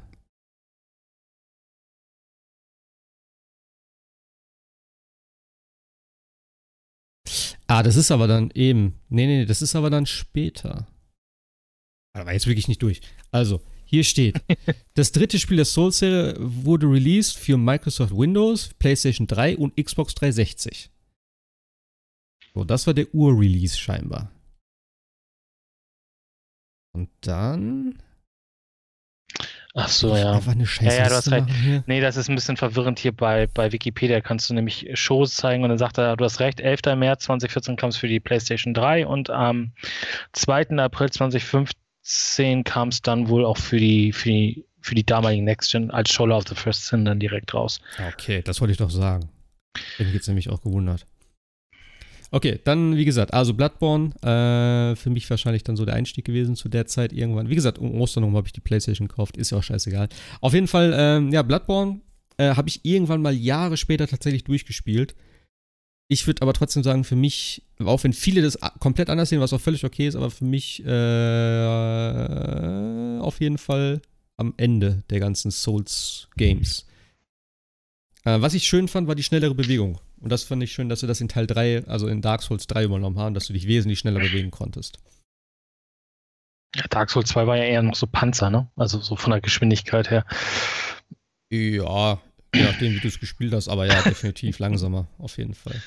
Ah, das ist aber dann eben. Nee, nee, nee, das ist aber dann später. Aber jetzt wirklich nicht durch. Also, hier steht: Das dritte Spiel der Souls-Serie wurde released für Microsoft Windows, PlayStation 3 und Xbox 360. So, das war der Ur-Release scheinbar. Und dann. Ach so, ja. Einfach eine Scheiße. Ja, ja, du hast recht. Hier. Nee, das ist ein bisschen verwirrend hier bei, bei Wikipedia. Kannst du nämlich Shows zeigen und dann sagt er, du hast recht, 11. März 2014 kam es für die PlayStation 3 und am 2. April 2015 kam es dann wohl auch für die, für die, für die damaligen Next Gen als Scholar of the First Sin dann direkt raus. Okay, das wollte ich doch sagen. Bin ich jetzt nämlich auch gewundert. Okay, dann wie gesagt, also Bloodborne, äh, für mich wahrscheinlich dann so der Einstieg gewesen zu der Zeit irgendwann. Wie gesagt, um Ostern habe ich die Playstation gekauft, ist ja auch scheißegal. Auf jeden Fall, ähm, ja, Bloodborne, äh, habe ich irgendwann mal Jahre später tatsächlich durchgespielt. Ich würde aber trotzdem sagen, für mich, auch wenn viele das komplett anders sehen, was auch völlig okay ist, aber für mich äh, auf jeden Fall am Ende der ganzen Souls-Games. Äh, was ich schön fand, war die schnellere Bewegung. Und das fand ich schön, dass wir das in Teil 3, also in Dark Souls 3 übernommen haben, dass du dich wesentlich schneller bewegen konntest. Ja, Dark Souls 2 war ja eher noch so Panzer, ne? Also so von der Geschwindigkeit her. Ja, je nachdem, wie du es gespielt hast, aber ja, definitiv langsamer, auf jeden Fall.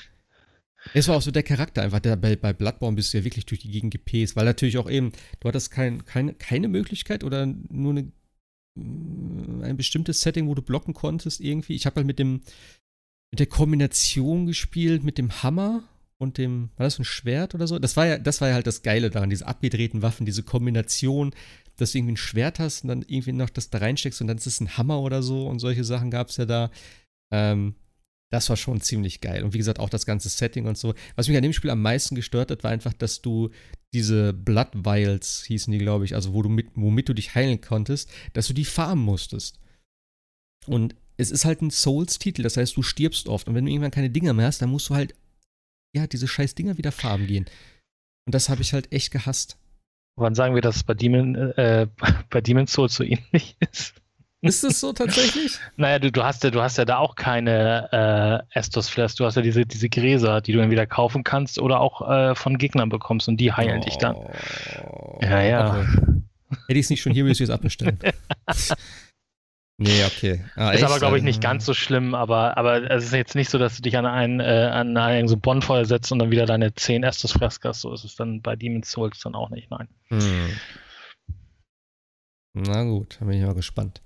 Es war auch so der Charakter einfach, der bei, bei Bloodborne bist du ja wirklich durch die Gegend gepäst, weil natürlich auch eben, du hattest kein, keine, keine Möglichkeit oder nur eine, ein bestimmtes Setting, wo du blocken konntest irgendwie. Ich habe halt mit dem, mit der Kombination gespielt, mit dem Hammer und dem, war das ein Schwert oder so? Das war ja, das war ja halt das Geile daran, diese abgedrehten Waffen, diese Kombination, dass du irgendwie ein Schwert hast und dann irgendwie noch das da reinsteckst und dann ist es ein Hammer oder so und solche Sachen gab es ja da. Ähm, das war schon ziemlich geil. Und wie gesagt, auch das ganze Setting und so. Was mich an dem Spiel am meisten gestört hat, war einfach, dass du diese Blood Vials, hießen die, glaube ich, also wo du mit, womit du dich heilen konntest, dass du die farmen musstest. Und es ist halt ein Souls-Titel, das heißt, du stirbst oft. Und wenn du irgendwann keine Dinger mehr hast, dann musst du halt ja, diese scheiß Dinger wieder farben gehen. Und das habe ich halt echt gehasst. Wann sagen wir, dass es bei Demon, äh, bei Demon's Souls so ähnlich ist? Ist es so tatsächlich? naja, du, du, hast ja, du hast ja da auch keine äh, Estos Flares, du hast ja diese, diese Gräser, die du entweder kaufen kannst oder auch äh, von Gegnern bekommst und die heilen oh. dich dann. Ja, ja. Okay. Hätte ich es nicht schon hier, würde ich es abbestellen. Nee, okay. Ah, ist echt? aber, glaube ich, nicht ganz so schlimm, aber, aber es ist jetzt nicht so, dass du dich an ein, äh, an ein so Bonfeuer setzt und dann wieder deine 10 Estus Frescas. So ist es dann bei Demon's Souls dann auch nicht, nein. Hm. Na gut, da bin ich mal gespannt.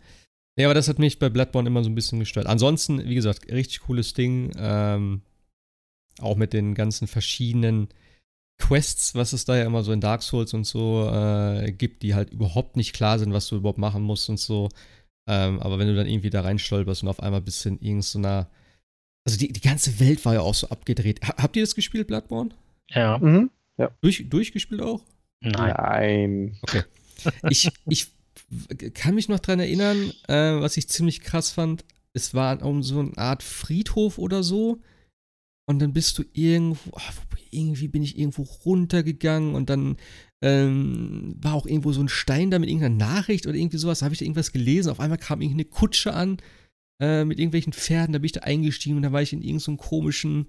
Nee, aber das hat mich bei Bloodborne immer so ein bisschen gestört. Ansonsten, wie gesagt, richtig cooles Ding. Ähm, auch mit den ganzen verschiedenen Quests, was es da ja immer so in Dark Souls und so äh, gibt, die halt überhaupt nicht klar sind, was du überhaupt machen musst und so. Ähm, aber wenn du dann irgendwie da reinstolperst und auf einmal bist in irgendeiner. Also die, die ganze Welt war ja auch so abgedreht. Ha habt ihr das gespielt, Bloodborne? Ja. Mhm. ja. Durch, durchgespielt auch? Nein. Nein. Okay. Ich, ich kann mich noch dran erinnern, äh, was ich ziemlich krass fand. Es war um so eine Art Friedhof oder so. Und dann bist du irgendwo, oh, irgendwie bin ich irgendwo runtergegangen und dann ähm, war auch irgendwo so ein Stein da mit irgendeiner Nachricht oder irgendwie sowas. Da habe ich da irgendwas gelesen. Auf einmal kam irgendeine Kutsche an äh, mit irgendwelchen Pferden. Da bin ich da eingestiegen und da war ich in irgendeinem so komischen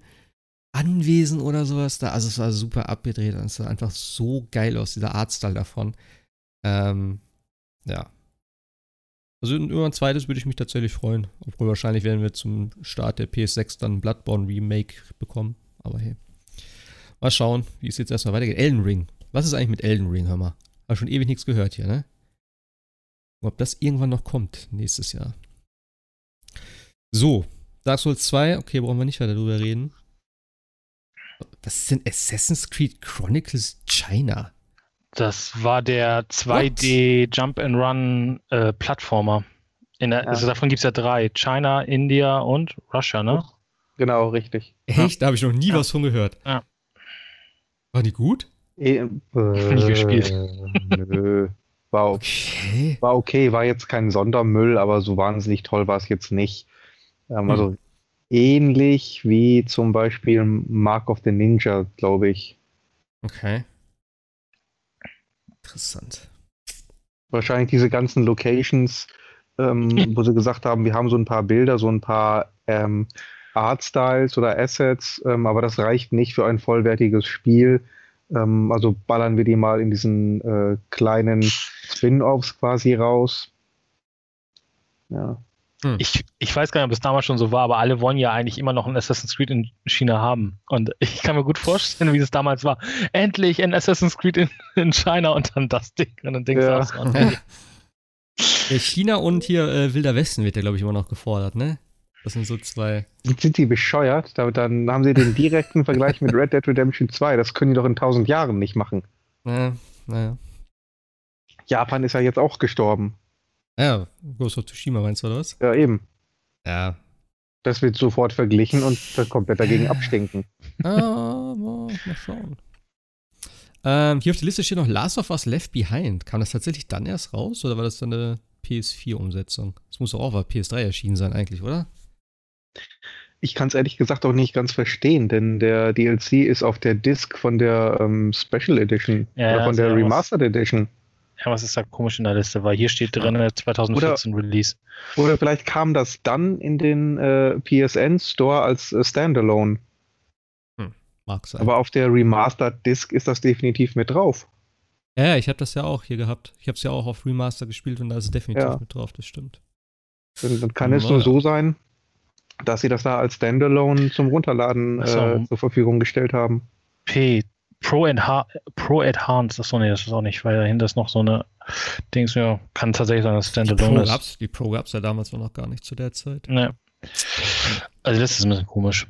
Anwesen oder sowas da. Also es war super abgedreht und es sah einfach so geil aus, dieser Artstyle davon. Ähm, ja. Also über ein zweites würde ich mich tatsächlich freuen. Obwohl wahrscheinlich werden wir zum Start der PS6 dann Bloodborne Remake bekommen. Aber hey. Mal schauen, wie es jetzt erstmal weitergeht. Elden Ring. Was ist eigentlich mit Elden Ring, hör mal? Hab schon ewig nichts gehört hier, ne? Ob das irgendwann noch kommt, nächstes Jahr. So, Dark Souls 2, okay, brauchen wir nicht weiter drüber reden. Was denn Assassin's Creed Chronicles China? Das war der 2D What? Jump and Run äh, Plattformer. Der, ja. Also davon gibt es ja drei: China, India und Russia, ne? Genau, richtig. Echt? Ja. Da habe ich noch nie ja. was von gehört. Ja. War die gut? E äh, Nie gespielt. Nö. War okay. war okay, war jetzt kein Sondermüll, aber so wahnsinnig toll war es jetzt nicht. Ähm, also hm. ähnlich wie zum Beispiel Mark of the Ninja, glaube ich. Okay. Interessant. Wahrscheinlich diese ganzen Locations, ähm, wo sie gesagt haben, wir haben so ein paar Bilder, so ein paar ähm, Artstyles oder Assets, ähm, aber das reicht nicht für ein vollwertiges Spiel. Ähm, also ballern wir die mal in diesen äh, kleinen Spin-offs quasi raus. Ja. Hm. Ich, ich weiß gar nicht, ob es damals schon so war, aber alle wollen ja eigentlich immer noch ein Assassin's Creed in China haben. Und ich kann mir gut vorstellen, wie es damals war. Endlich ein Assassin's Creed in, in China und dann das Ding. Und dann denkst ja. China und hier äh, Wilder Westen wird ja, glaube ich, immer noch gefordert, ne? Das sind so zwei. Sind die bescheuert? Dann haben sie den direkten Vergleich mit Red Dead Redemption 2. Das können die doch in tausend Jahren nicht machen. Naja, naja. Japan ist ja jetzt auch gestorben. Ja, Ghost of Tsushima meinst du, oder was? Ja, eben. Ja. Das wird sofort verglichen und komplett dagegen abstinken. Ah, mal, mal schauen. Ähm, hier auf der Liste steht noch Last of Us Left Behind. Kam das tatsächlich dann erst raus oder war das dann eine PS4-Umsetzung. Das muss doch auch auf PS3 erschienen sein, eigentlich, oder? Ich kann es ehrlich gesagt auch nicht ganz verstehen, denn der DLC ist auf der Disc von der ähm, Special Edition Ja, oder von ja, der Remastered Edition. Ja, was ist da komisch in der Liste? Weil hier steht drin 2014 Release. Oder vielleicht kam das dann in den äh, PSN Store als äh, Standalone. Mag sein. Aber auf der Remastered Disc ist das definitiv mit drauf. ja, ich habe das ja auch hier gehabt. Ich habe es ja auch auf Remaster gespielt und da ist es definitiv Ja. mit drauf, das stimmt. Dann, dann kann es nur ja. so sein, dass sie das da als Standalone zum Runterladen Ach so. äh, zur Verfügung gestellt haben. P. Pro, Enha Pro Enhanced. Achso, nee, das ist auch nicht, weil dahinter ist noch so eine Dings, ja, kann tatsächlich sein, dass Die Standalone Pro ist. die Pro gab's ja damals noch gar nicht zu der Zeit. Ne. Also das ist ein bisschen komisch.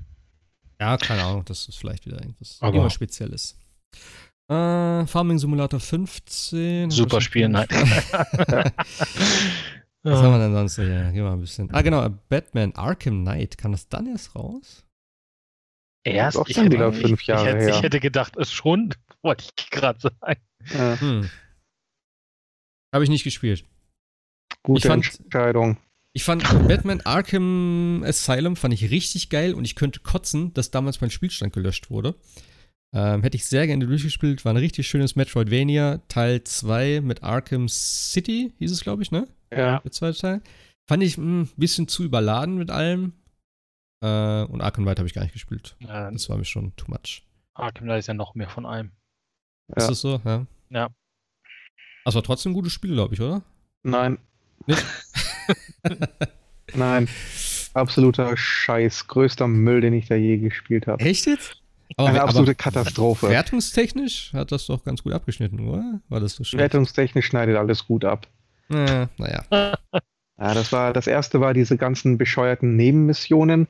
Ja, keine Ahnung, das ist vielleicht wieder irgendwas Aber- irgendwas Spezielles. Äh, Farming Simulator 15. hab Super Spiel, nein. Was haben wir denn sonst noch hier? Gehen wir mal ein bisschen. Ah, genau, Batman Arkham Knight. Kann das dann erst raus? Erst, Auch ich hätte, wieder ich, fünf Jahre ich, hätte, her. ich hätte gedacht, es schon, wollte ich gerade sagen. Äh, Hm. Habe ich nicht gespielt. gute Ich fand- Entscheidung. Ich fand Batman Arkham Asylum fand ich richtig geil und ich könnte kotzen, dass damals mein Spielstand gelöscht wurde. Ähm, hätte ich sehr gerne durchgespielt. War ein richtig schönes Metroidvania. Teil 2 mit Arkham City, hieß es, glaube ich, ne? Ja. Der zweite Teil. Fand ich ein bisschen zu überladen mit allem. Äh, und Arkham Knight habe ich gar nicht gespielt. Äh, Das war mir schon too much. Arkham Knight ist ja noch mehr von einem. Ist Ja. das so? Ja. Ja. Das war trotzdem ein gutes Spiel, glaube ich, oder? Nein. Nicht? Nein. Absoluter Scheiß. Größter Müll, den ich da je gespielt habe. Echt jetzt? Eine absolute Katastrophe. wertungstechnisch hat das doch ganz gut abgeschnitten, oder? War das so schlecht? Wertungstechnisch schneidet alles gut ab. Äh, naja. Ja, das war das erste war diese ganzen bescheuerten Nebenmissionen,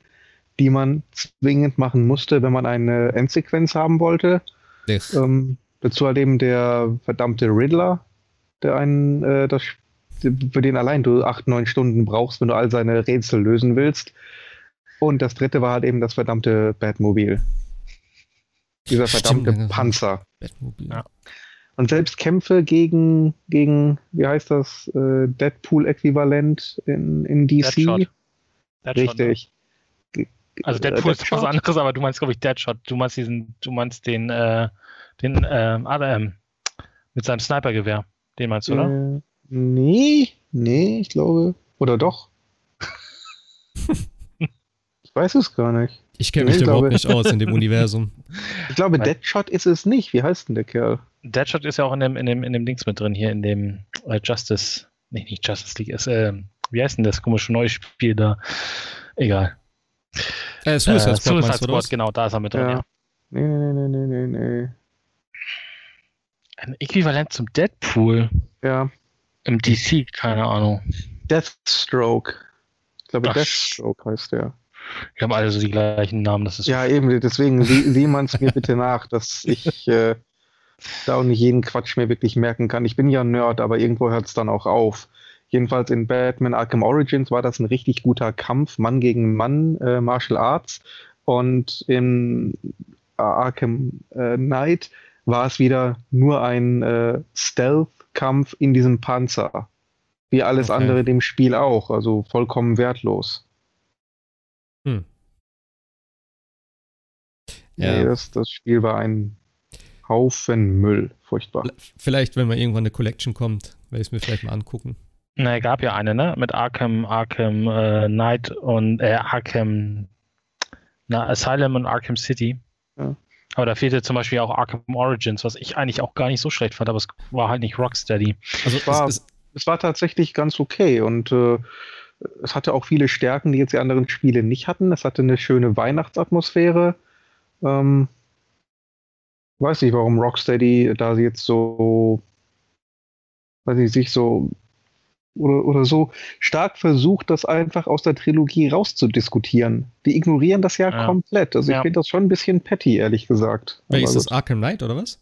die man zwingend machen musste, wenn man eine Endsequenz haben wollte. Ähm, dazu halt eben der verdammte Riddler, der einen äh, das für den allein du acht, neun Stunden brauchst, wenn du all seine Rätsel lösen willst. Und das dritte war halt eben das verdammte Batmobil. Dieser Stimmt, verdammte ja. Panzer. Batmobil. Ja. Und selbst Kämpfe gegen, gegen wie heißt das, äh, Deadpool-Äquivalent in, in DC. Deadshot. Deadshot, ne? Richtig. Also Äh, Deadpool ist was Deadshot? anderes, aber du meinst, glaube ich, Deadshot. Du meinst diesen, du meinst den, äh, den, ähm, ah, ähm, mit seinem Snipergewehr. Den meinst du, oder? Äh, nee, nee, ich glaube. Oder doch? ich weiß es gar nicht. Ich kenne mich Ich überhaupt glaube- nicht aus in dem Universum. Ich glaube, Deadshot ist es nicht. Wie heißt denn der Kerl? Deadshot ist ja auch in dem, in dem, in dem Dings mit drin, hier in dem äh, Justice, nee, nicht Justice League, ist, ähm, wie heißt denn das komische neue Spiel da? Egal. Äh, Suicide Äh, Squad oder Squad, genau, da ist er mit drin, Ja. ja. Nee, nee, nee, nee, nee, nee. Ein Äquivalent zum Deadpool Ja, im DC, keine Ahnung. Deathstroke. Ich glaube, Ach, Deathstroke heißt der. Wir haben alle so die gleichen Namen, das ist Ja, eben, deswegen sieh, sieh man es mir bitte nach, dass ich äh, da auch nicht jeden Quatsch mir wirklich merken kann. Ich bin ja ein Nerd, aber irgendwo hört es dann auch auf. Jedenfalls in Batman Arkham Origins war das ein richtig guter Kampf, Mann gegen Mann, äh, Martial Arts. Und in Arkham äh, Knight war es wieder nur ein äh, Stealth-Kampf in diesem Panzer. Wie alles Okay. andere dem Spiel auch, also vollkommen wertlos. Hm. Nee, Ja. das, das Spiel war ein Haufen Müll. Furchtbar. Vielleicht, wenn mal irgendwann eine Collection kommt, werde ich es mir vielleicht mal angucken. Na, gab ja eine, ne? Mit Arkham, Arkham äh, Knight und äh, Arkham na, Asylum und Arkham City. Ja. Aber da fehlte zum Beispiel auch Arkham Origins, was ich eigentlich auch gar nicht so schlecht fand, aber es war halt nicht Rocksteady. Also, War- es, es, Es war tatsächlich ganz okay und äh, es hatte auch viele Stärken, die jetzt die anderen Spiele nicht hatten. Es hatte eine schöne Weihnachtsatmosphäre. Ähm, weiß nicht, warum Rocksteady da sie jetzt so, weiß ich, sich so oder, oder so stark versucht, das einfach aus der Trilogie rauszudiskutieren. Die ignorieren das ja, Ja. komplett. Also ich Ja. finde das schon ein bisschen petty, ehrlich gesagt. welches ist das? Arkham Knight oder was?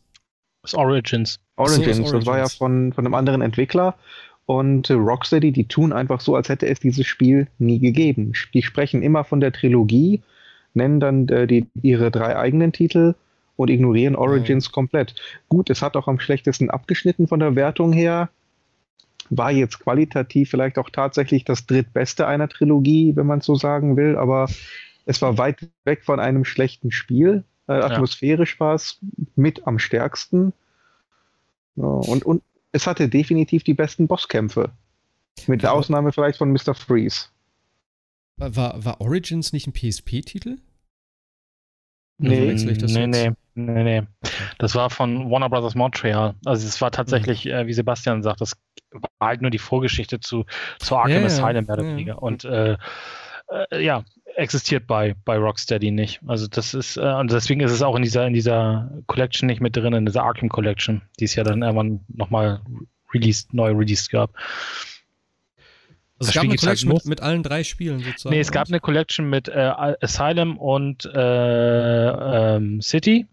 Das Origins. Ach so, Origins, das das war ja Origins. von, von einem anderen Entwickler. Und äh, Rocksteady, die tun einfach so, als hätte es dieses Spiel nie gegeben. Die sprechen immer von der Trilogie, nennen dann äh, die, ihre drei eigenen Titel und ignorieren Origins komplett. Gut, es hat auch am schlechtesten abgeschnitten von der Wertung her. war jetzt qualitativ vielleicht auch tatsächlich das drittbeste einer Trilogie, wenn man so sagen will, aber es war weit weg von einem schlechten Spiel. Äh, atmosphärisch war es mit am stärksten. Ja, und, und es hatte definitiv die besten Bosskämpfe. Mit der Ausnahme vielleicht von Mr. Freeze. War, war Origins nicht ein PSP-Titel? Nee, nee, nee, nee, nee. Das war von Warner Brothers Montreal. Also es war tatsächlich, mhm. äh, wie Sebastian sagt, das war halt nur die Vorgeschichte zu, zu Arkham Asylum mehr oder weniger. Yeah. Und äh, äh, ja, existiert bei, bei Rocksteady nicht. Also das ist, äh, und deswegen ist es auch in dieser, in dieser Collection nicht mit drin, in dieser Arkham Collection, die es ja dann irgendwann nochmal released, neu released gab. Also es gab eine halt Collection halt mit, mit, allen drei Spielen sozusagen. Nee, es gab eine Collection mit äh, Asylum und äh, ähm, City.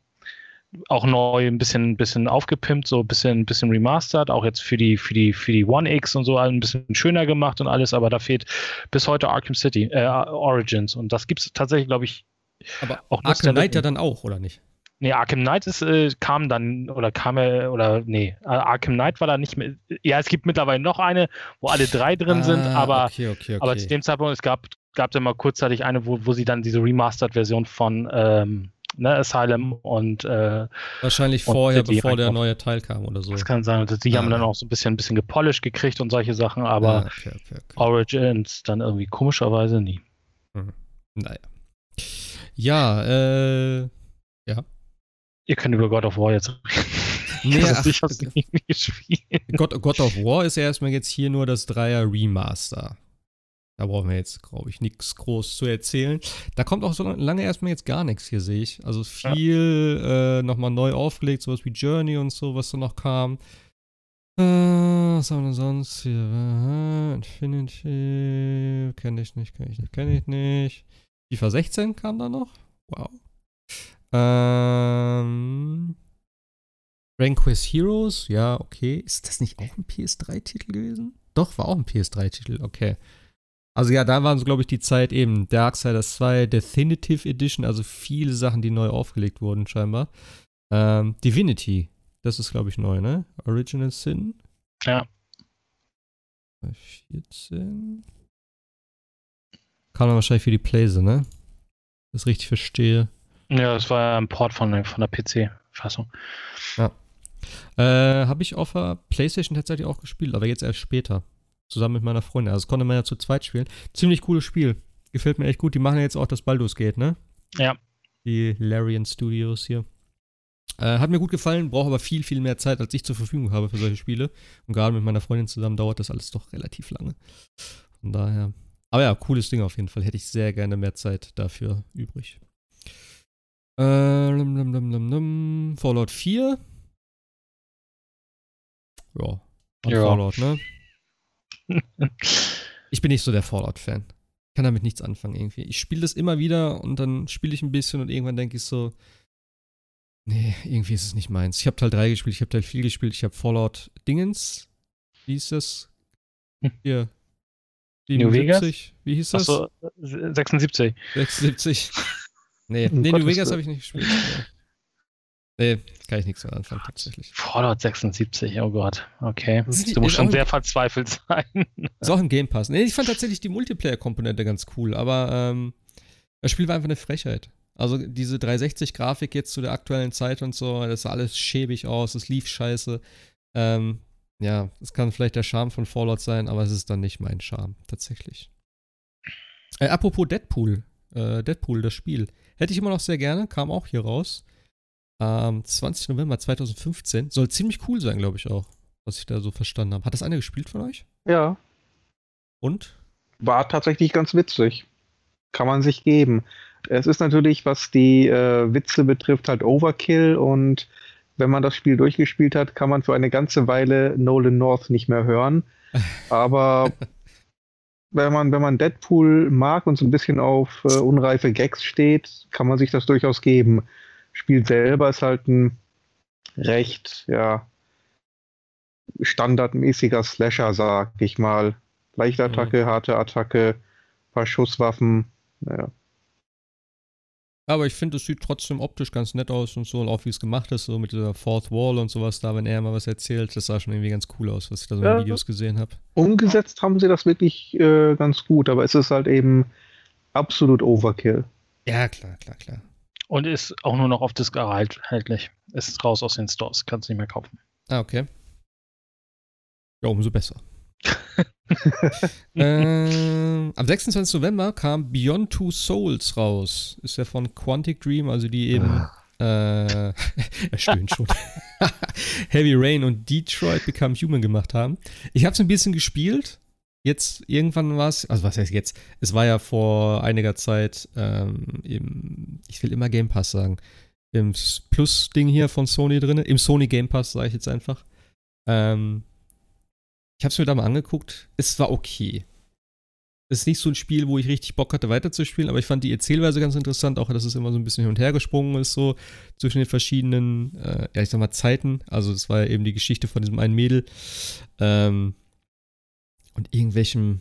Auch neu, ein bisschen, ein bisschen aufgepimpt, so ein bisschen, ein bisschen remastered, auch jetzt für die, für die, für die One X und so ein bisschen schöner gemacht und alles, aber da fehlt bis heute Arkham City, äh, Origins. Und das gibt es tatsächlich, glaube ich, aber auch Arkham Knight ja dann auch, oder nicht? Nee, Arkham Knight ist, äh, kam dann, oder kam er, oder nee, Arkham Knight war da nicht mehr. Ja, es gibt mittlerweile noch eine, wo alle drei drin ah, sind, aber, okay, okay, okay. aber zu dem Zeitpunkt, es gab, gab es immer kurzzeitig eine, wo, wo sie dann diese Remastered-Version von ähm, ne, Asylum und äh, wahrscheinlich und vorher, bevor der neue Teil kam oder so. Das kann sein. Und die ah. haben dann auch so ein bisschen, ein bisschen gepolished gekriegt und solche Sachen, aber ah, okay, okay, Origins dann irgendwie komischerweise nie. Hm. Naja. Ja, äh, ja. Ihr könnt über God of War jetzt reden. Nee, ach, God, God of War ist ja erstmal jetzt hier nur das Dreier Remaster. Da brauchen wir jetzt, glaube ich, nichts groß zu erzählen. Da kommt auch so lange erstmal jetzt gar nichts hier, sehe ich. Also viel ja. äh, nochmal neu aufgelegt, sowas wie Journey und so, was da noch kam. Äh, was haben wir denn sonst hier? Aha, Infinity. Kenne ich nicht, kenne ich nicht, kenne ich nicht. FIFA 16 kam da noch. Wow. Ähm, Ranquest Heroes, ja, okay. Ist das nicht auch ein PS3-Titel gewesen? Doch, war auch ein PS3-Titel, okay. Also ja, da waren so, glaube ich, die Zeit eben Darksiders 2, Definitive Edition, also viele Sachen, die neu aufgelegt wurden, scheinbar. Ähm, Divinity, das ist, glaube ich, neu, ne? Original Sin. Ja. 14. Kam dann wahrscheinlich für die Playse, ne? Das richtig verstehe. Ja, das war ja ein Port von, von der PC-Fassung. Ja. Äh, Habe ich auf der PlayStation tatsächlich auch gespielt, aber jetzt erst später. Zusammen mit meiner Freundin. Also das konnte man ja zu zweit spielen. Ziemlich cooles Spiel. Gefällt mir echt gut. Die machen ja jetzt auch das Baldur's Gate, ne? Ja. Die Larian Studios hier. Äh, hat mir gut gefallen, brauche aber viel, viel mehr Zeit, als ich zur Verfügung habe für solche Spiele. Und gerade mit meiner Freundin zusammen dauert das alles doch relativ lange. Von daher. Aber ja, cooles Ding auf jeden Fall. Hätte ich sehr gerne mehr Zeit dafür übrig. Äh, lum, lum, lum, lum, Fallout 4. Ja. ja. Fallout, ne? ich bin nicht so der Fallout-Fan. Ich kann damit nichts anfangen irgendwie. Ich spiele das immer wieder und dann spiele ich ein bisschen und irgendwann denke ich so, nee, irgendwie ist es nicht meins. Ich habe Teil 3 gespielt, ich habe Teil 4 gespielt, ich habe Fallout Dingens. Wie hieß das? Hm. Hier. 77. New Vegas? Wie hieß das? Achso, 76. 76. Nee, um nee New Vegas habe ich nicht gespielt. Nee, kann ich nichts mehr anfangen, tatsächlich. Fallout 76, oh Gott. Okay. Du musst schon sehr verzweifelt sein. Ist auch ein Game Pass. Nee, ich fand tatsächlich die Multiplayer-Komponente ganz cool, aber ähm, das Spiel war einfach eine Frechheit. Also diese 360-Grafik jetzt zu der aktuellen Zeit und so, das sah alles schäbig aus, es lief scheiße. Ähm, ja, es kann vielleicht der Charme von Fallout sein, aber es ist dann nicht mein Charme, tatsächlich. Äh, apropos Deadpool. Äh, Deadpool, das Spiel. Hätte ich immer noch sehr gerne, kam auch hier raus. Am 20. November 2015. Soll ziemlich cool sein, glaube ich auch, was ich da so verstanden habe. Hat das einer gespielt von euch? Ja. Und? War tatsächlich ganz witzig. Kann man sich geben. Es ist natürlich, was die äh, Witze betrifft, halt Overkill und wenn man das Spiel durchgespielt hat, kann man für eine ganze Weile Nolan North nicht mehr hören. Aber wenn man, wenn man Deadpool mag und so ein bisschen auf äh, unreife Gags steht, kann man sich das durchaus geben. Spiel selber ist halt ein recht, ja, standardmäßiger Slasher, sag ich mal. Leichte Attacke, mhm. harte Attacke, paar Schusswaffen, naja. Aber ich finde, es sieht trotzdem optisch ganz nett aus und so, und auch wie es gemacht ist, so mit dieser Fourth Wall und sowas da, wenn er mal was erzählt, das sah schon irgendwie ganz cool aus, was ich da so in Ja. Videos gesehen habe. Umgesetzt haben sie das wirklich äh, ganz gut, aber es ist halt eben absolut Overkill. Ja, klar, klar, klar. Und ist auch nur noch auf Disc erhältlich. Ist raus aus den Stores, kannst nicht mehr kaufen. Ah, okay. Ja, umso besser. ähm, am 26. November kam Beyond Two Souls raus. Ist ja von Quantic Dream, also die eben. Äh, er stöhnt schon. Heavy Rain und Detroit Become Human gemacht haben. Ich habe es ein bisschen gespielt. Jetzt irgendwann war es, also was heißt jetzt? Es war ja vor einiger Zeit ähm, im, ich will immer Game Pass sagen, im Plus-Ding hier von Sony drin, im Sony Game Pass, sage ich jetzt einfach. Ähm, ich habe es mir da mal angeguckt. Es war okay. Es ist nicht so ein Spiel, wo ich richtig Bock hatte, weiterzuspielen, aber ich fand die Erzählweise ganz interessant, auch dass es immer so ein bisschen hin und her gesprungen ist, so zwischen den verschiedenen, äh, ja, ich sag mal, Zeiten. Also, es war ja eben die Geschichte von diesem einen Mädel. Ähm, und irgendwelchem.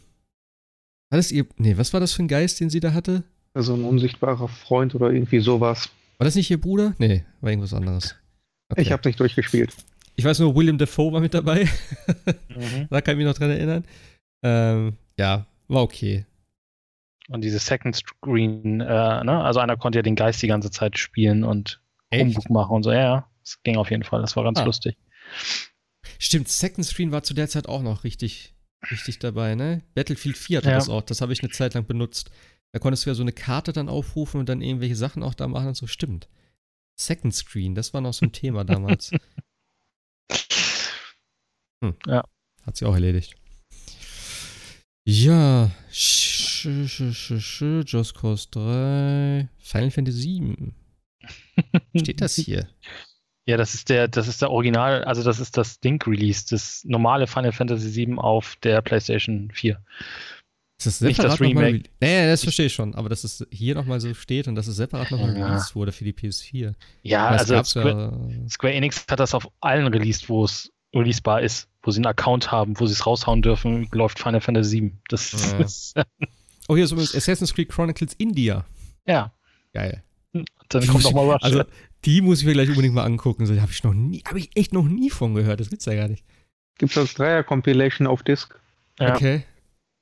War das ihr. Nee, was war das für ein Geist, den sie da hatte? Also ein unsichtbarer Freund oder irgendwie sowas. War das nicht ihr Bruder? Nee, war irgendwas anderes. Okay. Ich habe nicht durchgespielt. ich weiß nur, William Defoe war mit dabei. Mhm. da kann ich mich noch dran erinnern. Ähm, ja, war okay. Und diese Second Screen, äh, ne? Also einer konnte ja den Geist die ganze Zeit spielen und Echt? Humbug machen und so. Ja, ja. Das ging auf jeden Fall. Das war ganz Ah. lustig. Stimmt, Second Screen war zu der Zeit auch noch richtig, richtig dabei, ne? Battlefield 4 hatte Ja. das auch. Das habe ich eine Zeit lang benutzt. Da konntest du ja so eine Karte dann aufrufen und dann irgendwelche Sachen auch da machen und so. Stimmt. Second Screen, das war noch so ein Thema damals. Hm. Ja. Hat sie auch erledigt. Ja. Sch, sch, sch, sch, Just Cause 3. Final Fantasy 7. Steht das hier? Ja, das ist der, das ist der Original, also das ist das Ding-Release, das normale Final Fantasy VII auf der PlayStation 4. Ist das Nicht das Remake. re- Nee, das verstehe ich schon, aber dass es hier nochmal so steht und dass es separat nochmal Ja. released wurde für die PS4. Ja, also Square, ja, Square Enix hat das auf allen released, wo es releasebar ist, wo sie einen Account haben, wo sie es raushauen dürfen, läuft Final Fantasy VII. Das Ja. ist, Oh, hier ist übrigens Assassin's Creed Chronicles India. ja, Geil. dann kommt nochmal Rush. Also, die muss ich mir gleich unbedingt mal angucken. So, habe ich noch nie, habe ich echt noch nie von gehört. Das gibt's ja gar nicht. Gibt es als Dreier-Compilation auf Disk? ja. Okay.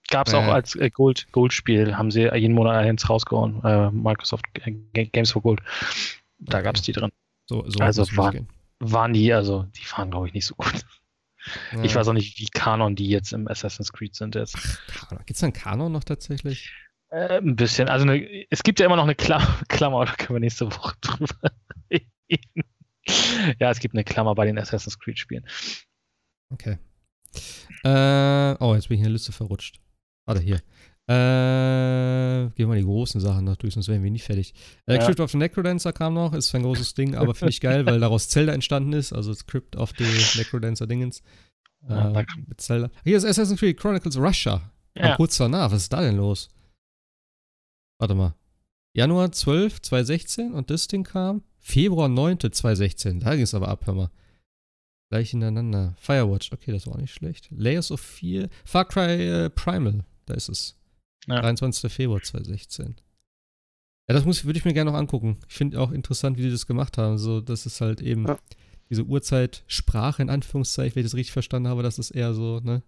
Gab es Ja. auch als äh, Gold, Gold-Spiel, haben sie jeden Monat eins rausgehauen, äh, Microsoft äh, Ga- Games for Gold. Da Okay. gab es die drin. So, so Also muss ich war- gehen. Waren die, also die waren, glaube ich, nicht so gut. Ja. Ich weiß auch nicht, wie Kanon die jetzt im Assassin's Creed sind jetzt. Gibt es einen Kanon noch tatsächlich? Äh, ein bisschen. Also eine, es gibt ja immer noch eine Klammer, Klammer, da können wir nächste Woche drüber. Ja, es gibt eine Klammer bei den Assassin's Creed-Spielen. Okay. Äh, oh, jetzt bin ich in der Liste verrutscht. Warte, hier. Äh, gehen wir mal die großen Sachen noch durch, sonst wären wir nie fertig. Äh, Ja. Crypt of the Necrodancer kam noch, ist ein großes Ding, aber finde ich geil, weil daraus Zelda entstanden ist, also das Crypt of the Necrodancer-Dingens. Ja, Äh, mit Zelda. Hier ist Assassin's Creed Chronicles Russia. Ja. kurz danach, was ist da denn los? Warte mal. Januar 12, 2016 und das Ding kam Februar 9, 2016. Da ging es aber ab, hör mal. Gleich hintereinander. Firewatch, okay, das war auch nicht schlecht. Layers of 4. Far Cry äh, Primal, da ist es. Ja. 23. Februar 2016. Ja, das muss, würde ich mir gerne noch angucken. Ich finde auch interessant, wie die das gemacht haben. So, das ist halt eben Ja. diese Uhrzeit-Sprache, in Anführungszeichen, wenn ich das richtig verstanden habe, das ist eher so, ne?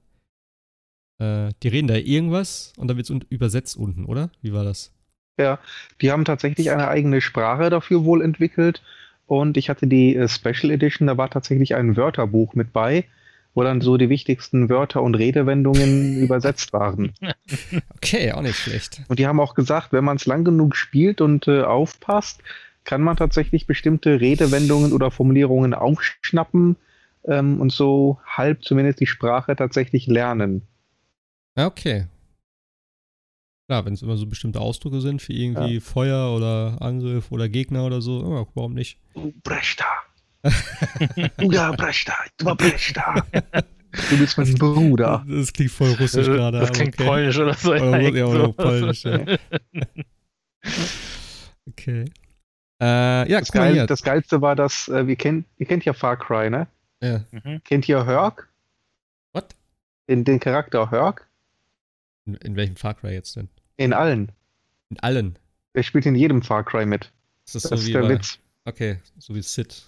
Äh, die reden da irgendwas und dann wird es übersetzt unten, oder? Wie war das? Ja, die haben tatsächlich eine eigene Sprache dafür wohl entwickelt. Und ich hatte die äh, Special Edition, da war tatsächlich ein Wörterbuch mit bei, wo dann so die wichtigsten Wörter und Redewendungen übersetzt waren. Okay, auch nicht schlecht. Und die haben auch gesagt, wenn man es lang genug spielt und äh, aufpasst, kann man tatsächlich bestimmte Redewendungen oder Formulierungen aufschnappen ähm, und so halb zumindest die Sprache tatsächlich lernen. Okay. Klar, wenn es immer so bestimmte Ausdrücke sind für irgendwie Feuer oder Angriff oder Gegner oder so, ja, warum nicht? Du Brechta. Du da Brechta. Du war Brechta. Du bist mein Bruder. Das klingt voll russisch gerade. das klingt okay. polnisch oder so. Oder, Irgend ja, oder polnisch, ja. Okay. Äh, ja, Das, Geil, das Geilste war, dass äh, wir kennt, ihr kennt ja Far Cry, ne? ja. Mhm. Kennt ihr Herc? What? Den, den Charakter Herc? In, in welchem Far Cry jetzt denn? In allen. In allen. Der spielt in jedem Far Cry mit. Ist das, Das so ist wie der bei, Witz. Okay, so wie Sid.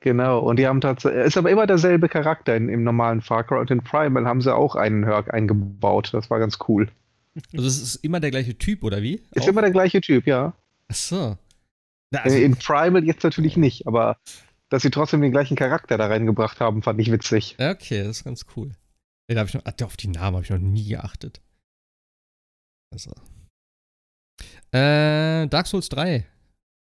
Genau, und die haben tatsächlich, ist aber immer derselbe Charakter in, im normalen Far Cry und in Primal haben sie auch einen Herc eingebaut. Das war ganz cool. Also es ist immer der gleiche Typ, oder wie? Ist Auch? immer der gleiche Typ, ja. Ach so. Na, also, Äh, in Primal jetzt natürlich nicht, aber dass sie trotzdem den gleichen Charakter da reingebracht haben, fand ich witzig. ja, okay, das ist ganz cool. Nee, da ich noch, auf die Namen habe ich noch nie geachtet. Also. Äh, Dark Souls 3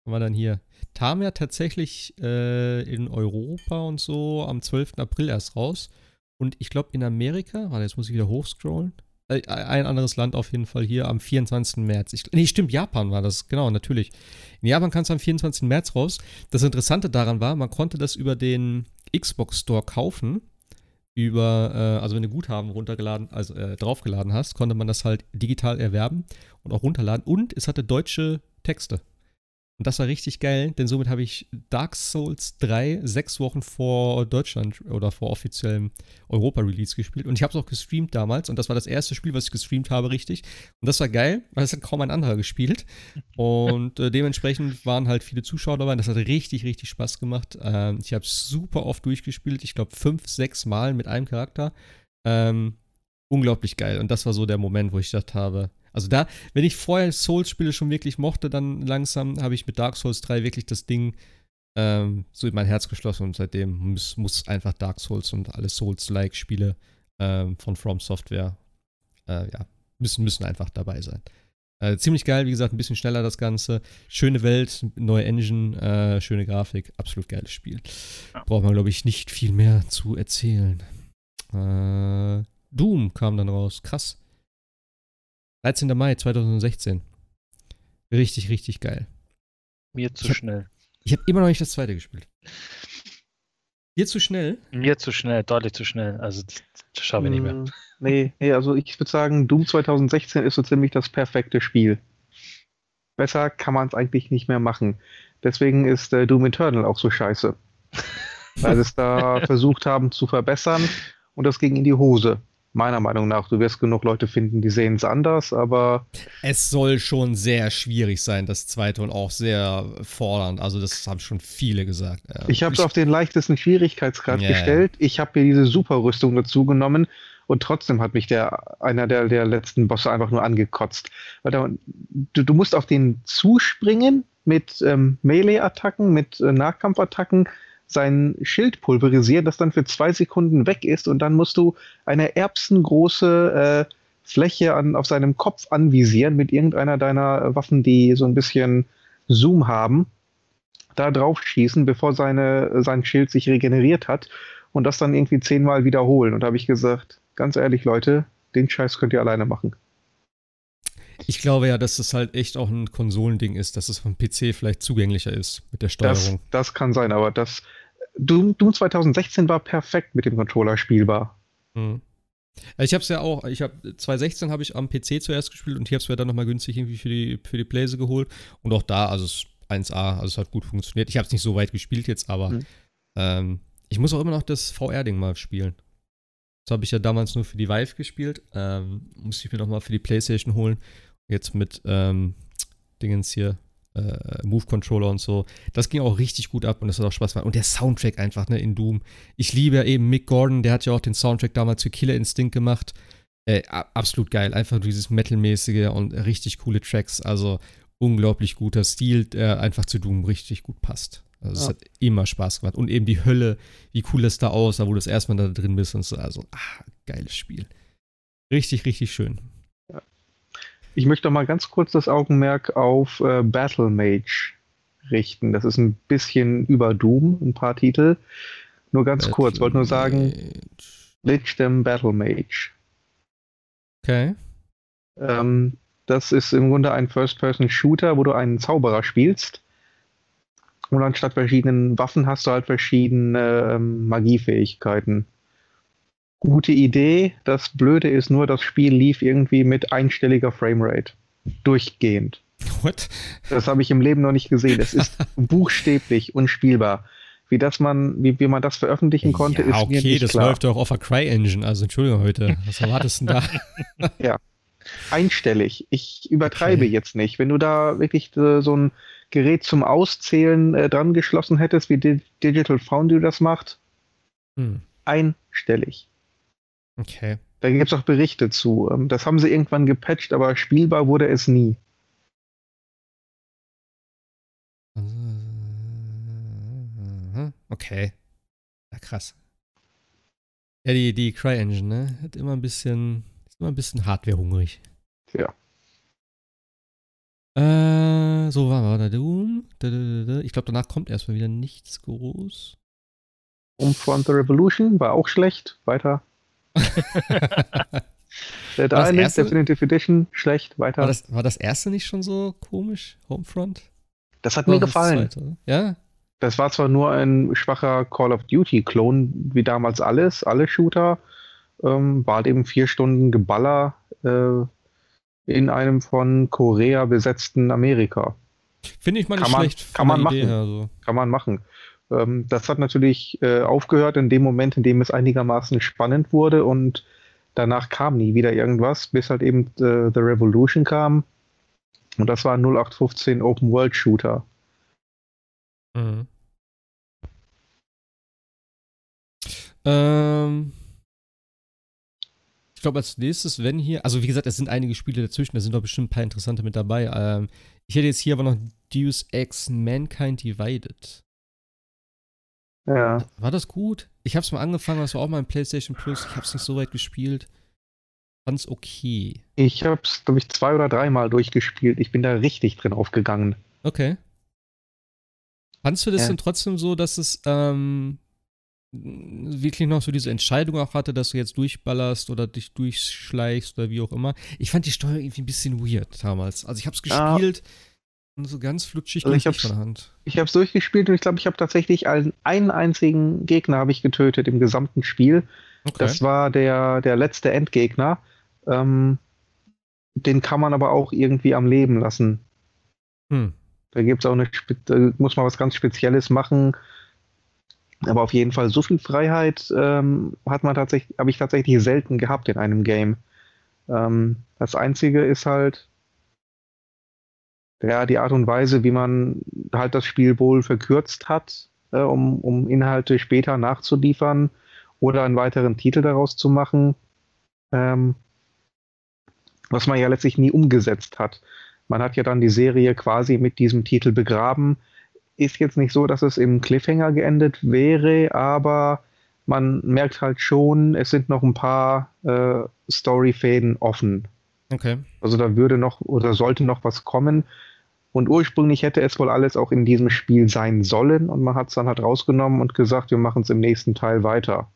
haben wir dann hier. Kam ja tatsächlich äh, in Europa und so am 12. April erst raus. Und ich glaube in Amerika, warte, jetzt muss ich wieder hochscrollen. Äh, ein anderes Land auf jeden Fall hier am 24. März. Ich, nee, stimmt, Japan war das, genau, natürlich. In Japan kam es am 24. März raus. Das Interessante daran war, man konnte das über den Xbox Store kaufen. Über, äh, also wenn du Guthaben runtergeladen, also äh, draufgeladen hast, konnte man das halt digital erwerben und auch runterladen. Und es hatte deutsche Texte. Und das war richtig geil, denn somit habe ich Dark Souls 3 sechs Wochen vor Deutschland oder vor offiziellem Europa-Release gespielt. Und ich habe es auch gestreamt damals. Und das war das erste Spiel, was ich gestreamt habe, richtig. Und das war geil, weil es hat kaum ein anderer gespielt. Und äh, dementsprechend waren halt viele Zuschauer dabei. Das hat richtig, richtig Spaß gemacht. Ähm, ich habe es super oft durchgespielt. Ich glaube, fünf, sechs Mal mit einem Charakter. Ähm, unglaublich geil. Und das war so der Moment, wo ich gedacht habe, also da, wenn ich vorher Souls-Spiele schon wirklich mochte, dann langsam habe ich mit Dark Souls 3 wirklich das Ding ähm, so in mein Herz geschlossen und seitdem muss, muss einfach Dark Souls und alle Souls-like-Spiele ähm, von From Software äh, ja, müssen, müssen einfach dabei sein. Äh, ziemlich geil, wie gesagt, ein bisschen schneller das Ganze. Schöne Welt, neue Engine, äh, schöne Grafik, absolut geiles Spiel. Braucht man, glaube ich, nicht viel mehr zu erzählen. Äh, Doom kam dann raus, krass. 13. Mai 2016. Richtig, richtig geil. Mir zu Ich hab- schnell. Ich habe immer noch nicht das zweite gespielt. Hier zu schnell? Mir zu schnell, deutlich zu schnell. Also das, das schaffe ich nicht mehr. Mm, Nee, nee, also ich würde sagen, Doom 2016 ist so ziemlich das perfekte Spiel. Besser kann man es eigentlich nicht mehr machen. Deswegen ist äh, Doom Eternal auch so scheiße. Weil sie es da versucht haben zu verbessern und das ging in die Hose. Meiner Meinung nach. Du wirst genug Leute finden, die sehen es anders, aber Es soll schon sehr schwierig sein, das zweite, und auch sehr fordernd. Also, das haben schon viele gesagt. Ich habe es auf den leichtesten Schwierigkeitsgrad ja. gestellt. Ich habe mir diese Superrüstung dazu genommen und trotzdem hat mich der, einer der, der letzten Bosse einfach nur angekotzt. Weil da, du, du musst auf den zuspringen mit ähm, Melee-Attacken, mit äh, Nahkampfattacken, sein Schild pulverisieren, das dann für zwei Sekunden weg ist und dann musst du eine erbsengroße äh, Fläche an, auf seinem Kopf anvisieren mit irgendeiner deiner Waffen, die so ein bisschen Zoom haben, da drauf schießen, bevor seine, sein Schild sich regeneriert hat und das dann irgendwie zehnmal wiederholen. Und da habe ich gesagt, ganz ehrlich, Leute, den Scheiß könnt ihr alleine machen. Ich glaube ja, dass das halt echt auch ein Konsolending ist, dass es vom PC vielleicht zugänglicher ist mit der Das, Steuerung. das kann sein, aber das Doom, Doom 2016 war perfekt mit dem Controller spielbar. Mhm. Ich habe es ja auch, ich habe 2016 habe ich am PC zuerst gespielt und ich habe es mir dann nochmal günstig irgendwie für die, für die Playse geholt. Und auch da, also es ist 1A, also es hat gut funktioniert. Ich habe es nicht so weit gespielt jetzt, aber Mhm. ähm, ich muss auch immer noch das VR-Ding mal spielen. Das habe ich ja damals nur für die Vive gespielt. Ähm, musste ich mir nochmal für die Playstation holen. Jetzt mit ähm, Dingens hier, äh, Move-Controller und so. Das ging auch richtig gut ab und das hat auch Spaß gemacht. Und der Soundtrack einfach, ne, in Doom. Ich liebe ja eben Mick Gordon, der hat ja auch den Soundtrack damals für Killer Instinct gemacht. Äh, absolut geil. Einfach dieses Metal-mäßige und richtig coole Tracks. Also unglaublich guter Stil, der einfach zu Doom richtig gut passt. Also es Ja. hat immer Spaß gemacht. Und eben die Hölle, wie cool das da aussah, wo du das erstmal da drin bist und so. Also, ah, geiles Spiel. Richtig, richtig schön. Ich möchte noch mal ganz kurz das Augenmerk auf äh, Battle Mage richten. Das ist ein bisschen über Doom, ein paar Titel. Nur ganz kurz, wollte nur sagen, Lich dem Battle Mage. Okay. Ähm, das ist im Grunde ein First-Person-Shooter, wo du einen Zauberer spielst. Und anstatt verschiedenen Waffen hast du halt verschiedene ähm, Magiefähigkeiten. Gute Idee. Das Blöde ist nur, das Spiel lief irgendwie mit einstelliger Framerate. Durchgehend. What? Das habe ich im Leben noch nicht gesehen. Es ist buchstäblich unspielbar. Wie, das man, wie, wie man das veröffentlichen konnte, ja, ist mir okay, nicht das klar. läuft doch auf der Cry-Engine. Also, Entschuldigung heute. Was erwartest du denn da? einstellig. Ich übertreibe Okay. jetzt nicht. Wenn du da wirklich äh, so ein Gerät zum Auszählen äh, dran geschlossen hättest, wie Di Digital Foundry das macht, Hm. einstellig. Okay. Da gibt es auch Berichte zu. Ähm, Das haben sie irgendwann gepatcht, aber spielbar wurde es nie. Okay. Ja, krass. Ja, die, die CryEngine, ne? Hat immer ein bisschen, ist immer ein bisschen hardwarehungrig. Tja. Äh, so war da Doom. Ich glaube, danach kommt erstmal wieder nichts groß. Homefront The Revolution war auch schlecht. Weiter. War das Island erste- Definitive Edition schlecht. Weiter. War Das, das, war das erste nicht schon so komisch? Homefront? hat Oder mir das gefallen. zweite, oder? Ja? Das war zwar nur ein schwacher Call of Duty-Klon, wie damals alles, alle Shooter. Ähm, war halt eben vier Stunden Geballer äh, in einem von Korea besetzten Amerika. Finde ich mal nicht Kann schlecht. kann man der machen. her, so. Kann man machen. Ähm, das hat natürlich äh, aufgehört in dem Moment, in dem es einigermaßen spannend wurde und danach kam nie wieder irgendwas, bis halt eben äh, The Revolution kam. Und das war ein 0815 Open World Shooter. Mhm. Ähm, ich glaube, als nächstes, wenn hier, also wie gesagt, es sind einige Spiele dazwischen, da sind doch bestimmt ein paar interessante mit dabei. Ähm, ich hätte jetzt hier aber noch Deus Ex Mankind Divided. Ja. War das gut? Ich hab's mal angefangen, das war auch mal ein PlayStation Plus. Ich hab's nicht so weit gespielt. Fand's okay. Ich habe es, glaube ich, zwei oder dreimal durchgespielt. Ich bin da richtig drin aufgegangen. Okay. Fandst du das Ja. denn trotzdem so, dass es ähm, wirklich noch so diese Entscheidung auch hatte, dass du jetzt durchballerst oder dich durchschleichst oder wie auch immer? Ich fand die Steuerung irgendwie ein bisschen weird damals. Also ich hab's Ja. gespielt und so ganz flutschig Also ich hab's- von der Hand. Ich habe es durchgespielt und ich glaube, ich habe tatsächlich einen, einen einzigen Gegner habe ich getötet im gesamten Spiel. Okay. Das war der, der letzte Endgegner. Ähm, den kann man aber auch irgendwie am Leben lassen. hm. Da gibt's auch eine, da muss man was ganz Spezielles machen. Aber auf jeden Fall so viel Freiheit ähm, hat man tatsächlich, habe ich tatsächlich selten gehabt in einem Game. Ähm, das Einzige ist halt, ja, die Art und Weise, wie man halt das Spiel wohl verkürzt hat, äh, um, um Inhalte später nachzuliefern oder einen weiteren Titel daraus zu machen, ähm, was man ja letztlich nie umgesetzt hat. Man hat ja dann die Serie quasi mit diesem Titel begraben. Ist jetzt nicht so, dass es im Cliffhanger geendet wäre, aber man merkt halt schon, es sind noch ein paar äh, Storyfäden offen. Okay. Also da würde noch oder sollte noch was kommen. Und ursprünglich hätte es wohl alles auch in diesem Spiel sein sollen und man hat es dann halt rausgenommen und gesagt, wir machen es im nächsten Teil weiter.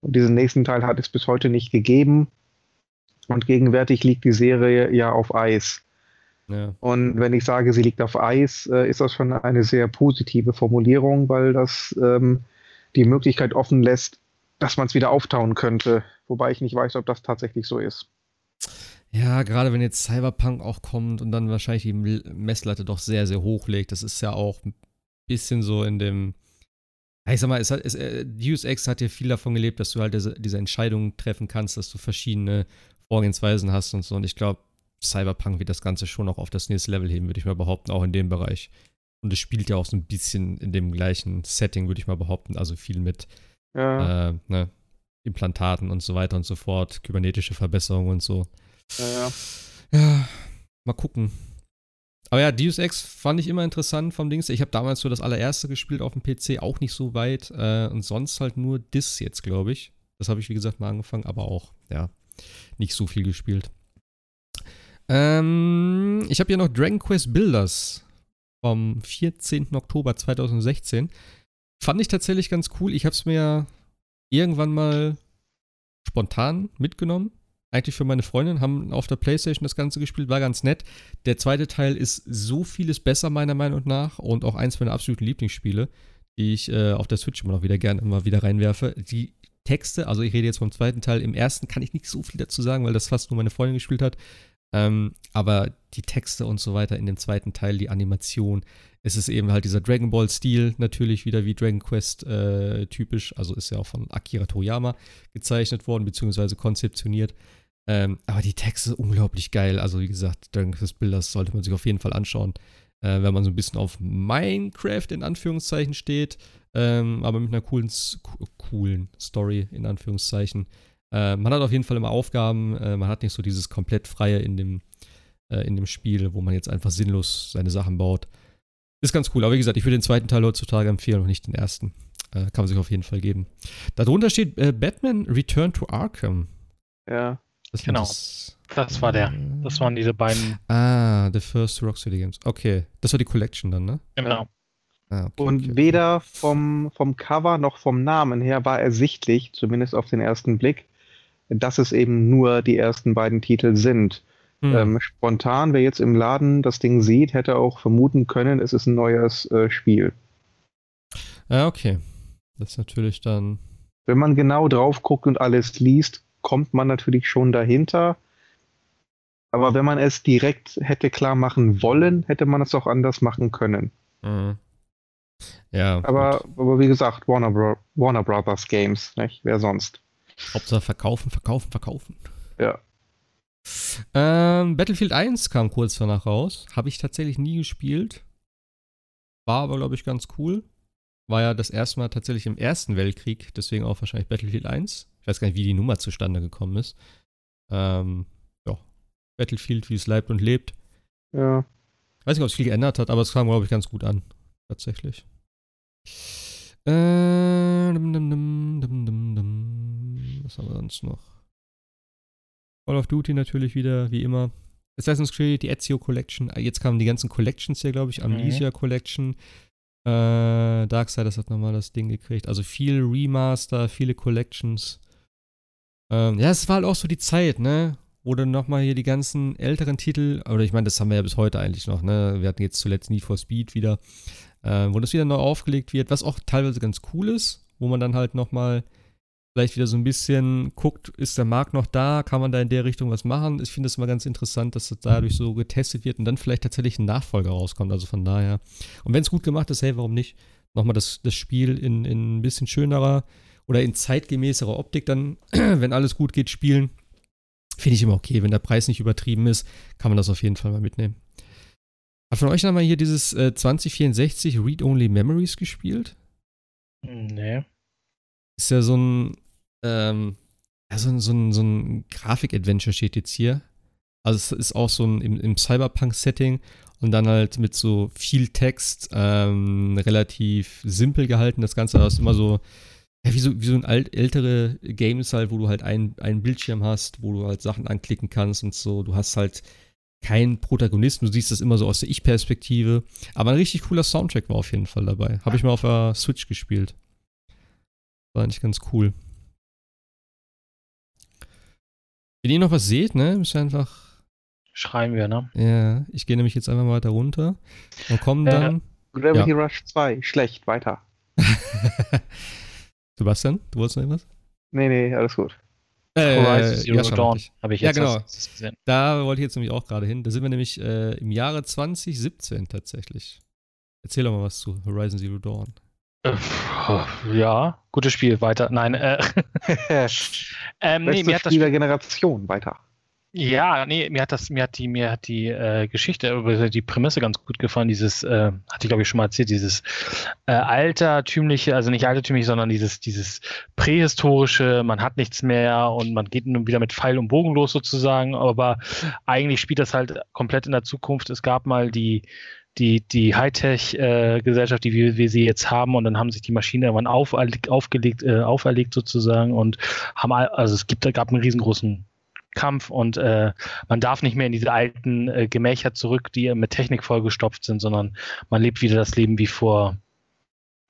Und diesen nächsten Teil hat es bis heute nicht gegeben. Und gegenwärtig liegt die Serie ja auf Eis. Ja. Und wenn ich sage, sie liegt auf Eis, äh, ist das schon eine sehr positive Formulierung, weil das ähm, die Möglichkeit offen lässt, dass man es wieder auftauen könnte. Wobei ich nicht weiß, ob das tatsächlich so ist. Ja, gerade wenn jetzt Cyberpunk auch kommt und dann wahrscheinlich die Messlatte doch sehr, sehr hoch legt. Das ist ja auch ein bisschen so in dem. Ich sag mal, es hat, es, äh, Deus Ex hat ja viel davon gelebt, dass du halt diese, diese Entscheidungen treffen kannst, dass du verschiedene Vorgehensweisen hast und so. Und ich glaube, Cyberpunk wird das Ganze schon noch auf das nächste Level heben, würde ich mal behaupten, auch in dem Bereich. Und es spielt ja auch so ein bisschen in dem gleichen Setting, würde ich mal behaupten. Also viel mit Ja, äh, ne, Implantaten und so weiter und so fort, kybernetische Verbesserungen und so. Ja, ja. Mal gucken. Aber ja, Deus Ex fand ich immer interessant vom Dings. Ich habe damals so das allererste gespielt auf dem PC, auch nicht so weit. Äh, und sonst halt nur Dis jetzt, glaube ich. Das habe ich, wie gesagt, mal angefangen, aber auch, ja, nicht so viel gespielt. Ähm, ich habe hier noch Dragon Quest Builders vom 14. Oktober 2016. Fand ich tatsächlich ganz cool. Ich habe es mir irgendwann mal spontan mitgenommen eigentlich für meine Freundin, haben auf der Playstation das Ganze gespielt, war ganz nett. Der zweite Teil ist so vieles besser, meiner Meinung nach, und auch eins meiner absoluten Lieblingsspiele, die ich äh, auf der Switch immer noch wieder gerne immer wieder reinwerfe. Die Texte, also ich rede jetzt vom zweiten Teil, im ersten kann ich nicht so viel dazu sagen, weil das fast nur meine Freundin gespielt hat. Ähm, aber die Texte und so weiter in dem zweiten Teil, die Animation, es ist eben halt dieser Dragon Ball-Stil, natürlich wieder wie Dragon Quest äh, typisch, also ist ja auch von Akira Toriyama gezeichnet worden, beziehungsweise konzeptioniert. Ähm, aber die Texte unglaublich geil. Also, wie gesagt, Dragon Quest Builders sollte man sich auf jeden Fall anschauen. äh, wenn man so ein bisschen auf Minecraft in Anführungszeichen steht, ähm, aber mit einer coolen, coolen Story in Anführungszeichen. Äh, man hat auf jeden Fall immer Aufgaben, äh, man hat nicht so dieses komplett Freie in dem, äh, in dem Spiel, wo man jetzt einfach sinnlos seine Sachen baut. Ist ganz cool, aber wie gesagt, ich würde den zweiten Teil heutzutage empfehlen und nicht den ersten. Äh, kann man sich auf jeden Fall geben. Darunter steht äh, Batman Return to Arkham. Ja. Das genau. Das, das, war der. Das waren diese beiden. Ah, The First Rocksteady Games. Okay. Das war die Collection dann, ne? Genau. Ah, okay, und okay. weder vom, vom Cover noch vom Namen her war ersichtlich, zumindest auf den ersten Blick, dass es eben nur die ersten beiden Titel sind. Hm. Ähm, spontan, wer jetzt im Laden das Ding sieht, hätte auch vermuten können, es ist ein neues äh, Spiel. Ja, okay. Das ist natürlich dann. Wenn man genau drauf guckt und alles liest, kommt man natürlich schon dahinter. Aber wenn man es direkt hätte klar machen wollen, hätte man es auch anders machen können. Mhm. Ja. Aber, aber wie gesagt, Warner, Bro Warner Brothers Games, nicht? wer sonst? Hauptsache verkaufen, verkaufen, verkaufen. Ja. Ähm, Battlefield 1 kam kurz danach raus. Habe ich tatsächlich nie gespielt. War aber, glaube ich, ganz cool. War ja das erste Mal tatsächlich im Ersten Weltkrieg, deswegen auch wahrscheinlich Battlefield 1. Ich weiß gar nicht, wie die Nummer zustande gekommen ist. Ähm, ja. Battlefield, wie es leibt und lebt. Ja. Weiß nicht, ob es viel geändert hat, aber es kam, glaube ich, ganz gut an. Tatsächlich. Äh, dum, dum, dum, Was haben wir sonst noch? Call of Duty natürlich wieder, wie immer. Assassin's Creed, die Ezio Collection. Ah, jetzt kamen die ganzen Collections hier, glaube ich. Amnesia mhm. Collection. Äh, Darksiders hat nochmal das Ding gekriegt. Also viel Remaster, viele Collections. Ähm, ja, es war halt auch so die Zeit, ne? Wo dann nochmal hier die ganzen älteren Titel, oder ich meine, das haben wir ja bis heute eigentlich noch, ne? Wir hatten jetzt zuletzt Need for Speed wieder, äh, wo das wieder neu aufgelegt wird, was auch teilweise ganz cool ist, wo man dann halt nochmal vielleicht wieder so ein bisschen guckt, ist der Markt noch da, kann man da in der Richtung was machen. Ich finde es immer ganz interessant, dass das dadurch so getestet wird und dann vielleicht tatsächlich ein Nachfolger rauskommt. Also von daher. Und wenn es gut gemacht ist, hey, warum nicht? Nochmal das, das Spiel in, in ein bisschen schönerer oder in zeitgemäßerer Optik dann, wenn alles gut geht, spielen. Finde ich immer okay. Wenn der Preis nicht übertrieben ist, kann man das auf jeden Fall mal mitnehmen. Hat von euch dann mal hier dieses äh, 2064 Read-Only Memories gespielt? Nee. Ist ja so ein ähm, ja, so, so, ein, so ein Grafik-Adventure steht jetzt hier. Also es ist auch so ein im, im Cyberpunk-Setting und dann halt mit so viel Text, ähm, relativ simpel gehalten. Das Ganze ist immer so, ja, wie so, wie so ein alt, ältere Games halt, wo du halt einen, einen Bildschirm hast, wo du halt Sachen anklicken kannst und so. Du hast halt keinen Protagonisten, du siehst das immer so aus der Ich-Perspektive. Aber ein richtig cooler Soundtrack war auf jeden Fall dabei. Habe ich mal auf der Switch gespielt. War eigentlich ganz cool. Wenn ihr noch was seht, ne, müsst ihr einfach. Schreien wir, ne? Ja, ich gehe nämlich jetzt einfach mal weiter runter und komme äh, dann. Gravity ja. Rush 2, schlecht, weiter. Sebastian, du wolltest noch irgendwas? Nee, nee, alles gut. Äh, Horizon Zero ja, Dawn habe ich jetzt ja, genau. gesehen. Da wollte ich jetzt nämlich auch gerade hin. Da sind wir nämlich äh, im Jahre 2017 tatsächlich. Erzähl doch mal was zu Horizon Zero Dawn. Äh, ja, gutes Spiel, weiter. Nein, äh. ähm, nee, mir hat das Spiel der Generation, weiter. Ja, nee, mir hat das, mir hat die, mir hat die äh, Geschichte, die Prämisse ganz gut gefallen, dieses, äh, hatte ich glaube ich schon mal erzählt, dieses äh, altertümliche, also nicht altertümliche, sondern dieses, dieses prähistorische, man hat nichts mehr und man geht nun wieder mit Pfeil und Bogen los sozusagen, aber eigentlich spielt das halt komplett in der Zukunft. Es gab mal die die, die Hightech-Gesellschaft, die wir, wir, sie jetzt haben, und dann haben sich die Maschinen irgendwann auf, aufgelegt, äh, auferlegt sozusagen und haben, also es gibt, gab einen riesengroßen Kampf und äh, man darf nicht mehr in diese alten äh, Gemächer zurück, die mit Technik vollgestopft sind, sondern man lebt wieder das Leben wie vor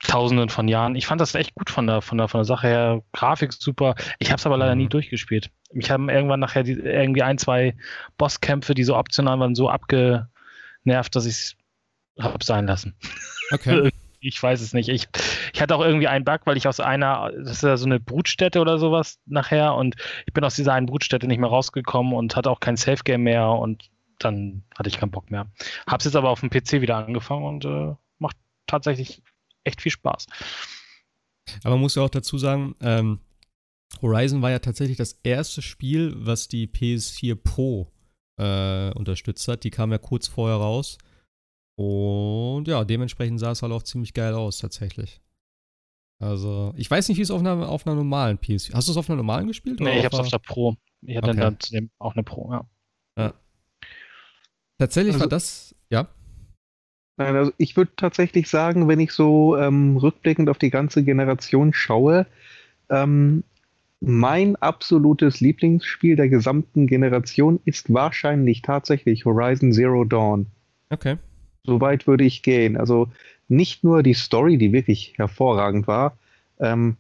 Tausenden von Jahren. Ich fand das echt gut von der, von der, von der Sache her. Grafik super. Ich habe es aber leider nie mhm. durchgespielt. Mich haben irgendwann nachher die, irgendwie ein, zwei Bosskämpfe, die so optional waren, so abgenervt, dass ich es habe sein lassen. Okay. ich weiß es nicht. Ich, ich hatte auch irgendwie einen Bug, weil ich aus einer, das ist ja so eine Brutstätte oder sowas nachher und ich bin aus dieser einen Brutstätte nicht mehr rausgekommen und hatte auch kein Safe Game mehr und dann hatte ich keinen Bock mehr. Hab's jetzt aber auf dem PC wieder angefangen und äh, macht tatsächlich echt viel Spaß. Aber man muss ja auch dazu sagen, ähm, Horizon war ja tatsächlich das erste Spiel, was die PS4 Pro äh, unterstützt hat. Die kam ja kurz vorher raus. Und ja, dementsprechend sah es halt auch ziemlich geil aus, tatsächlich. Also, ich weiß nicht, wie es auf einer, auf einer normalen PS. Hast du es auf einer normalen gespielt? Nee, ich hab's auf der Pro. Ich hatte Okay. dann zudem auch eine Pro, ja. Tatsächlich Also- war das, ja. Nein, also ich würde tatsächlich sagen, wenn ich so ähm, rückblickend auf die ganze Generation schaue, ähm, mein absolutes Lieblingsspiel der gesamten Generation ist wahrscheinlich tatsächlich Horizon Zero Dawn. Okay. So weit würde ich gehen. Also nicht nur die Story, die wirklich hervorragend war, ähm,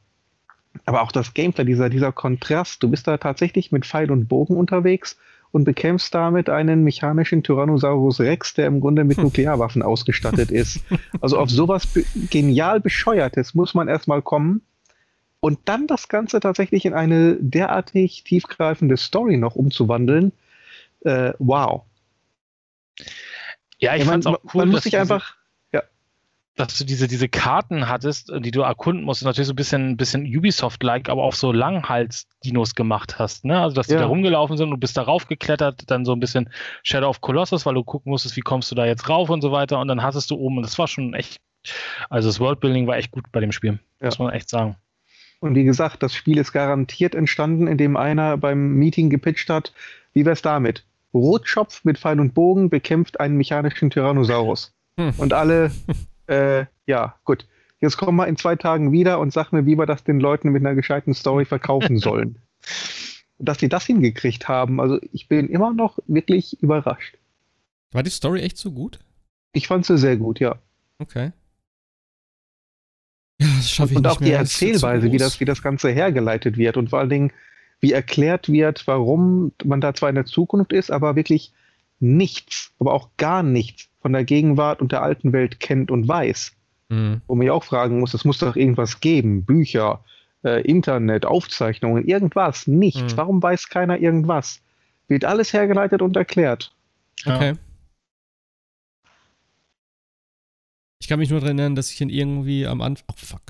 aber auch das Gameplay, dieser, dieser Kontrast. Du bist da tatsächlich mit Pfeil und Bogen unterwegs und bekämpfst damit einen mechanischen Tyrannosaurus Rex, der im Grunde mit Nuklearwaffen ausgestattet ist. Also auf sowas be genial bescheuertes muss man erstmal kommen. Und dann das Ganze tatsächlich in eine derartig tiefgreifende Story noch umzuwandeln. Äh, wow. Ja, ich Ja, man, fand's auch cool, man muss dass sich einfach dass du diese, diese Karten hattest, die du erkunden musst, und natürlich so ein bisschen, bisschen Ubisoft-like, aber auch so Langhals-Dinos gemacht hast. Ne? Also, dass die Ja. da rumgelaufen sind und du bist da raufgeklettert, dann so ein bisschen Shadow of Colossus, weil du gucken musstest, wie kommst du da jetzt rauf und so weiter. Und dann hattest du oben, und das war schon echt, also das Worldbuilding war echt gut bei dem Spiel, Ja. muss man echt sagen. Und wie gesagt, das Spiel ist garantiert entstanden, indem einer beim Meeting gepitcht hat, wie wär's damit? Rotschopf mit Pfeil und Bogen bekämpft einen mechanischen Tyrannosaurus. Hm. Und alle, äh, ja, gut. Jetzt komm mal in zwei Tagen wieder und sag mir, wie wir das den Leuten mit einer gescheiten Story verkaufen sollen. Und dass die das hingekriegt haben, also ich bin immer noch wirklich überrascht. War die Story echt so gut? Ich fand sie sehr gut, ja. Okay. Ja, das schaffe ich Und nicht auch die mehr. Zu Erzählweise, wie das, wie das Ganze hergeleitet wird und vor allen Dingen, wie erklärt wird, warum man da zwar in der Zukunft ist, aber wirklich nichts, aber auch gar nichts von der Gegenwart und der alten Welt kennt und weiß. Mhm. Wo man ja auch fragen muss, es muss doch irgendwas geben, Bücher, äh, Internet, Aufzeichnungen, irgendwas, nichts. Mhm. Warum weiß keiner irgendwas? Wird alles hergeleitet und erklärt. Ja. Okay. Ich kann mich nur daran erinnern, dass ich in irgendwie am Anfang. Oh, fuck.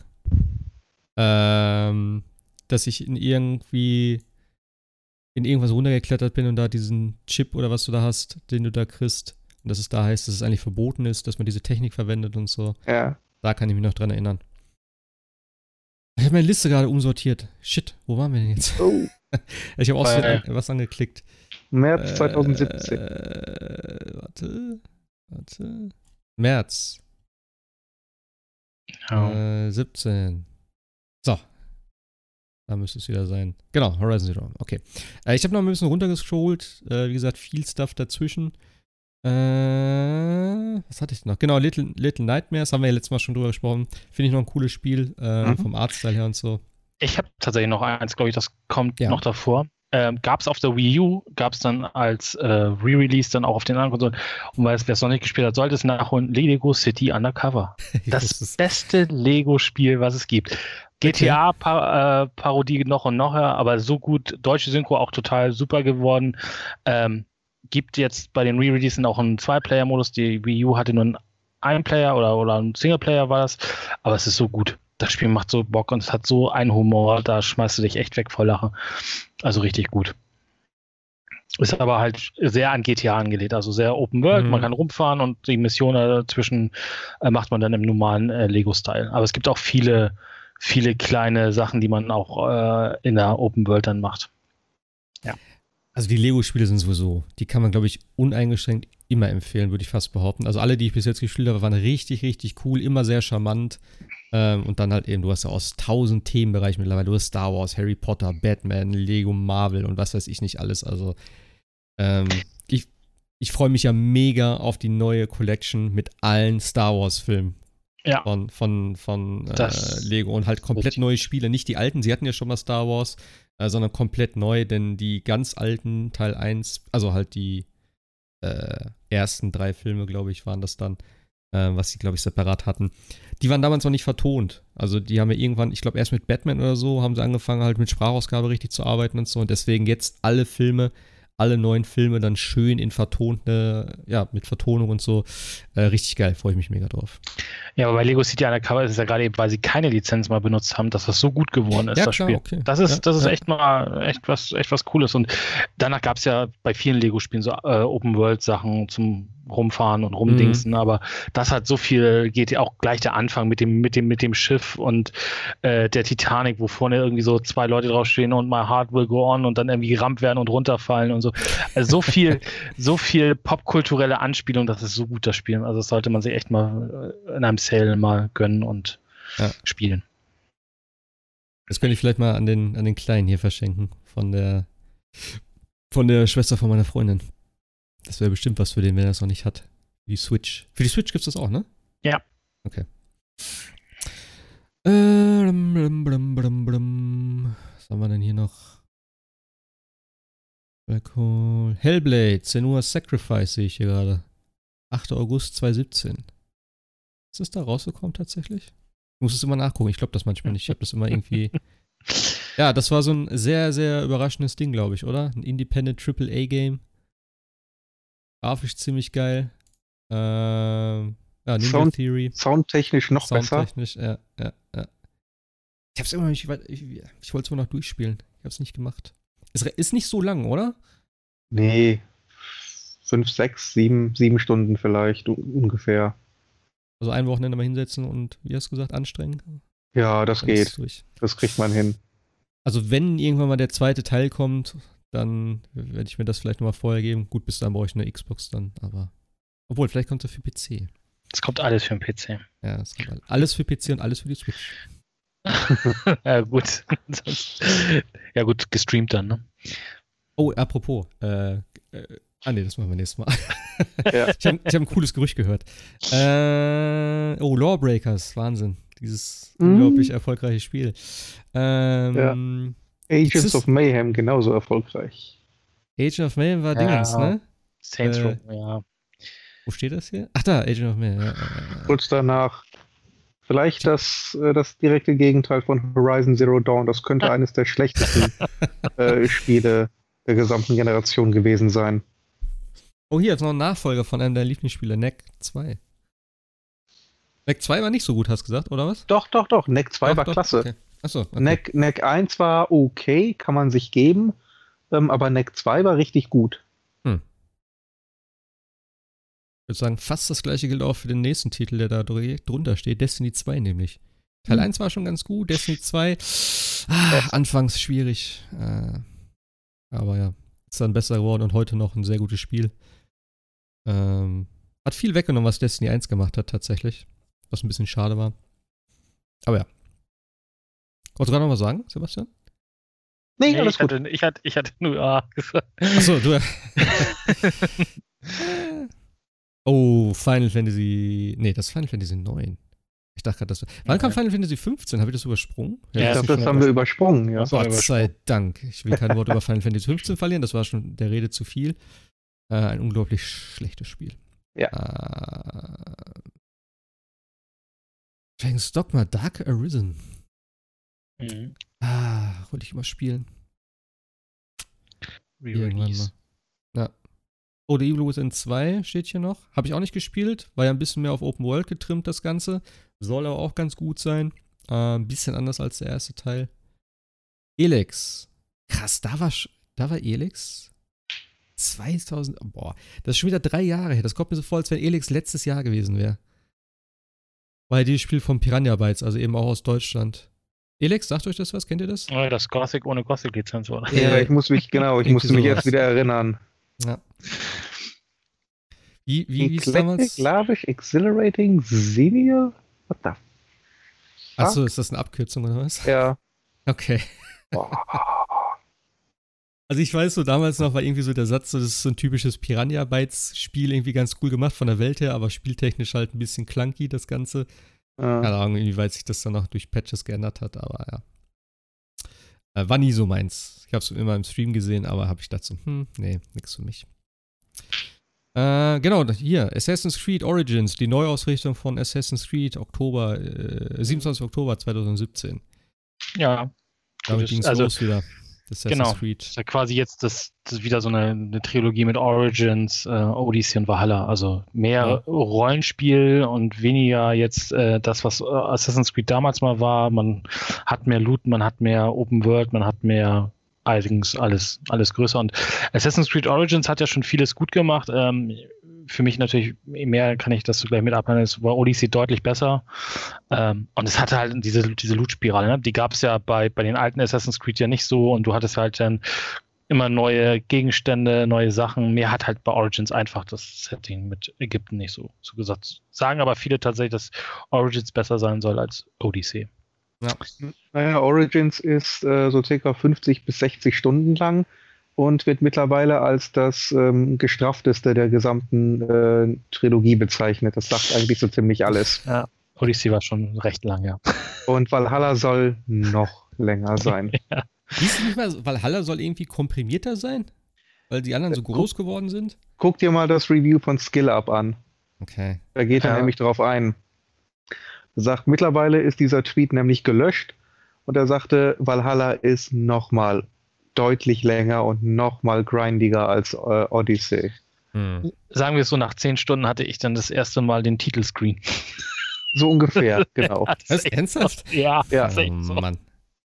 Ähm, dass ich in irgendwie in irgendwas runtergeklettert bin und da diesen Chip oder was du da hast, den du da kriegst. Und dass es da heißt, dass es eigentlich verboten ist, dass man diese Technik verwendet und so. Ja. Da kann ich mich noch dran erinnern. Ich habe meine Liste gerade umsortiert. Shit, wo waren wir denn jetzt? Oh, Ich habe auch was angeklickt. März 2017. Äh, warte. Warte. März Ja. äh, 17. So. Da müsste es wieder sein. Genau, Horizon Zero. Okay. Äh, ich habe noch ein bisschen runtergescrollt. Äh, wie gesagt, viel Stuff dazwischen. Äh, was hatte ich noch? Genau, Little, Little Nightmares, haben wir ja letztes Mal schon drüber gesprochen. Finde ich noch ein cooles Spiel, äh, Mhm. vom Artstyle her und so. Ich habe tatsächlich noch eins, glaube ich, das kommt Ja. noch davor. Ähm, gab es auf der Wii U, gab es dann als äh, Re-Release dann auch auf den anderen Konsolen. Und wer es noch nicht gespielt hat, sollte es nachholen. Lego City Undercover. Das beste Lego-Spiel, was es gibt. GTA-Parodie noch und noch, aber so gut. Deutsche Synchro auch total super geworden. Ähm, gibt jetzt bei den Re-Releasen auch einen Zwei-Player-Modus. Die Wii U hatte nur einen Ein-Player oder, oder ein Singleplayer war das. Aber es ist so gut. Das Spiel macht so Bock und es hat so einen Humor, da schmeißt du dich echt weg vor Lachen. Also richtig gut. Ist aber halt sehr an GTA angelehnt, also sehr Open World. Mhm. Man kann rumfahren und die Mission dazwischen äh, macht man dann im normalen äh, Lego-Style. Aber es gibt auch viele, viele kleine Sachen, die man auch äh, in der Open World dann macht. Also die Lego-Spiele sind sowieso, die kann man, glaube ich, uneingeschränkt immer empfehlen, würde ich fast behaupten. Also alle, die ich bis jetzt gespielt habe, waren richtig, richtig cool, immer sehr charmant. Ähm, und dann halt eben, du hast ja aus tausend Themenbereichen mittlerweile, du hast Star Wars, Harry Potter, Batman, Lego, Marvel und was weiß ich nicht alles. Also ähm, ich, ich freue mich ja mega auf die neue Collection mit allen Star Wars-Filmen. Ja. Von, von, von äh, Lego und halt komplett richtig. neue Spiele. Nicht die alten, sie hatten ja schon mal Star Wars, äh, sondern komplett neu, denn die ganz alten Teil 1, also halt die äh, ersten drei Filme, glaube ich, waren das dann, äh, was sie, glaube ich, separat hatten. Die waren damals noch nicht vertont. Also die haben ja irgendwann, ich glaube erst mit Batman oder so, haben sie angefangen halt mit Sprachausgabe richtig zu arbeiten und so. Und deswegen jetzt alle Filme, alle neuen Filme dann schön in vertonte, ja, mit Vertonung und so. Äh, richtig geil, freue ich mich mega drauf. Ja, aber bei Lego City Undercover ist es ja gerade eben, weil sie keine Lizenz mal benutzt haben, dass das so gut geworden ist, Ja, das klar, Spiel. okay. Das ist, Ja, das ist ja. echt mal echt was, echt was Cooles. Und danach gab es ja bei vielen Lego-Spielen so äh, Open-World-Sachen zum rumfahren und rumdingsen, mhm. aber das hat so viel, geht ja auch gleich der Anfang mit dem, mit dem, mit dem Schiff und äh, der Titanic, wo vorne irgendwie so zwei Leute draufstehen und My Heart Will Go On und dann irgendwie gerammt werden und runterfallen und so. Also so viel, so viel popkulturelle Anspielung, das ist so gut, das Spiel. Also das sollte man sich echt mal äh, in einem Sale mal gönnen und ja. spielen. Das könnte ich vielleicht mal an den, an den Kleinen hier verschenken. Von der, von der Schwester von meiner Freundin. Das wäre bestimmt was für den, wenn er das noch nicht hat. Die Switch. Für die Switch gibt es das auch, ne? Ja. Okay. Äh, blum, blum, blum, Was haben wir denn hier noch? Black Hole. Hellblade, Senua Sacrifice sehe ich hier gerade. 8. August 2017. Ist das da rausgekommen tatsächlich? Ich muss es immer nachgucken. Ich glaube das manchmal nicht. Ich habe das immer irgendwie. ja, das war so ein sehr, sehr überraschendes Ding, glaube ich, oder? Ein Independent AAA-Game. Grafisch ziemlich geil. Äh, ja, Ninja Sound, Theory. Soundtechnisch noch Soundtechnisch, besser. ja, ja, ja. Ich hab's immer nicht, ich, ich wollte es immer noch durchspielen. Ich hab's nicht gemacht. Es ist nicht so lang, oder? Nee. Fünf, sechs, sieben, sieben Stunden vielleicht ungefähr. Also ein Wochenende mal hinsetzen und, wie hast du gesagt, anstrengen? Ja, das Dann geht. Das kriegt man hin. Also wenn irgendwann mal der zweite Teil kommt, dann werde ich mir das vielleicht nochmal vorher geben. Gut, bis dann brauche ich eine Xbox dann, aber. Obwohl, vielleicht kommt es für PC. Es kommt alles für den PC. Ja, es kommt alles für PC und alles für die Switch. ja, gut. ja, gut, gestreamt dann, ne? Oh, apropos, äh, äh, ah nee, das machen wir nächstes Mal. ja. Ich habe hab ein cooles Gerücht gehört. Äh, oh, Lawbreakers, Wahnsinn. Dieses mm. unglaublich erfolgreiche Spiel. Ähm, ja. Agents ist, of Mayhem genauso erfolgreich. Agent of Mayhem war ja, Dingens, ne? Saints Row, äh, ja. Wo steht das hier? Ach da, Agent of Mayhem. Ja, Kurz danach. Vielleicht das, äh, das direkte Gegenteil von Horizon Zero Dawn. Das könnte eines der schlechtesten äh, Spiele der gesamten Generation gewesen sein. Oh, hier ist noch ein Nachfolger von einem der Lieblingsspiele, Neck 2. Neck 2 war nicht so gut, hast du gesagt, oder was? Doch, doch, doch. Neck 2 doch, war doch, klasse. Okay. Achso. Okay. Neck, Neck 1 war okay, kann man sich geben, ähm, aber Neck 2 war richtig gut. Hm. Ich würde sagen, fast das gleiche gilt auch für den nächsten Titel, der da drunter steht, Destiny 2 nämlich. Teil hm. 1 war schon ganz gut, Destiny 2, ah, anfangs schwierig. Äh, aber ja, ist dann besser geworden und heute noch ein sehr gutes Spiel. Ähm, hat viel weggenommen, was Destiny 1 gemacht hat, tatsächlich. Was ein bisschen schade war. Aber ja, Wolltest du gerade noch was sagen, Sebastian? Nee, nee alles ich gut. Hatte, ich, hatte, ich hatte nur A gesagt. Achso, du. oh, Final Fantasy. Nee, das ist Final Fantasy 9. Ich dachte gerade, das. Wann ja. kam Final Fantasy 15? Habe ich das übersprungen? Ja, ich glaube, das haben wir übersprungen, ja. Gott sei Dank. Ich will kein Wort über Final Fantasy 15 verlieren, das war schon der Rede zu viel. Äh, ein unglaublich schlechtes Spiel. Ja. Äh, James Dogma Dark Arisen. Mhm. Ah, wollte ich immer spielen. Re-Release. Ja. Oh, The Evil Within 2 steht hier noch. Habe ich auch nicht gespielt. War ja ein bisschen mehr auf Open World getrimmt, das Ganze. Soll aber auch ganz gut sein. Äh, ein bisschen anders als der erste Teil. Elex. Krass, da war, da war Elex 2000. Boah, das ist schon wieder drei Jahre her. Das kommt mir so vor, als wenn Elex letztes Jahr gewesen wäre. Weil dieses Spiel von Piranha Bytes, also eben auch aus Deutschland. Elex, sagt euch das was? Kennt ihr das? Oh, das Gothic ohne Gothic-Lizenz, oder? Ja, ich muss mich, genau, ich musste mich jetzt wieder erinnern. Ja. Wie, wie, wie ist damals? Lavish, Exhilarating, Senior? What the Achso, ist das eine Abkürzung oder was? Ja. Okay. Also ich weiß so, damals noch war irgendwie so der Satz, so, das ist so ein typisches Piranha-Bytes-Spiel, irgendwie ganz cool gemacht von der Welt her, aber spieltechnisch halt ein bisschen clunky, das Ganze. Ja. Keine Ahnung, inwieweit sich das dann noch durch Patches geändert hat, aber ja. Äh, war nie so meins. Ich habe es immer im Stream gesehen, aber habe ich dazu, hm, nee, nix für mich. Äh, genau, hier, Assassin's Creed Origins, die Neuausrichtung von Assassin's Creed, Oktober, äh, 27. Oktober 2017. Ja. Damit ging es also, los wieder. Assassin's genau. Creed. Das ist ja quasi jetzt das, das wieder so eine, eine, Trilogie mit Origins, äh, Odyssey und Valhalla. Also mehr ja. Rollenspiel und weniger jetzt äh, das, was äh, Assassin's Creed damals mal war. Man hat mehr Loot, man hat mehr Open World, man hat mehr allerdings alles, alles größer. Und Assassin's Creed Origins hat ja schon vieles gut gemacht. Ähm, für mich natürlich mehr kann ich das gleich mit abhandeln, es war Odyssey deutlich besser. Ähm, und es hatte halt diese, diese Loot-Spirale, ne? die gab es ja bei, bei den alten Assassin's Creed ja nicht so und du hattest halt dann immer neue Gegenstände, neue Sachen. Mir hat halt bei Origins einfach das Setting mit Ägypten nicht so, so gesagt. Sagen aber viele tatsächlich, dass Origins besser sein soll als Odyssey. Ja. Naja, Origins ist äh, so circa 50 bis 60 Stunden lang und wird mittlerweile als das ähm, gestraffteste der gesamten äh, Trilogie bezeichnet. Das sagt eigentlich so ziemlich alles. Ja, Odyssey war schon recht lang, ja. Und Valhalla soll noch länger sein. ja. Hieß nicht mal, Valhalla soll irgendwie komprimierter sein? Weil die anderen so äh, groß guck, geworden sind? Guck dir mal das Review von Skill Up an. Okay. Da geht er ja. nämlich drauf ein. Er sagt, mittlerweile ist dieser Tweet nämlich gelöscht und er sagte, Valhalla ist nochmal deutlich länger und nochmal grindiger als äh, Odyssey. Hm. Sagen wir es so, nach zehn Stunden hatte ich dann das erste Mal den Titelscreen. So ungefähr, genau. das ist ernsthaft? Ja, ja. Oh, so. Mann.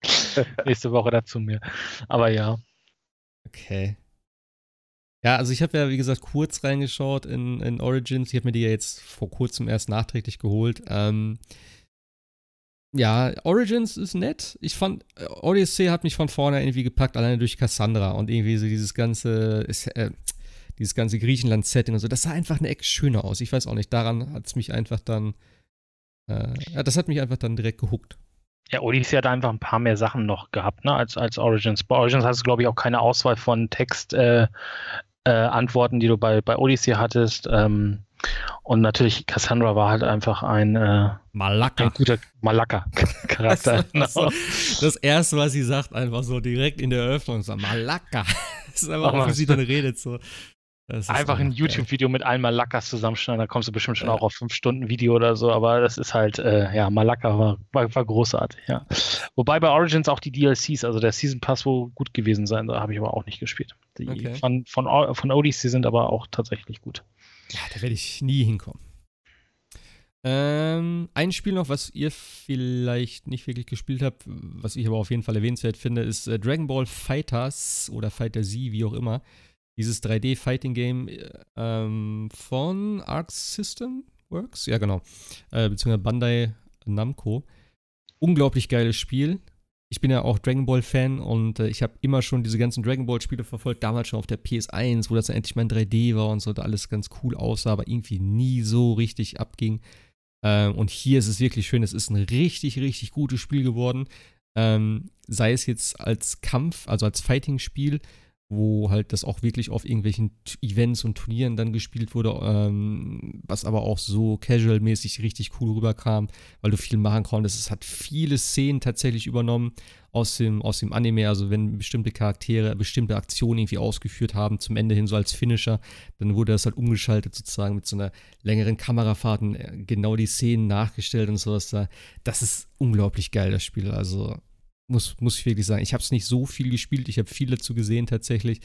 Nächste Woche dazu mir. Aber ja. Okay. Ja, also ich habe ja, wie gesagt, kurz reingeschaut in, in Origins. Ich habe mir die ja jetzt vor kurzem erst nachträglich geholt. Ähm, ja, Origins ist nett. Ich fand, äh, Odyssey hat mich von vorne irgendwie gepackt, alleine durch Cassandra und irgendwie so dieses ganze, äh, dieses ganze Griechenland-Setting und so. Das sah einfach eine Ecke schöner aus. Ich weiß auch nicht, daran hat es mich einfach dann, äh, das hat mich einfach dann direkt gehuckt. Ja, Odyssey hat einfach ein paar mehr Sachen noch gehabt, ne, als, als Origins. Bei Origins hast du, glaube ich, auch keine Auswahl von Textantworten, äh, äh, die du bei, bei Odyssey hattest. Ähm, und natürlich, Cassandra war halt einfach ein, äh, Malaka. ein guter Malaka-Charakter. genau. das erste, was sie sagt, einfach so direkt in der Eröffnung, so Malaka. Das ist einfach, auch, wie sie dann redet, so. Einfach ein YouTube-Video mit allen Malakas zusammenschneiden, da kommst du bestimmt schon ja. auch auf fünf Stunden Video oder so, aber das ist halt, äh, ja, Malaka war, war, war, großartig, ja. Wobei bei Origins auch die DLCs, also der Season Pass wohl gut gewesen sein, da habe ich aber auch nicht gespielt. Die okay. von, von, von Odyssey sind aber auch tatsächlich gut. Ja, da werde ich nie hinkommen. Ähm, ein Spiel noch, was ihr vielleicht nicht wirklich gespielt habt, was ich aber auf jeden Fall erwähnenswert finde, ist äh, Dragon Ball Fighters oder Fighter Z, wie auch immer. Dieses 3D-Fighting-Game ähm, von Arc System Works, ja genau, äh, beziehungsweise Bandai Namco. Unglaublich geiles Spiel ich bin ja auch Dragon Ball Fan und äh, ich habe immer schon diese ganzen Dragon Ball Spiele verfolgt, damals schon auf der PS1, wo das dann endlich mal in 3D war und so, da alles ganz cool aussah, aber irgendwie nie so richtig abging. Ähm, und hier ist es wirklich schön, es ist ein richtig, richtig gutes Spiel geworden. Ähm, sei es jetzt als Kampf, also als Fighting-Spiel, wo halt das auch wirklich auf irgendwelchen Events und Turnieren dann gespielt wurde, ähm, was aber auch so casual-mäßig richtig cool rüberkam, weil du viel machen konntest. Es hat viele Szenen tatsächlich übernommen aus dem, aus dem Anime, also wenn bestimmte Charaktere bestimmte Aktionen irgendwie ausgeführt haben, zum Ende hin so als Finisher, dann wurde das halt umgeschaltet sozusagen mit so einer längeren Kamerafahrt und äh, genau die Szenen nachgestellt und sowas da. Das ist unglaublich geil, das Spiel. Also muss, muss ich wirklich sagen. Ich habe es nicht so viel gespielt, ich habe viel dazu gesehen tatsächlich.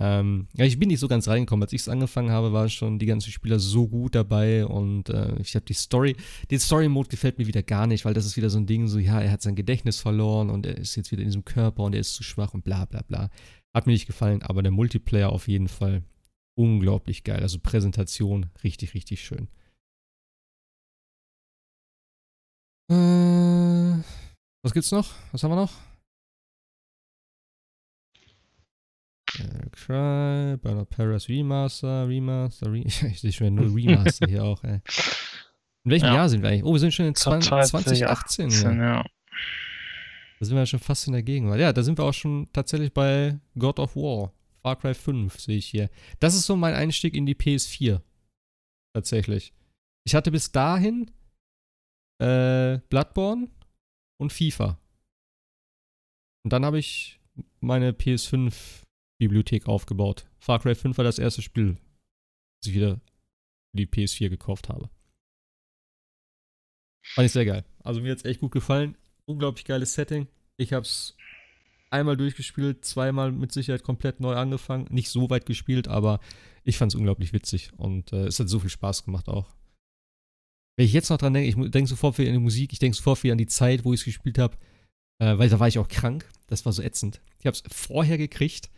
Ähm, ja, ich bin nicht so ganz reingekommen. Als ich es angefangen habe, waren schon die ganzen Spieler so gut dabei und äh, ich habe die Story, den Story-Mode gefällt mir wieder gar nicht, weil das ist wieder so ein Ding, so, ja, er hat sein Gedächtnis verloren und er ist jetzt wieder in diesem Körper und er ist zu schwach und bla bla bla. Hat mir nicht gefallen, aber der Multiplayer auf jeden Fall unglaublich geil. Also Präsentation richtig, richtig schön. Äh. Was gibt's noch? Was haben wir noch? Cry, Battle Paris Remaster, Remaster, Re ich sehe schon nur Remaster hier auch, ey. In welchem ja. Jahr sind wir eigentlich? Oh, wir sind schon in 20, 2018. ja. ja. Da sind wir ja schon fast in der Gegenwart. Ja, da sind wir auch schon tatsächlich bei God of War. Far Cry 5 sehe ich hier. Das ist so mein Einstieg in die PS4. Tatsächlich. Ich hatte bis dahin äh, Bloodborne und FIFA. Und dann habe ich meine PS5-Bibliothek aufgebaut. Far Cry 5 war das erste Spiel, das ich wieder für die PS4 gekauft habe. Fand ich sehr geil. Also mir hat es echt gut gefallen. Unglaublich geiles Setting. Ich habe es einmal durchgespielt, zweimal mit Sicherheit komplett neu angefangen. Nicht so weit gespielt, aber ich fand es unglaublich witzig und äh, es hat so viel Spaß gemacht auch. Wenn ich jetzt noch dran denke, ich denke sofort wieder an die Musik, ich denke sofort wieder an die Zeit, wo ich es gespielt habe, äh, weil da war ich auch krank. Das war so ätzend. Ich habe es vorher gekriegt,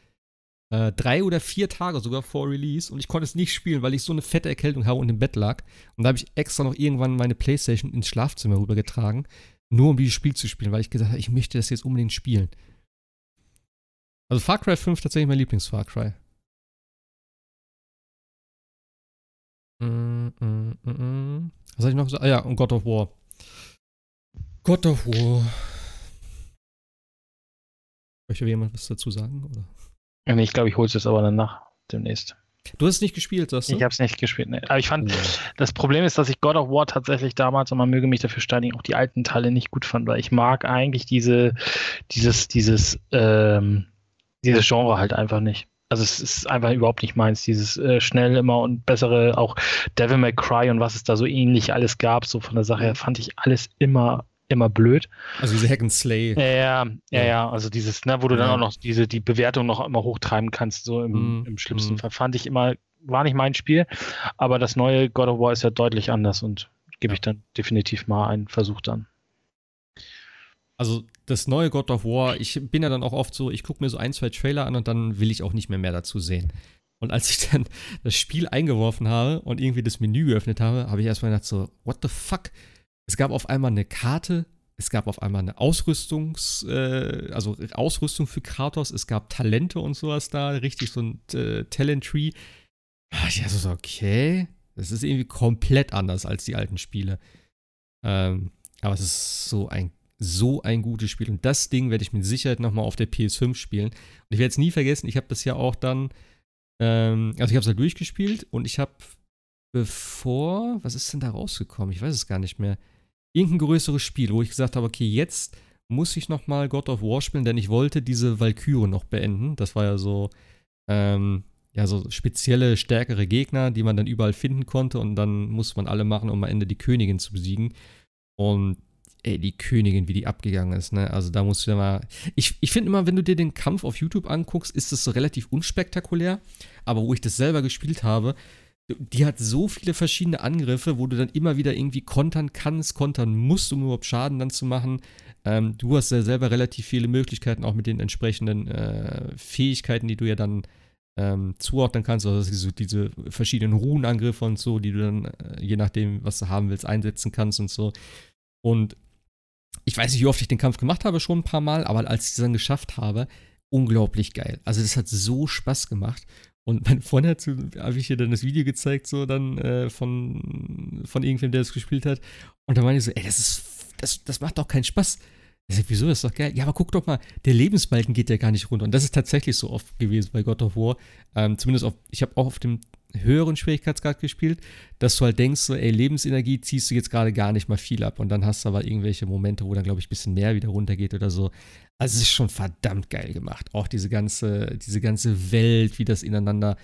äh, drei oder vier Tage sogar vor Release und ich konnte es nicht spielen, weil ich so eine fette Erkältung habe und im Bett lag. Und da habe ich extra noch irgendwann meine Playstation ins Schlafzimmer rübergetragen, nur um dieses Spiel zu spielen, weil ich gesagt habe, ich möchte das jetzt unbedingt spielen. Also Far Cry 5 tatsächlich mein Lieblings-Far Cry. Mm, mm, mm, mm. Was soll ich noch gesagt? Ah ja, und God of War. God of War. Möchte jemand was dazu sagen? Oder? Nee, ich glaube, ich hole es jetzt aber dann nach demnächst. Du hast es nicht gespielt, sagst du? Ich habe es nicht gespielt, ne. Aber ich fand, ja. das Problem ist, dass ich God of War tatsächlich damals, und man möge mich dafür steinigen, auch die alten Teile nicht gut fand, weil ich mag eigentlich diese, dieses, dieses, ähm, dieses Genre halt einfach nicht. Also es ist einfach überhaupt nicht meins, dieses äh, schnell immer und bessere, auch Devil May Cry und was es da so ähnlich alles gab, so von der Sache her, fand ich alles immer immer blöd. Also diese Hack and Slay. Ja, ja, ja, also dieses, ne, wo du ja. dann auch noch diese, die Bewertung noch immer hochtreiben kannst, so im, mm, im schlimmsten mm. Fall, fand ich immer, war nicht mein Spiel, aber das neue God of War ist ja deutlich anders und gebe ja. ich dann definitiv mal einen Versuch dann. Also das neue God of War, ich bin ja dann auch oft so, ich gucke mir so ein, zwei Trailer an und dann will ich auch nicht mehr mehr dazu sehen. Und als ich dann das Spiel eingeworfen habe und irgendwie das Menü geöffnet habe, habe ich erstmal gedacht so, what the fuck? Es gab auf einmal eine Karte, es gab auf einmal eine Ausrüstungs, äh, also Ausrüstung für Kratos, es gab Talente und sowas da, richtig so ein äh, Talent Tree. Ich dachte so, okay, das ist irgendwie komplett anders als die alten Spiele. Ähm, aber es ist so ein so ein gutes Spiel. Und das Ding werde ich mit Sicherheit nochmal auf der PS5 spielen. Und ich werde es nie vergessen, ich habe das ja auch dann, ähm, also ich habe es halt durchgespielt und ich habe bevor, was ist denn da rausgekommen? Ich weiß es gar nicht mehr irgendein größeres Spiel, wo ich gesagt habe, okay, jetzt muss ich noch mal God of War spielen, denn ich wollte diese Valkyrie noch beenden. Das war ja so, ähm, ja, so spezielle, stärkere Gegner, die man dann überall finden konnte und dann muss man alle machen, um am Ende die Königin zu besiegen. Und ey, die Königin, wie die abgegangen ist, ne? Also da musst du ja mal. Ich, ich finde immer, wenn du dir den Kampf auf YouTube anguckst, ist das so relativ unspektakulär. Aber wo ich das selber gespielt habe, die hat so viele verschiedene Angriffe, wo du dann immer wieder irgendwie kontern kannst, kontern musst, um überhaupt Schaden dann zu machen. Ähm, du hast ja selber relativ viele Möglichkeiten, auch mit den entsprechenden äh, Fähigkeiten, die du ja dann ähm, zuordnen kannst, also diese, diese verschiedenen Runenangriffe und so, die du dann, äh, je nachdem, was du haben willst, einsetzen kannst und so. Und ich weiß nicht, wie oft ich den Kampf gemacht habe, schon ein paar Mal, aber als ich es dann geschafft habe, unglaublich geil. Also das hat so Spaß gemacht. Und mein Freund hat, habe ich dir dann das Video gezeigt, so dann äh, von, von irgendwem, der das gespielt hat. Und da meine ich so, ey, das ist, das, das macht doch keinen Spaß. Ich sag, wieso, das ist doch geil. Ja, aber guck doch mal, der Lebensbalken geht ja gar nicht runter. Und das ist tatsächlich so oft gewesen bei God of War. Ähm, zumindest auf, ich habe auch auf dem höheren Schwierigkeitsgrad gespielt, dass du halt denkst, so, ey, Lebensenergie ziehst du jetzt gerade gar nicht mal viel ab. Und dann hast du aber irgendwelche Momente, wo dann, glaube ich, ein bisschen mehr wieder runtergeht oder so. Also es ist schon verdammt geil gemacht. Auch diese ganze, diese ganze Welt, wie das ineinander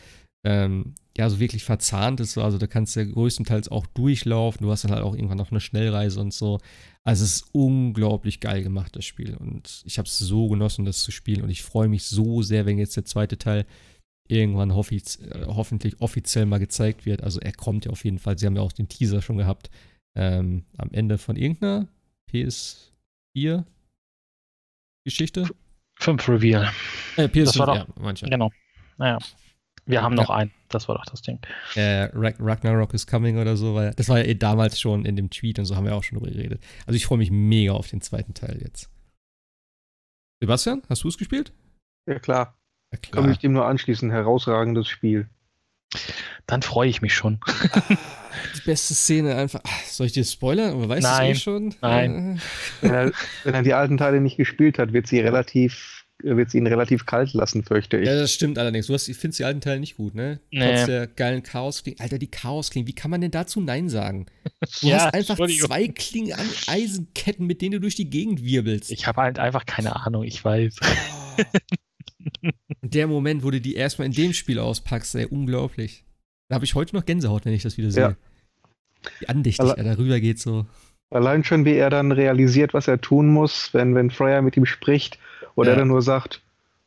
ähm, ja so wirklich verzahnt ist. Also da kannst du ja größtenteils auch durchlaufen. Du hast dann halt auch irgendwann noch eine Schnellreise und so. Also es ist unglaublich geil gemacht, das Spiel. Und ich habe es so genossen, das zu spielen. Und ich freue mich so sehr, wenn jetzt der zweite Teil irgendwann hoffiz äh, hoffentlich offiziell mal gezeigt wird. Also er kommt ja auf jeden Fall. Sie haben ja auch den Teaser schon gehabt. Ähm, am Ende von irgendeiner PS4 Geschichte. 5 Reveal. Äh, PS5, das war doch, ja, manche. Genau. Naja. Wir haben noch ja. einen. Das war doch das Ding. Äh, Ragnarok is coming oder so. Weil das war ja eh damals schon in dem Tweet und so haben wir auch schon drüber geredet. Also ich freue mich mega auf den zweiten Teil jetzt. Sebastian, hast du es gespielt? Ja, klar. Ja, Kann mich dem nur anschließen. Herausragendes Spiel. Dann freue ich mich schon. Die beste Szene einfach. Soll ich dir spoilern? Aber weißt du es eh schon? Nein. Wenn er, wenn er die alten Teile nicht gespielt hat, wird sie relativ wird sie ihn relativ kalt lassen, fürchte ich. Ja, das stimmt allerdings. Du hast, ich finde die alten Teile nicht gut, ne? Nee. Trotz der geilen Chaos Kling. Alter, die Chaos Kling. Wie kann man denn dazu Nein sagen? Du ja, hast einfach zwei Klingen an Eisenketten, mit denen du durch die Gegend wirbelst. Ich habe halt einfach keine Ahnung, ich weiß. Oh. der Moment, wo du die erstmal in dem Spiel auspackst, ey, unglaublich. Da habe ich heute noch Gänsehaut, wenn ich das wieder sehe. Ja. Wie andächtig Alle er darüber geht so. Allein schon, wie er dann realisiert, was er tun muss, wenn, wenn Freya mit ihm spricht oder ja. er dann nur sagt,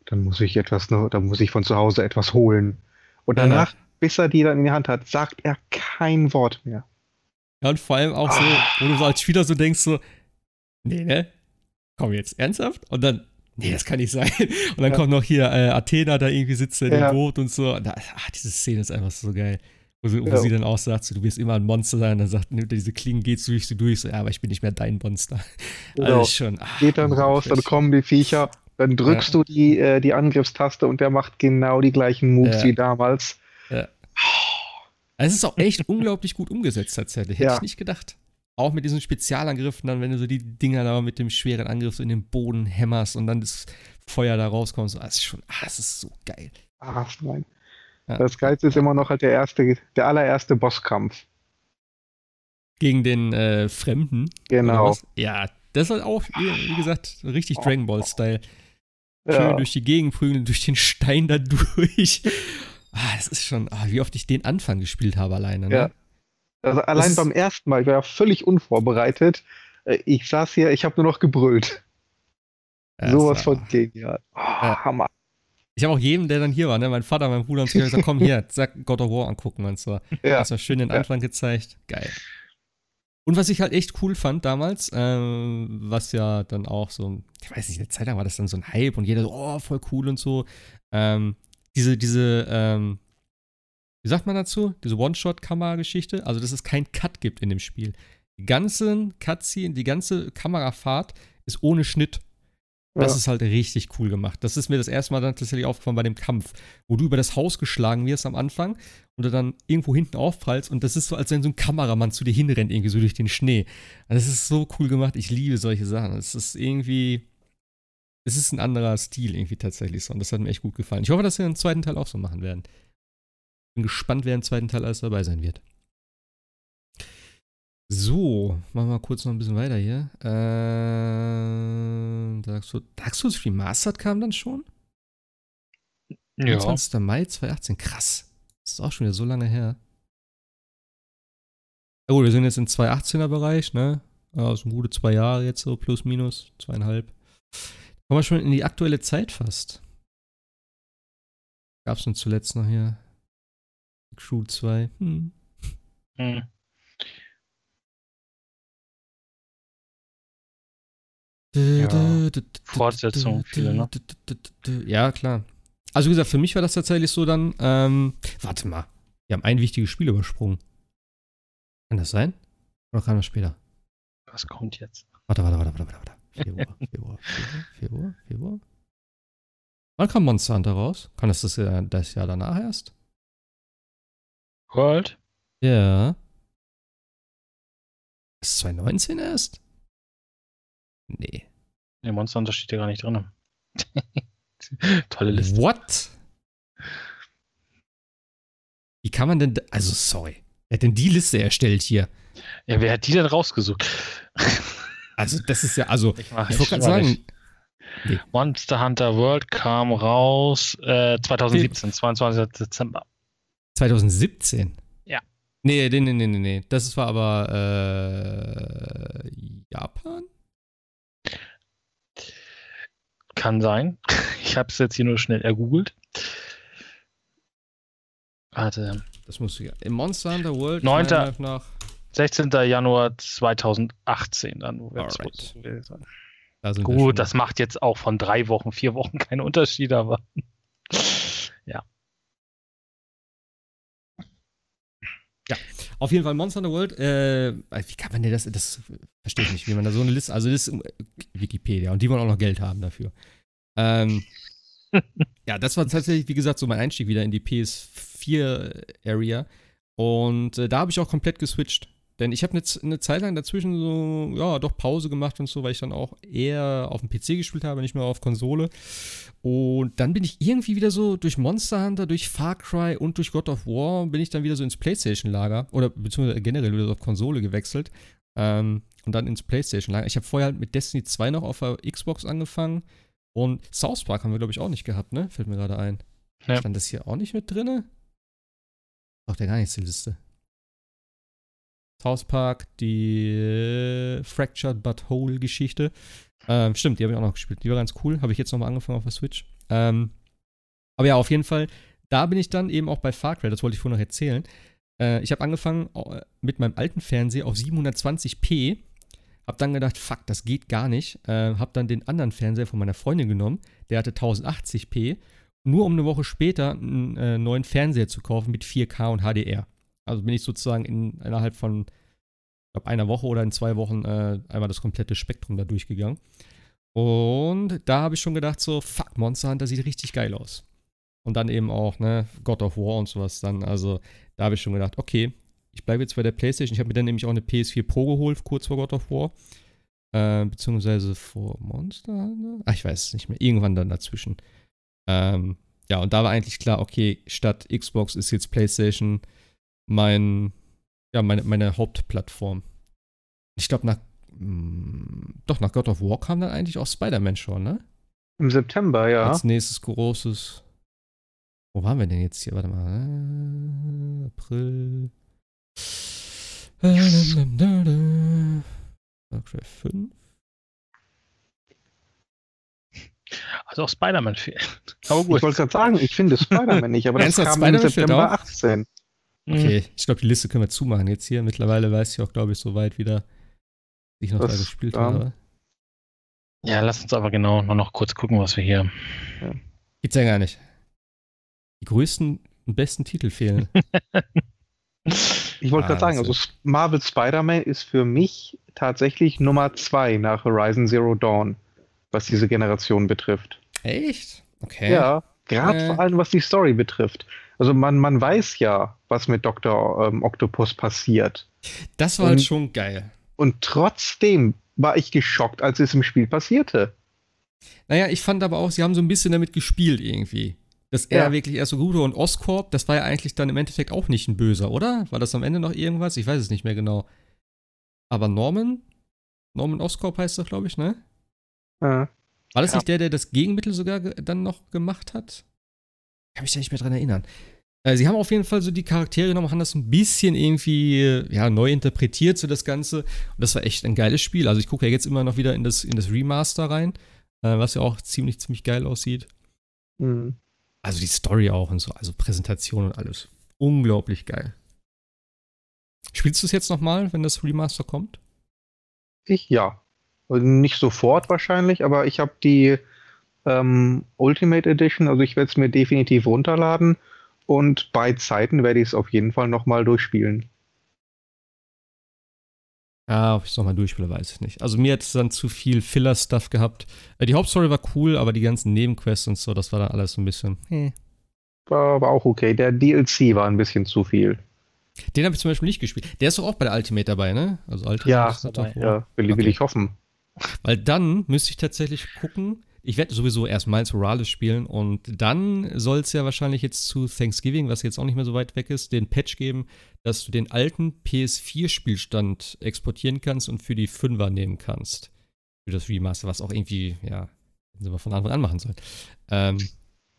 dann muss ich etwas, dann muss ich von zu Hause etwas holen. Und danach, ja. bis er die dann in die Hand hat, sagt er kein Wort mehr. Ja, und vor allem auch so, ah. wo du so als Spieler so denkst, so, nee, ne? Komm jetzt, ernsthaft? Und dann nee, das kann nicht sein. Und dann ja. kommt noch hier äh, Athena da irgendwie sitzt in ja. dem Boot und so. Da, ach, diese Szene ist einfach so geil. Wo, sie, wo ja. sie dann auch sagt, so, du wirst immer ein Monster sein. Und dann sagt, nimmt er diese Klingen, geht durch sie durch. So, ja, aber ich bin nicht mehr dein Monster. Genau. Also schon. Ach, Geht dann raus, dann kommen die Viecher. Dann drückst du die, äh, die Angriffstaste und der macht genau die gleichen Moves wie damals. Ja. Es ist auch echt unglaublich gut umgesetzt tatsächlich. Hätte ich nicht gedacht. Auch mit diesen Spezialangriffen, dann, wenn du so die Dinger da mit dem schweren Angriff so in den Boden hämmerst und dann das Feuer da rauskommt, so, das ist schon, ah, das ist so geil. Ach nein. Ja. Das Geilste ist immer noch halt der erste, der allererste Bosskampf. Gegen den äh, Fremden. Genau. Ja, das ist halt auch, wie gesagt, richtig oh. Dragon Ball-Style. Schön ja. durch die Gegend prügeln, durch den Stein da durch. ah, das ist schon, ah, wie oft ich den Anfang gespielt habe alleine. Ne? Ja. Also allein das beim ersten Mal, ich war ja völlig unvorbereitet. Äh, ich saß hier, ich habe nur noch gebrüllt. Ja, Sowas von genial. Oh, ja. Hammer. Ich habe auch jedem, der dann hier war, ne, mein Vater, mein Bruder und so, gesagt, komm hier, sag God of War angucken und so. Ja. Hast du schön den Anfang gezeigt. Geil. Und was ich halt echt cool fand damals, ähm, was ja dann auch so, ich weiß nicht, eine Zeit lang war das dann so ein Hype und jeder so, oh, voll cool und so. Ähm, diese, diese, ähm, wie sagt man dazu? Diese One-Shot-Kamera-Geschichte. Also, dass es keinen Cut gibt in dem Spiel. Die ganzen Cutscene, die ganze Kamerafahrt ist ohne Schnitt. Das ja. ist halt richtig cool gemacht. Das ist mir das erste Mal dann tatsächlich aufgefallen bei dem Kampf, wo du über das Haus geschlagen wirst am Anfang und du dann irgendwo hinten aufprallst und das ist so, als wenn so ein Kameramann zu dir hinrennt, irgendwie so durch den Schnee. Also das ist so cool gemacht. Ich liebe solche Sachen. Es ist irgendwie. Es ist ein anderer Stil irgendwie tatsächlich so und das hat mir echt gut gefallen. Ich hoffe, dass wir den zweiten Teil auch so machen werden. Bin gespannt, wer im zweiten Teil alles dabei sein wird. So, machen wir mal kurz noch ein bisschen weiter hier. Äh, Dark, Souls, Dark Souls Remastered kam dann schon? Ja. 20. Mai 2018. Krass. Das ist auch schon wieder so lange her. Ja gut, wir sind jetzt im 2018er Bereich, ne? Also gute zwei Jahre jetzt so, plus minus, zweieinhalb. Kommen wir schon in die aktuelle Zeit fast. Gab's denn zuletzt noch hier? Crew 2. Hm. Hm. Ja, Fortsetzung, viele, ne? Ja, klar. Also wie gesagt, für mich war das tatsächlich so dann, ähm, warte mal, wir haben ein wichtiges Spiel übersprungen. Kann das sein? Oder kam das später? Was kommt jetzt? Warte, warte, warte, warte, warte. Februar, Februar, Februar, Februar, Februar. Wann kam Monster Hunter raus? Kann das das Jahr, das Jahr danach erst? World? Ja. Ist 2019 erst? Nee. Der Monster Hunter steht ja gar nicht drin. Tolle Liste. What? Wie kann man denn, also sorry, wer hat denn die Liste erstellt hier? Ja, wer hat die denn rausgesucht? also das ist ja, also ich, ich wollte gerade sagen, nee. Monster Hunter World kam raus äh, 2017, nee. 22. Dezember. 2017? Ja. Nee, nee, nee, nee, nee. Das war aber äh, Japan? Kann sein. Ich habe es jetzt hier nur schnell ergoogelt. Warte. Das musst du ja. Im Monster Hunter World 9. nach 16. Januar 2018 dann. Da Gut, das macht jetzt auch von drei Wochen, vier Wochen keinen Unterschied, aber ja. Ja, auf jeden Fall Monster Hunter World. Äh, wie kann man denn das? Das verstehe ich nicht, wie man da so eine Liste. Also, das ist Wikipedia und die wollen auch noch Geld haben dafür. Ähm, ja, das war tatsächlich, wie gesagt, so mein Einstieg wieder in die PS4-Area. Und äh, da habe ich auch komplett geswitcht. Denn ich habe eine, eine Zeit lang dazwischen so, ja, doch Pause gemacht und so, weil ich dann auch eher auf dem PC gespielt habe, nicht mehr auf Konsole. Und dann bin ich irgendwie wieder so durch Monster Hunter, durch Far Cry und durch God of War bin ich dann wieder so ins PlayStation-Lager oder beziehungsweise generell wieder so auf Konsole gewechselt. Ähm, und dann ins PlayStation-Lager. Ich habe vorher halt mit Destiny 2 noch auf der Xbox angefangen. Und South Park haben wir, glaube ich, auch nicht gehabt, ne? Fällt mir gerade ein. Ja. Stand das hier auch nicht mit drinne? Doch, der gar nicht zur Liste. South Park, die äh, Fractured But Whole Geschichte. Ähm, stimmt, die habe ich auch noch gespielt. Die war ganz cool. Habe ich jetzt nochmal angefangen auf der Switch. Ähm, aber ja, auf jeden Fall, da bin ich dann eben auch bei Far Cry, das wollte ich vorhin noch erzählen. Äh, ich habe angefangen äh, mit meinem alten Fernseher auf 720p Hab dann gedacht, fuck, das geht gar nicht. Äh, hab dann den anderen Fernseher von meiner Freundin genommen, der hatte 1080p, nur um eine Woche später einen äh, neuen Fernseher zu kaufen mit 4K und HDR. Also bin ich sozusagen in, innerhalb von, ich glaube, einer Woche oder in zwei Wochen äh, einmal das komplette Spektrum da durchgegangen. Und da habe ich schon gedacht, so, fuck, Monster Hunter sieht richtig geil aus. Und dann eben auch, ne, God of War und sowas dann. Also da habe ich schon gedacht, okay, ich bleibe jetzt bei der PlayStation. Ich habe mir dann nämlich auch eine PS4 Pro geholt, kurz vor God of War. Äh, beziehungsweise vor Monster Hunter? Ach, ich weiß es nicht mehr. Irgendwann dann dazwischen. Ähm, ja, und da war eigentlich klar, okay, statt Xbox ist jetzt PlayStation mein, ja, meine, meine Hauptplattform. Ich glaube, nach, mh, hm, doch, nach God of War kam dann eigentlich auch Spider-Man schon, ne? Im September, ja. Als nächstes großes. Wo waren wir denn jetzt hier? Warte mal. April. Warcraft 5. Also auch Spider-Man fehlt. Aber gut. Ich wollte gerade sagen, ich finde Spider-Man nicht, aber das kam im September 18. Okay, ich glaube, die Liste können wir zumachen jetzt hier. Mittlerweile weiß ich auch, glaube ich, so weit wieder, ich noch das, da gespielt um, habe. Ja, lass uns aber genau noch, noch kurz gucken, was wir hier. Ja. Gibt's ja gar nicht. Die größten und besten Titel fehlen. ich wollte gerade sagen, also Marvel Spider-Man ist für mich tatsächlich Nummer zwei nach Horizon Zero Dawn, was diese Generation betrifft. Echt? Okay. Ja, gerade äh. vor allem was die Story betrifft. Also man, man weiß ja, was mit Dr. Ähm, Octopus passiert. Das war halt und, halt schon geil. Und trotzdem war ich geschockt, als es im Spiel passierte. Naja, ich fand aber auch, sie haben so ein bisschen damit gespielt irgendwie. Dass er ja. wirklich erst so gut war und Oscorp, das war ja eigentlich dann im Endeffekt auch nicht ein Böser, oder? War das am Ende noch irgendwas? Ich weiß es nicht mehr genau. Aber Norman? Norman Oscorp heißt das, glaube ich, ne? Ja. War das ja. nicht der, der das Gegenmittel sogar dann noch gemacht hat? Kann mich da nicht mehr dran erinnern. Äh, sie haben auf jeden Fall so die Charaktere genommen, haben das ein bisschen irgendwie äh, ja, neu interpretiert, so das Ganze. Und das war echt ein geiles Spiel. Also ich gucke ja jetzt immer noch wieder in das, in das Remaster rein, äh, was ja auch ziemlich, ziemlich geil aussieht. Mhm. Also die Story auch und so, also Präsentation und alles. Unglaublich geil. Spielst du es jetzt nochmal, wenn das Remaster kommt? Ich ja. Also nicht sofort wahrscheinlich, aber ich habe die ähm, Ultimate Edition. Also ich werde es mir definitiv runterladen und bei Zeiten werde ich es auf jeden Fall nochmal durchspielen. Ja, ob ich es nochmal durchspiele, weiß ich nicht. Also mir hat es dann zu viel Filler-Stuff gehabt. Äh, die Hauptstory war cool, aber die ganzen Nebenquests und so, das war dann alles so ein bisschen. Hm. War, war auch okay. Der DLC war ein bisschen zu viel. Den habe ich zum Beispiel nicht gespielt. Der ist doch auch bei der Ultimate dabei, ne? Also Ultimate ja, dabei, ja will, will ich hoffen. Weil dann müsste ich tatsächlich gucken, ich werde sowieso erst Miles Morales spielen und dann soll es ja wahrscheinlich jetzt zu Thanksgiving, was jetzt auch nicht mehr so weit weg ist, den Patch geben, dass du den alten PS4-Spielstand exportieren kannst und für die 5er nehmen kannst. Für das Remaster, was auch irgendwie, ja, wir von Anfang an machen sollen. Ähm,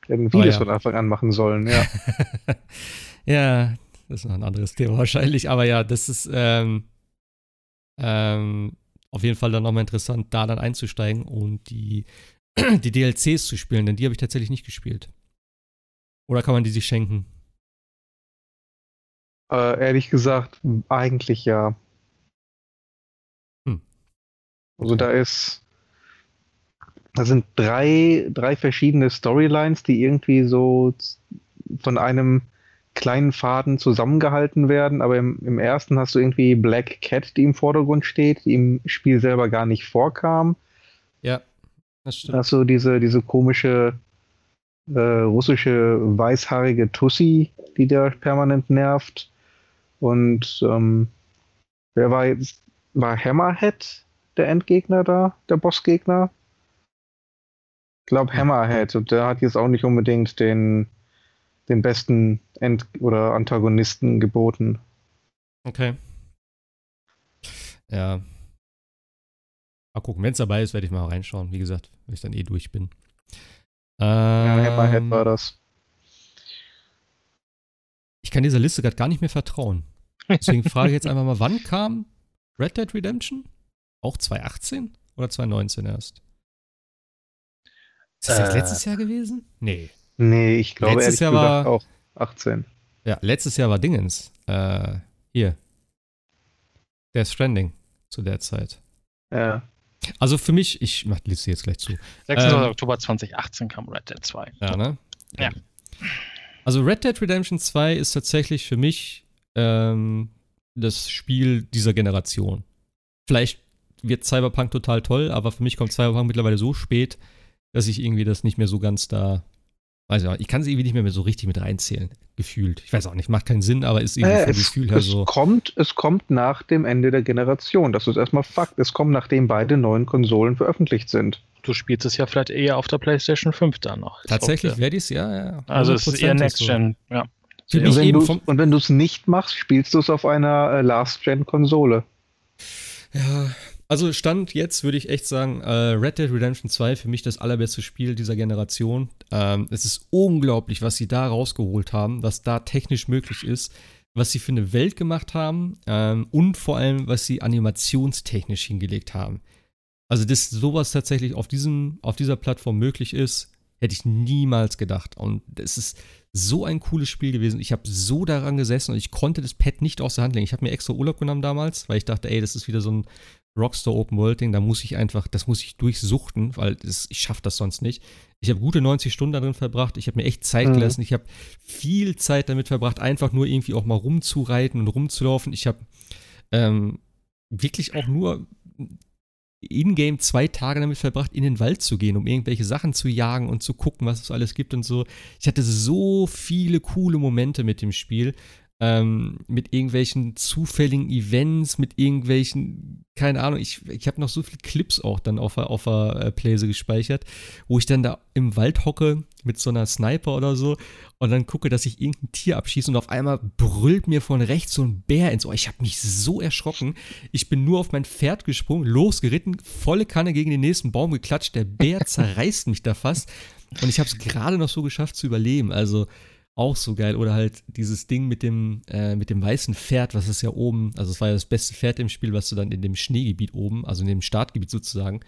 Hätten wir das ja. von Anfang an machen sollen, ja. ja, das ist noch ein anderes Thema wahrscheinlich, aber ja, das ist, ähm, ähm, auf jeden Fall dann nochmal interessant, da dann einzusteigen und die die DLCs zu spielen, denn die habe ich tatsächlich nicht gespielt. Oder kann man die sich schenken? Äh, ehrlich gesagt, eigentlich ja. Hm. Also da ist, da sind drei, drei verschiedene Storylines, die irgendwie so von einem kleinen Faden zusammengehalten werden, aber im, im ersten hast du irgendwie Black Cat, die im Vordergrund steht, die im Spiel selber gar nicht vorkam. Ja. Das stimmt. Hast du diese, diese komische äh, russische weißhaarige Tussi, die da permanent nervt. Und ähm, wer war jetzt? War Hammerhead der Endgegner da, der Bossgegner? Ich glaube Hammerhead und der hat jetzt auch nicht unbedingt den, den besten End- oder Antagonisten geboten. Okay. Ja, Mal gucken, wenn es dabei ist, werde ich mal reinschauen. Wie gesagt, wenn ich dann eh durch bin. Ähm, ja, Hammerhead war das. Ich kann dieser Liste gerade gar nicht mehr vertrauen. Deswegen frage ich jetzt einfach mal, wann kam Red Dead Redemption? Auch 2018 oder 2019 erst? Ist das äh, letztes Jahr gewesen? Nee. Nee, ich glaube letztes Jahr war auch 18. Ja, letztes Jahr war Dingens. Äh, hier. Der Stranding zu der Zeit. Ja. Also für mich, ich mach die Liste jetzt gleich zu. 26. Ähm, Oktober 2018 kam Red Dead 2. Ja, ne? Ja. Also Red Dead Redemption 2 ist tatsächlich für mich ähm, das Spiel dieser Generation. Vielleicht wird Cyberpunk total toll, aber für mich kommt Cyberpunk mittlerweile so spät, dass ich irgendwie das nicht mehr so ganz da. Weiß ich, ich kann es irgendwie nicht mehr so richtig mit reinzählen, gefühlt. Ich weiß auch nicht, macht keinen Sinn, aber ist irgendwie äh, vom es, Gefühl her es so. Kommt, es kommt nach dem Ende der Generation. Das ist erstmal Fakt. Es kommt, nachdem beide neuen Konsolen veröffentlicht sind. Du spielst es ja vielleicht eher auf der PlayStation 5 dann noch. Tatsächlich werde ich es, ja, ja. Also es ist eher Next Gen, so. ja. Und wenn, und wenn du es nicht machst, spielst du es auf einer äh, Last-Gen-Konsole. Ja, also Stand jetzt würde ich echt sagen, äh, Red Dead Redemption 2 für mich das allerbeste Spiel dieser Generation. Ähm, es ist unglaublich, was sie da rausgeholt haben, was da technisch möglich ist, was sie für eine Welt gemacht haben ähm, und vor allem, was sie animationstechnisch hingelegt haben. Also, dass sowas tatsächlich auf, diesem, auf dieser Plattform möglich ist, hätte ich niemals gedacht. Und es ist so ein cooles Spiel gewesen. Ich habe so daran gesessen und ich konnte das Pad nicht aus der Hand legen. Ich habe mir extra Urlaub genommen damals, weil ich dachte, ey, das ist wieder so ein Rockstar Open World Ding, da muss ich einfach, das muss ich durchsuchten, weil das, ich schaffe das sonst nicht. Ich habe gute 90 Stunden darin verbracht, ich habe mir echt Zeit mhm. gelassen, ich habe viel Zeit damit verbracht, einfach nur irgendwie auch mal rumzureiten und rumzulaufen. Ich habe ähm, wirklich auch nur in-game zwei Tage damit verbracht, in den Wald zu gehen, um irgendwelche Sachen zu jagen und zu gucken, was es alles gibt und so. Ich hatte so viele coole Momente mit dem Spiel ähm, mit irgendwelchen zufälligen Events, mit irgendwelchen, keine Ahnung, ich, ich habe noch so viele Clips auch dann auf, auf der äh, Playse gespeichert, wo ich dann da im Wald hocke mit so einer Sniper oder so und dann gucke, dass ich irgendein Tier abschieße und auf einmal brüllt mir von rechts so ein Bär ins Ohr. Ich habe mich so erschrocken. Ich bin nur auf mein Pferd gesprungen, losgeritten, volle Kanne gegen den nächsten Baum geklatscht. Der Bär zerreißt mich da fast und ich habe es gerade noch so geschafft zu überleben. Also auch so geil. Oder halt dieses Ding mit dem, äh, mit dem weißen Pferd, was ist ja oben, also es war ja das beste Pferd im Spiel, was du dann in dem Schneegebiet oben, also in dem Startgebiet sozusagen,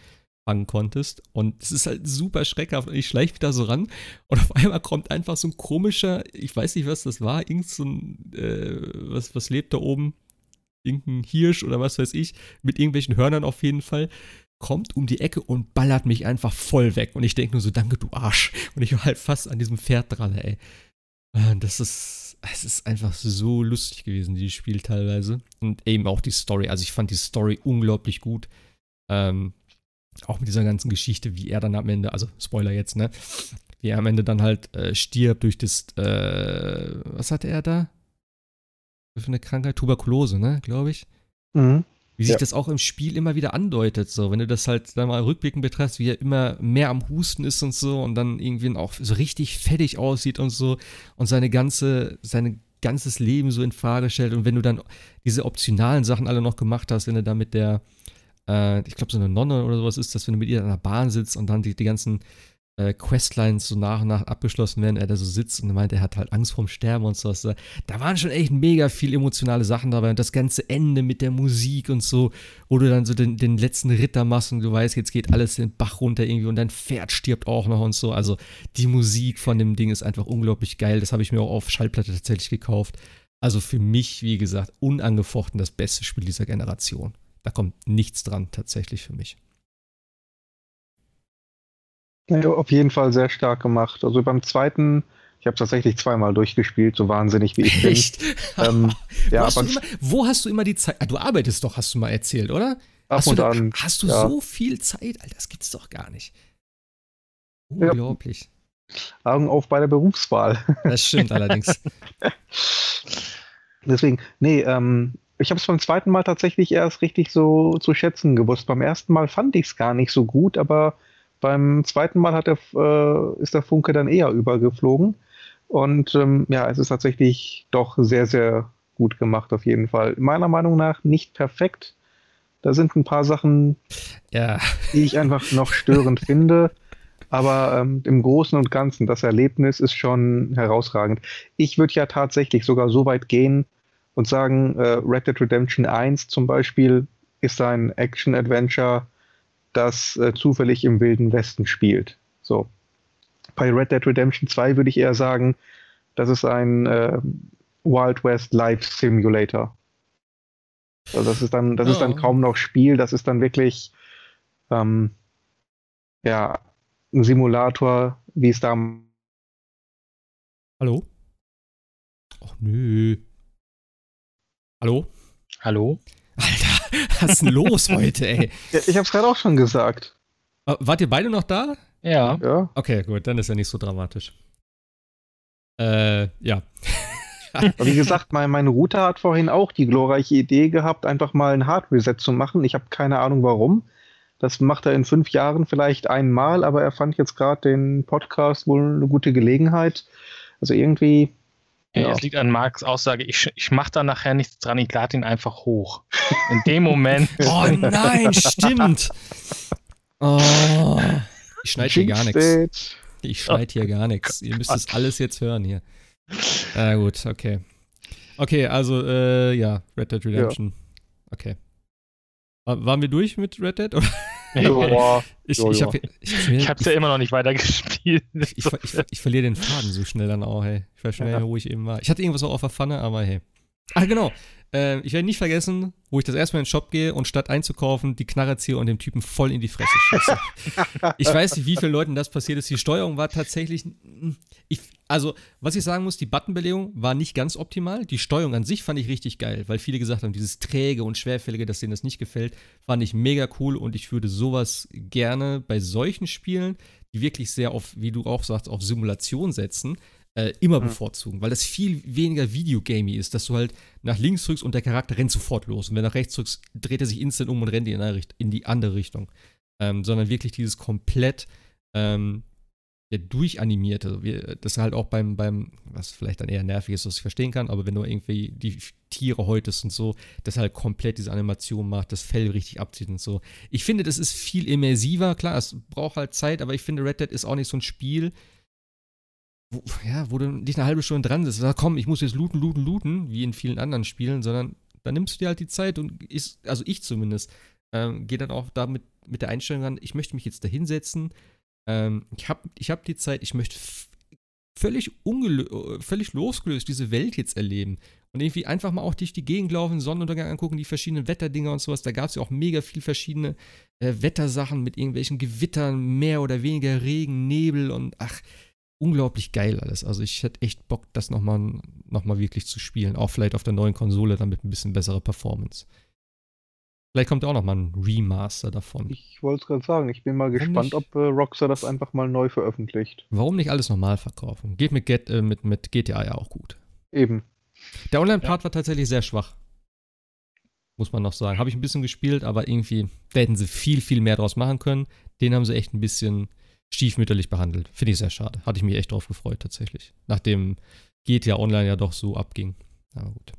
fangen konntest. Und es ist halt super schreckhaft. Und ich schleiche da so ran und auf einmal kommt einfach so ein komischer, ich weiß nicht, was das war, irgend so ein, äh, was, was lebt da oben? Irgendein Hirsch oder was weiß ich, mit irgendwelchen Hörnern auf jeden Fall kommt um die Ecke und ballert mich einfach voll weg. Und ich denke nur so, danke, du Arsch. Und ich war halt fast an diesem Pferd dran, ey. Äh, das ist, es ist einfach so lustig gewesen, dieses Spiel teilweise. Und eben auch die Story. Also ich fand die Story unglaublich gut. Ähm, auch mit dieser ganzen Geschichte, wie er dann am Ende, also Spoiler jetzt, ne? Wie er am Ende dann halt äh, stirbt durch das, äh, was hatte er da? Für eine Krankheit? Tuberkulose, ne? Glaube ich. Mhm. Wie sich ja. das auch im Spiel immer wieder andeutet, so, wenn du das halt dann mal rückblickend betrachtest, wie er immer mehr am Husten ist und so und dann irgendwie auch so richtig fettig aussieht und so und seine ganze, sein ganzes Leben so in Frage stellt und wenn du dann diese optionalen Sachen alle noch gemacht hast, wenn du da mit der, äh, ich glaube so eine Nonne oder sowas ist, dass wenn du mit ihr in der Bahn sitzt und dann die, die ganzen äh, Questlines so nach und nach abgeschlossen werden, er da so sitzt und meint, er hat halt Angst vorm Sterben und sowas. Da waren schon echt mega viel emotionale Sachen dabei und das ganze Ende mit der Musik und so, wo du dann so den, den letzten Ritter machst und du weißt, jetzt geht alles den Bach runter irgendwie und dein Pferd stirbt auch noch und so. Also die Musik von dem Ding ist einfach unglaublich geil. Das habe ich mir auch auf Schallplatte tatsächlich gekauft. Also für mich, wie gesagt, unangefochten das beste Spiel dieser Generation. Da kommt nichts dran tatsächlich für mich. Ja, auf jeden Fall sehr stark gemacht. Also beim zweiten, ich habe tatsächlich zweimal durchgespielt, so wahnsinnig wie ich bin. Echt? Ähm, ja, wo, hast immer, wo, hast du immer die Zeit? Ah, du arbeitest doch, hast du mal erzählt, oder? Ab hast und du, an. Hast du ja. so viel Zeit? Alter, das gibt's doch gar nicht. Unglaublich. Ja. Augen auf bei der Berufswahl. Das stimmt allerdings. Deswegen, nee, ähm, ich habe es beim zweiten Mal tatsächlich erst richtig so zu schätzen gewusst. Beim ersten Mal fand ich es gar nicht so gut, aber beim zweiten Mal hat der, äh, ist der Funke dann eher übergeflogen. Und ähm, ja, es ist tatsächlich doch sehr, sehr gut gemacht, auf jeden Fall. Meiner Meinung nach nicht perfekt. Da sind ein paar Sachen, ja. die ich einfach noch störend finde. Aber ähm, im Großen und Ganzen, das Erlebnis ist schon herausragend. Ich würde ja tatsächlich sogar so weit gehen und sagen, äh, Red Dead Redemption 1 zum Beispiel ist ein Action-Adventure, das äh, zufällig im Wilden Westen spielt. So. Bei Red Dead Redemption 2 würde ich eher sagen, das ist ein äh, Wild West Life Simulator. Also das ist dann, das ist dann Ja. kaum noch Spiel, das ist dann wirklich ähm, ja, ein Simulator, wie es da Hallo? Och nö. Hallo? Hallo? Alter, was ist denn los heute, ey? Ja, ich habe es gerade auch schon gesagt. Äh, Wart ihr beide noch da? Ja. Ja. Okay, gut, dann ist ja nicht so dramatisch. Äh, ja. Aber wie gesagt, mein, mein Router hat vorhin auch die glorreiche Idee gehabt, einfach mal ein Hard Reset zu machen. Ich habe keine Ahnung warum. Das macht er in fünf Jahren vielleicht einmal, aber er fand jetzt gerade den Podcast wohl eine gute Gelegenheit. Also irgendwie. Ja. Ja. Es liegt an Marks Aussage, ich, ich mache da nachher nichts dran, ich lade ihn einfach hoch. In dem Moment. Oh nein, stimmt. Oh. Ich schneide hier gar nichts. Ich schneide hier gar nichts. Ihr müsst das alles jetzt hören hier. Na gut, okay. Okay, also, äh, ja, Red Dead Redemption. Okay. Wa- Waren wir durch mit Red Dead? Joa. Ich, Ja, ich, ja. hab, ich, hab's ja immer noch nicht weitergespielt. ich, ich, ich, verliere den Faden so schnell dann auch, hey. Ich weiß schon Ja. wo ich eben war. Ich hatte irgendwas auch auf der Pfanne, aber hey. Ach, genau. Äh, ich werde nicht vergessen, wo ich das erste Mal in den Shop gehe und statt einzukaufen, die Knarre ziehe und dem Typen voll in die Fresse schieße. ich weiß nicht, wie vielen Leuten das passiert ist. Die Steuerung war tatsächlich. Ich, also, was ich sagen muss, die Buttonbelegung war nicht ganz optimal. Die Steuerung an sich fand ich richtig geil, weil viele gesagt haben, dieses träge und schwerfällige, dass denen das nicht gefällt, fand ich mega cool und ich würde sowas gerne bei solchen Spielen, die wirklich sehr auf, wie du auch sagst, auf Simulation setzen, äh, immer Mhm. bevorzugen, weil das viel weniger Videogamey ist, dass du halt nach links drückst und der Charakter rennt sofort los. Und wenn du nach rechts drückst, dreht er sich instant um und rennt in, die andere Richtung. Ähm, sondern wirklich dieses komplett ähm, ja, durchanimierte. Wir, das halt auch beim, beim, was vielleicht dann eher nervig ist, was ich verstehen kann, aber wenn du irgendwie die Tiere häutest und so, das halt komplett diese Animation macht, das Fell richtig abzieht und so. Ich finde, das ist viel immersiver. Klar, es braucht halt Zeit, aber ich finde, Red Dead ist auch nicht so ein Spiel, wo, ja, wo du dich eine halbe Stunde dran sitzt. Sag, komm, ich muss jetzt looten, looten, looten, wie in vielen anderen Spielen, sondern dann nimmst du dir halt die Zeit und ist, also ich zumindest, ähm, gehe dann auch damit mit der Einstellung ran, ich möchte mich jetzt da hinsetzen. Ähm, ich habe ich hab die Zeit, ich möchte völlig, äh, völlig losgelöst diese Welt jetzt erleben. Und irgendwie einfach mal auch durch die Gegend laufen, Sonnenuntergang angucken, die verschiedenen Wetterdinger und sowas. Da gab es ja auch mega viel verschiedene äh, Wettersachen mit irgendwelchen Gewittern, mehr oder weniger Regen, Nebel und ach, unglaublich geil alles. Also ich hätte echt Bock, das nochmal noch mal wirklich zu spielen. Auch vielleicht auf der neuen Konsole, dann mit ein bisschen besserer Performance. Vielleicht kommt auch nochmal ein Remaster davon. Ich wollte es gerade sagen, ich bin mal gespannt, nicht? ob äh, Rockstar das einfach mal neu veröffentlicht. Warum nicht alles normal verkaufen? Geht mit, Get, äh, mit, mit GTA ja auch gut. Eben. Der Online-Part war tatsächlich sehr schwach. Muss man noch sagen. Habe ich ein bisschen gespielt, aber irgendwie, da hätten sie viel, viel mehr draus machen können. Den haben sie echt ein bisschen stiefmütterlich behandelt. Finde ich sehr schade. Hatte ich mich echt drauf gefreut, tatsächlich. Nachdem GTA Online ja doch so abging. Aber gut.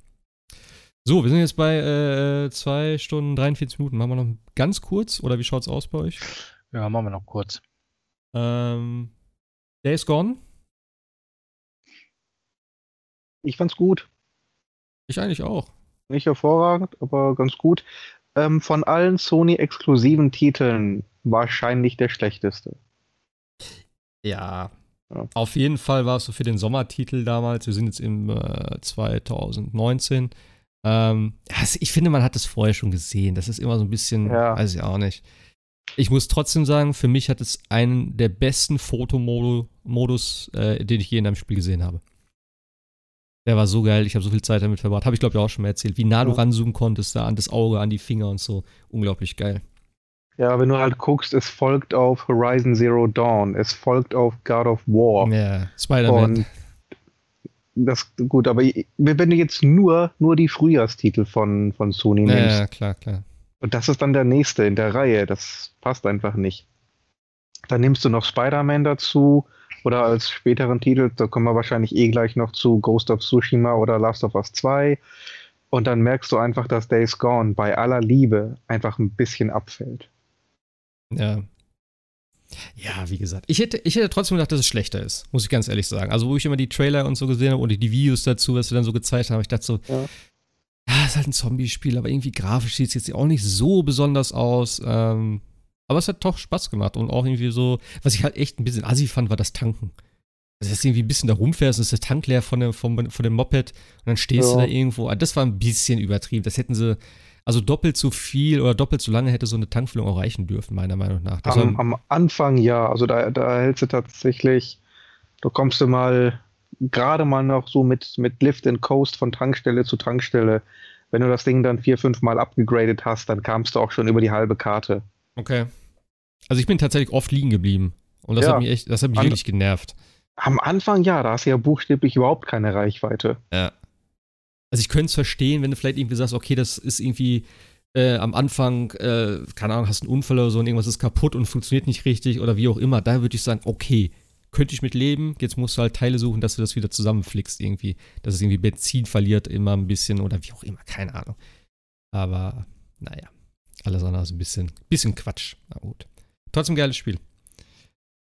So, wir sind jetzt bei 2 Stunden 43 Minuten. Machen wir noch ganz kurz oder wie schaut's aus bei euch? Ja, machen wir noch kurz. Ähm, Days Gone? Ich fand's gut. Ich eigentlich auch. Nicht hervorragend, aber ganz gut. Ähm, von allen Sony-exklusiven Titeln wahrscheinlich der schlechteste. Ja. Ja. Auf jeden Fall war es so für den Sommertitel damals. Wir sind jetzt im äh, 2019. Ähm, es- ich finde, man hat es vorher schon gesehen. Das ist immer so ein bisschen, Ja. weiß ich auch nicht. Ich muss trotzdem sagen, für mich hat es einen der besten Fotomodus, äh, den ich je in einem Spiel gesehen habe. Der war so geil, ich habe so viel Zeit damit verbracht. Habe ich, glaube ich, auch schon mal erzählt, wie nah du Ja. ranzoomen konntest, da an das Auge, an die Finger und so. Unglaublich geil. Ja, wenn du halt guckst, es folgt auf Horizon Zero Dawn, es folgt auf God of War. Ja, Spider-Man. Das gut, aber wenn du jetzt nur, nur die Frühjahrstitel von, von Sony Ja, nimmst, ja, klar, klar. und das ist dann der nächste in der Reihe, das passt einfach nicht. Dann nimmst du noch Spider-Man dazu oder als späteren Titel, da kommen wir wahrscheinlich eh gleich noch zu Ghost of Tsushima oder Last of Us 2. Und dann merkst du einfach, dass Days Gone bei aller Liebe einfach ein bisschen abfällt. Ja. Ja, wie gesagt. Ich hätte, ich hätte trotzdem gedacht, dass es schlechter ist, muss ich ganz ehrlich sagen. Also, wo ich immer die Trailer und so gesehen habe und die Videos dazu, was wir dann so gezeigt haben, ich dachte so, Ja. ja, ist halt ein Zombie-Spiel, aber irgendwie grafisch sieht es jetzt auch nicht so besonders aus. Ähm, aber es hat doch Spaß gemacht und auch irgendwie so, was ich halt echt ein bisschen assi fand, war das Tanken. Also, dass du irgendwie ein bisschen da rumfährst und ist der Tank leer von dem, von, von dem Moped und dann stehst du Ja. da irgendwo. Ah, Das war ein bisschen übertrieben. Das hätten sie, Also doppelt so viel oder doppelt so lange hätte so eine Tankfüllung auch reichen dürfen, meiner Meinung nach. Am, am, Anfang ja, also da, da hältst du tatsächlich, du kommst du mal gerade mal noch so mit, mit Lift and Coast von Tankstelle zu Tankstelle. Wenn du das Ding dann vier, fünf Mal abgegradet hast, dann kamst du auch schon über die halbe Karte. Okay. Also ich bin tatsächlich oft liegen geblieben. Und das Ja. hat mich echt, das hat mich An- wirklich genervt. Am Anfang ja, da hast du ja buchstäblich überhaupt keine Reichweite. Ja. Also ich könnte es verstehen, wenn du vielleicht irgendwie sagst, okay, das ist irgendwie äh, am Anfang, äh, keine Ahnung, hast einen Unfall oder so und irgendwas ist kaputt und funktioniert nicht richtig oder wie auch immer. Da würde ich sagen, okay, könnte ich mit leben. Jetzt musst du halt Teile suchen, dass du das wieder zusammenflickst irgendwie. Dass es irgendwie Benzin verliert immer ein bisschen oder wie auch immer, keine Ahnung. Aber naja, alles andere ist ein bisschen, bisschen Quatsch. Na gut. Trotzdem geiles Spiel.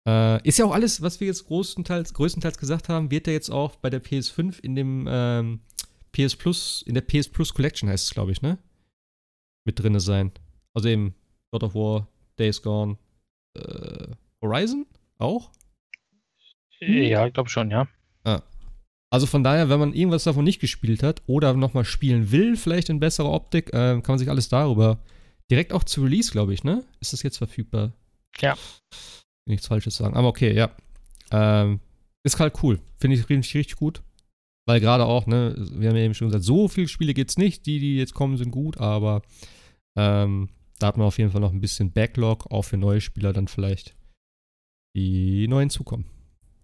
Äh, ist ja auch alles, was wir jetzt größtenteils, größtenteils gesagt haben, wird ja jetzt auch bei der PS5 in dem ähm, PS Plus, in der PS Plus Collection heißt es, glaube ich, ne? Mit drinne sein. Also eben God of War, Days Gone, äh, Horizon auch. Ja, ich glaube schon, ja. Also von daher, wenn man irgendwas davon nicht gespielt hat oder nochmal spielen will, vielleicht in besserer Optik, äh, kann man sich alles darüber direkt auch zu Release, glaube ich, ne? Ist das jetzt verfügbar? Ja. Nichts Falsches sagen. Aber okay, ja. Ähm, ist halt cool. Finde ich richtig, richtig gut. Weil gerade auch, ne, wir haben ja eben schon gesagt, so viele Spiele gibt's nicht. Die, die jetzt kommen, sind gut, aber ähm, da hat man auf jeden Fall noch ein bisschen Backlog, auch für neue Spieler dann vielleicht, die neu hinzukommen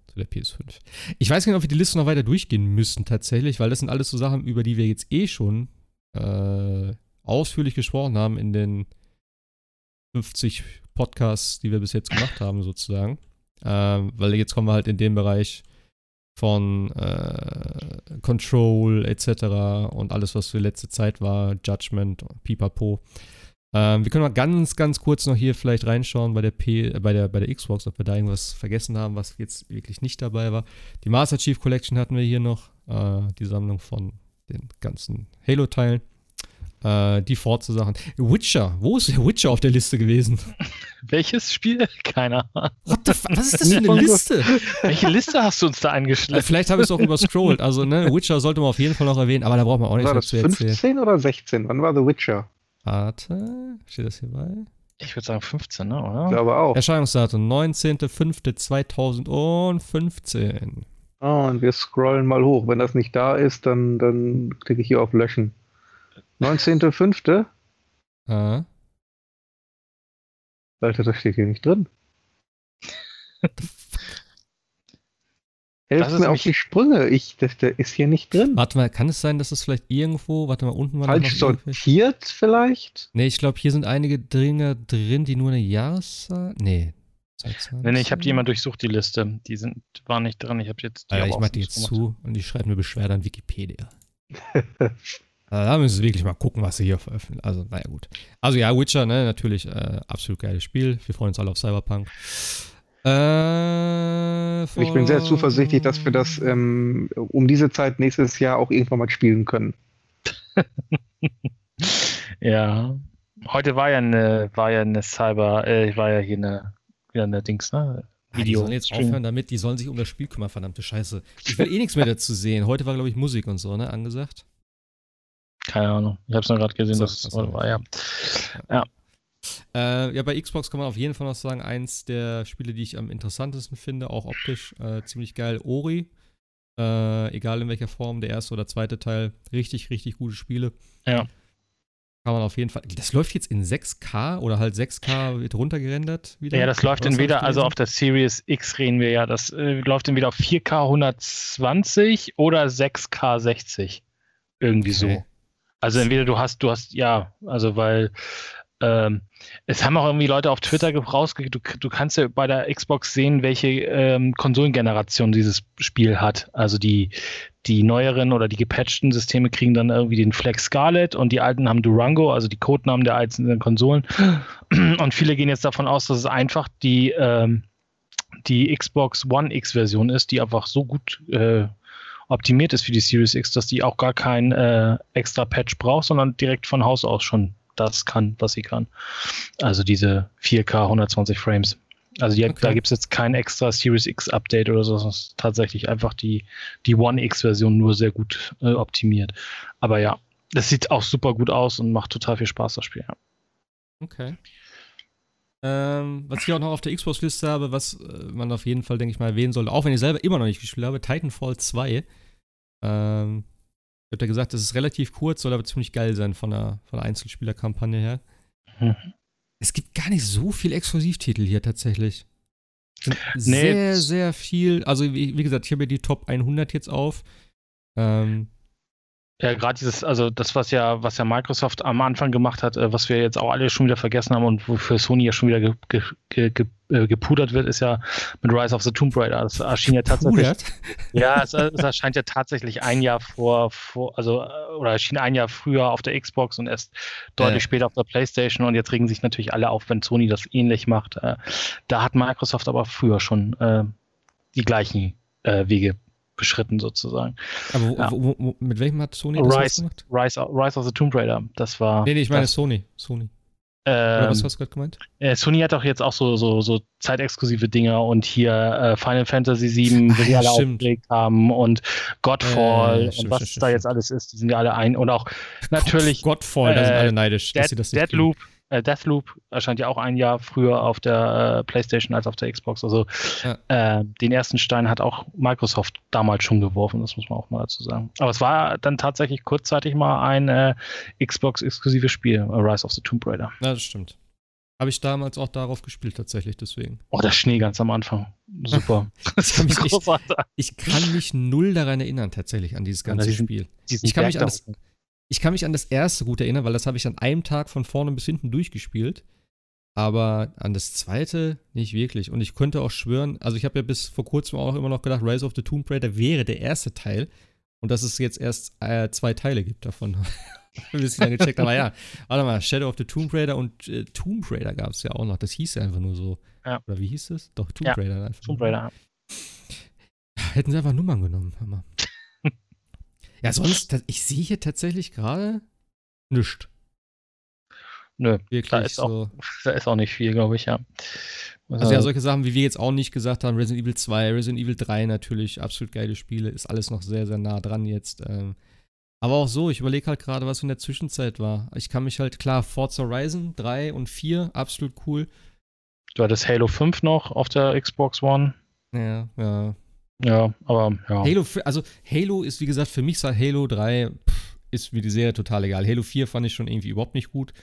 zu der PS5. Ich weiß nicht, ob wir die Liste noch weiter durchgehen müssen tatsächlich, weil das sind alles so Sachen, über die wir jetzt eh schon äh, ausführlich gesprochen haben in den 50 Podcasts, die wir bis jetzt gemacht haben, sozusagen. Ähm, weil jetzt kommen wir halt in den Bereich von äh, Control etc. und alles, was für letzte Zeit war, Judgment, Pipapo. Ähm, wir können mal ganz, ganz kurz noch hier vielleicht reinschauen bei der, P äh, bei, der, bei der Xbox, ob wir da irgendwas vergessen haben, was jetzt wirklich nicht dabei war. Die Master Chief Collection hatten wir hier noch, äh, die Sammlung von den ganzen Halo-Teilen. Äh, die Forza-Sachen. Witcher, wo ist der Witcher auf der Liste gewesen? Welches Spiel? Keiner. What the fuck? Was ist das für eine Liste? Welche Liste hast du uns da Äh, eingeschleppt? Vielleicht habe ich es auch überscrollt. Also, ne, Witcher sollte man auf jeden Fall noch erwähnen, aber da braucht man auch nicht War mehr zu erzählen. 15 oder 16? Wann war The Witcher? Warte, steht das hier bei? Ich würde sagen 15, ne, Ich oder? glaube auch. Erscheinungsdatum 19.05.2015. Oh, und wir scrollen mal hoch. Wenn das nicht da ist, dann, dann klicke ich hier auf Löschen. 19.05. Ah. Alter, das steht hier nicht drin. Helft ist mir auf die Sprünge. Ich, das, der ist hier nicht drin. Warte mal, kann es sein, dass es vielleicht irgendwo, warte mal, unten war noch Falsch sortiert vielleicht? Nee, ich glaube, hier sind einige Dinge drin, die nur eine Jahreszahl. Nee. Nee, nee, ich habe die immer durchsucht, die Liste. Die sind, waren nicht drin. Ich habe jetzt die Alter, aber ich auch mach die jetzt gemacht. zu und die schreiben mir Beschwerde an Wikipedia. Also da müssen sie wirklich mal gucken, was sie hier veröffentlichen. Also, naja, gut. Also ja, Witcher, ne, natürlich äh, absolut geiles Spiel. Wir freuen uns alle auf Cyberpunk. Äh, Ich bin sehr zuversichtlich, dass wir das ähm, um diese Zeit nächstes Jahr auch irgendwann mal spielen können. Ja. Heute war ja eine, war ja eine Cyber, äh, war ja hier eine, wieder eine Dings, ne? Ah, die Video. sollen jetzt Stream. aufhören damit, die sollen sich um das Spiel kümmern, verdammte Scheiße. Ich will eh nichts mehr dazu sehen. Heute war, glaube ich, Musik und so, ne, angesagt. Keine Ahnung. Ich habe es nur gerade gesehen, So, dass es ach so. war, ja. Äh, ja, bei Xbox kann man auf jeden Fall noch sagen, eins der Spiele, die ich am interessantesten finde, auch optisch äh, ziemlich geil, Ori. Äh, egal in welcher Form, der erste oder zweite Teil, richtig, richtig gute Spiele. Ja. Kann man auf jeden Fall. Das läuft jetzt in 6K oder halt 6K wird runtergerendert wieder. Ja, das läuft ich entweder, also auf der Series X reden wir ja, das äh, läuft entweder auf 4K 120 oder 6K 60. Irgendwie Okay. so. Also entweder du hast, du hast, ja, also weil ähm, es haben auch irgendwie Leute auf Twitter ge- rausge... Du, du kannst ja bei der Xbox sehen, welche ähm, Konsolengeneration dieses Spiel hat. Also die, die neueren oder die gepatchten Systeme kriegen dann irgendwie den Flex Scarlet und die alten haben Durango, also die Codenamen der einzelnen Konsolen. Und viele gehen jetzt davon aus, dass es einfach die, ähm, die Xbox One X-Version ist, die einfach so gut äh, optimiert ist für die Series X, dass die auch gar kein äh, extra Patch braucht, sondern direkt von Haus aus schon das kann, was sie kann. Also diese 4K 120 Frames. Also die, Okay. da gibt es jetzt kein extra Series X Update oder so, sondern tatsächlich einfach die, die One X-Version nur sehr gut äh, optimiert. Aber ja, Das sieht auch super gut aus und macht total viel Spaß, das Spiel. Ja. Okay. Ähm, was ich auch noch auf der Xbox-Liste habe, was äh, man auf jeden Fall, denke ich mal, erwähnen sollte, auch wenn ich selber immer noch nicht gespielt habe, Titanfall 2. Ähm, ich habe ja gesagt, das ist relativ kurz, soll aber ziemlich geil sein von der, von der Einzelspielerkampagne her. Mhm. Es gibt gar nicht so viel Exklusivtitel hier tatsächlich. Nee, sehr, sehr viel. Also, wie, wie gesagt, ich habe ja die Top 100 jetzt auf. Ähm, ja, gerade dieses, also das, was ja, was ja Microsoft am Anfang gemacht hat, äh, was wir jetzt auch alle schon wieder vergessen haben und wofür Sony ja schon wieder ge, ge, ge, äh, gepudert wird, ist ja mit Rise of the Tomb Raider. Das erschien ja tatsächlich. Ja, es, es, erscheint ja tatsächlich ein Jahr vor, vor, also äh, oder erschien ein Jahr früher auf der Xbox und erst deutlich äh. später auf der PlayStation und jetzt regen sich natürlich alle auf, wenn Sony das ähnlich macht. Äh, da hat Microsoft aber früher schon äh, die gleichen Wege beschritten sozusagen. Aber wo, ja. wo, wo, mit welchem hat Sony das Rise, gemacht? Rise, Rise of the Tomb Raider. Das war. Nee, nee, ich meine das, Sony. Sony. Ähm, Oder was hast du gerade gemeint? Äh, Sony hat auch jetzt auch so, so, so zeitexklusive Dinger und hier äh, Final Fantasy VII, die ja, alle aufgelegt haben und Godfall äh, und was stimmt, da jetzt alles ist, die sind ja alle ein und auch natürlich. Godfall, da sind alle neidisch, Dead, dass sie das Deadloop, äh, Deathloop erscheint ja auch ein Jahr früher auf der äh, PlayStation als auf der Xbox. Also ja. äh, den ersten Stein hat auch Microsoft damals schon geworfen, das muss man auch mal dazu sagen. Aber es war dann tatsächlich kurzzeitig mal ein äh, Xbox-exklusives Spiel, Rise of the Tomb Raider. Ja, das stimmt. Habe ich damals auch darauf gespielt, tatsächlich, deswegen. Oh, der Schnee ganz am Anfang. Super. ich, kann mich, ich, ich, kann mich null daran erinnern, tatsächlich, an dieses ganze ja, Spiel. ich kann mich an das, ich kann mich an das erste gut erinnern, weil das habe ich an einem Tag von vorne bis hinten durchgespielt. Aber an das zweite nicht wirklich. Und ich könnte auch schwören, also ich habe ja bis vor kurzem auch immer noch gedacht, Rise of the Tomb Raider wäre der erste Teil. Und dass es jetzt erst äh, zwei Teile gibt davon. Bis ich dann gecheckt aber ja, warte mal, Shadow of the Tomb Raider und äh, Tomb Raider gab es ja auch noch. Das hieß ja einfach nur so. Ja. Oder wie hieß es? Doch, Tomb ja, Raider einfach. Tomb Raider. Hätten sie einfach Nummern genommen, Hammer. Ja, sonst, ich sehe hier tatsächlich gerade nichts. Nö, Wirklich da ist, so. auch, da ist auch nicht viel, glaube ich, ja. Also ja, solche Sachen, wie wir jetzt auch nicht gesagt haben, Resident Evil 2, Resident Evil 3 natürlich, absolut geile Spiele, ist alles noch sehr, sehr nah dran jetzt. Ähm. Aber auch so, ich überlege halt gerade, was in der Zwischenzeit war. Ich kann mich halt, klar, Forza Horizon 3 und 4, absolut cool. Du hattest Halo 5 noch auf der Xbox One. Ja, ja. Ja, aber ja. Halo, also Halo ist, wie gesagt, für mich seit Halo 3 pff, ist wie die Serie total egal. Halo 4 fand ich schon irgendwie überhaupt nicht gut.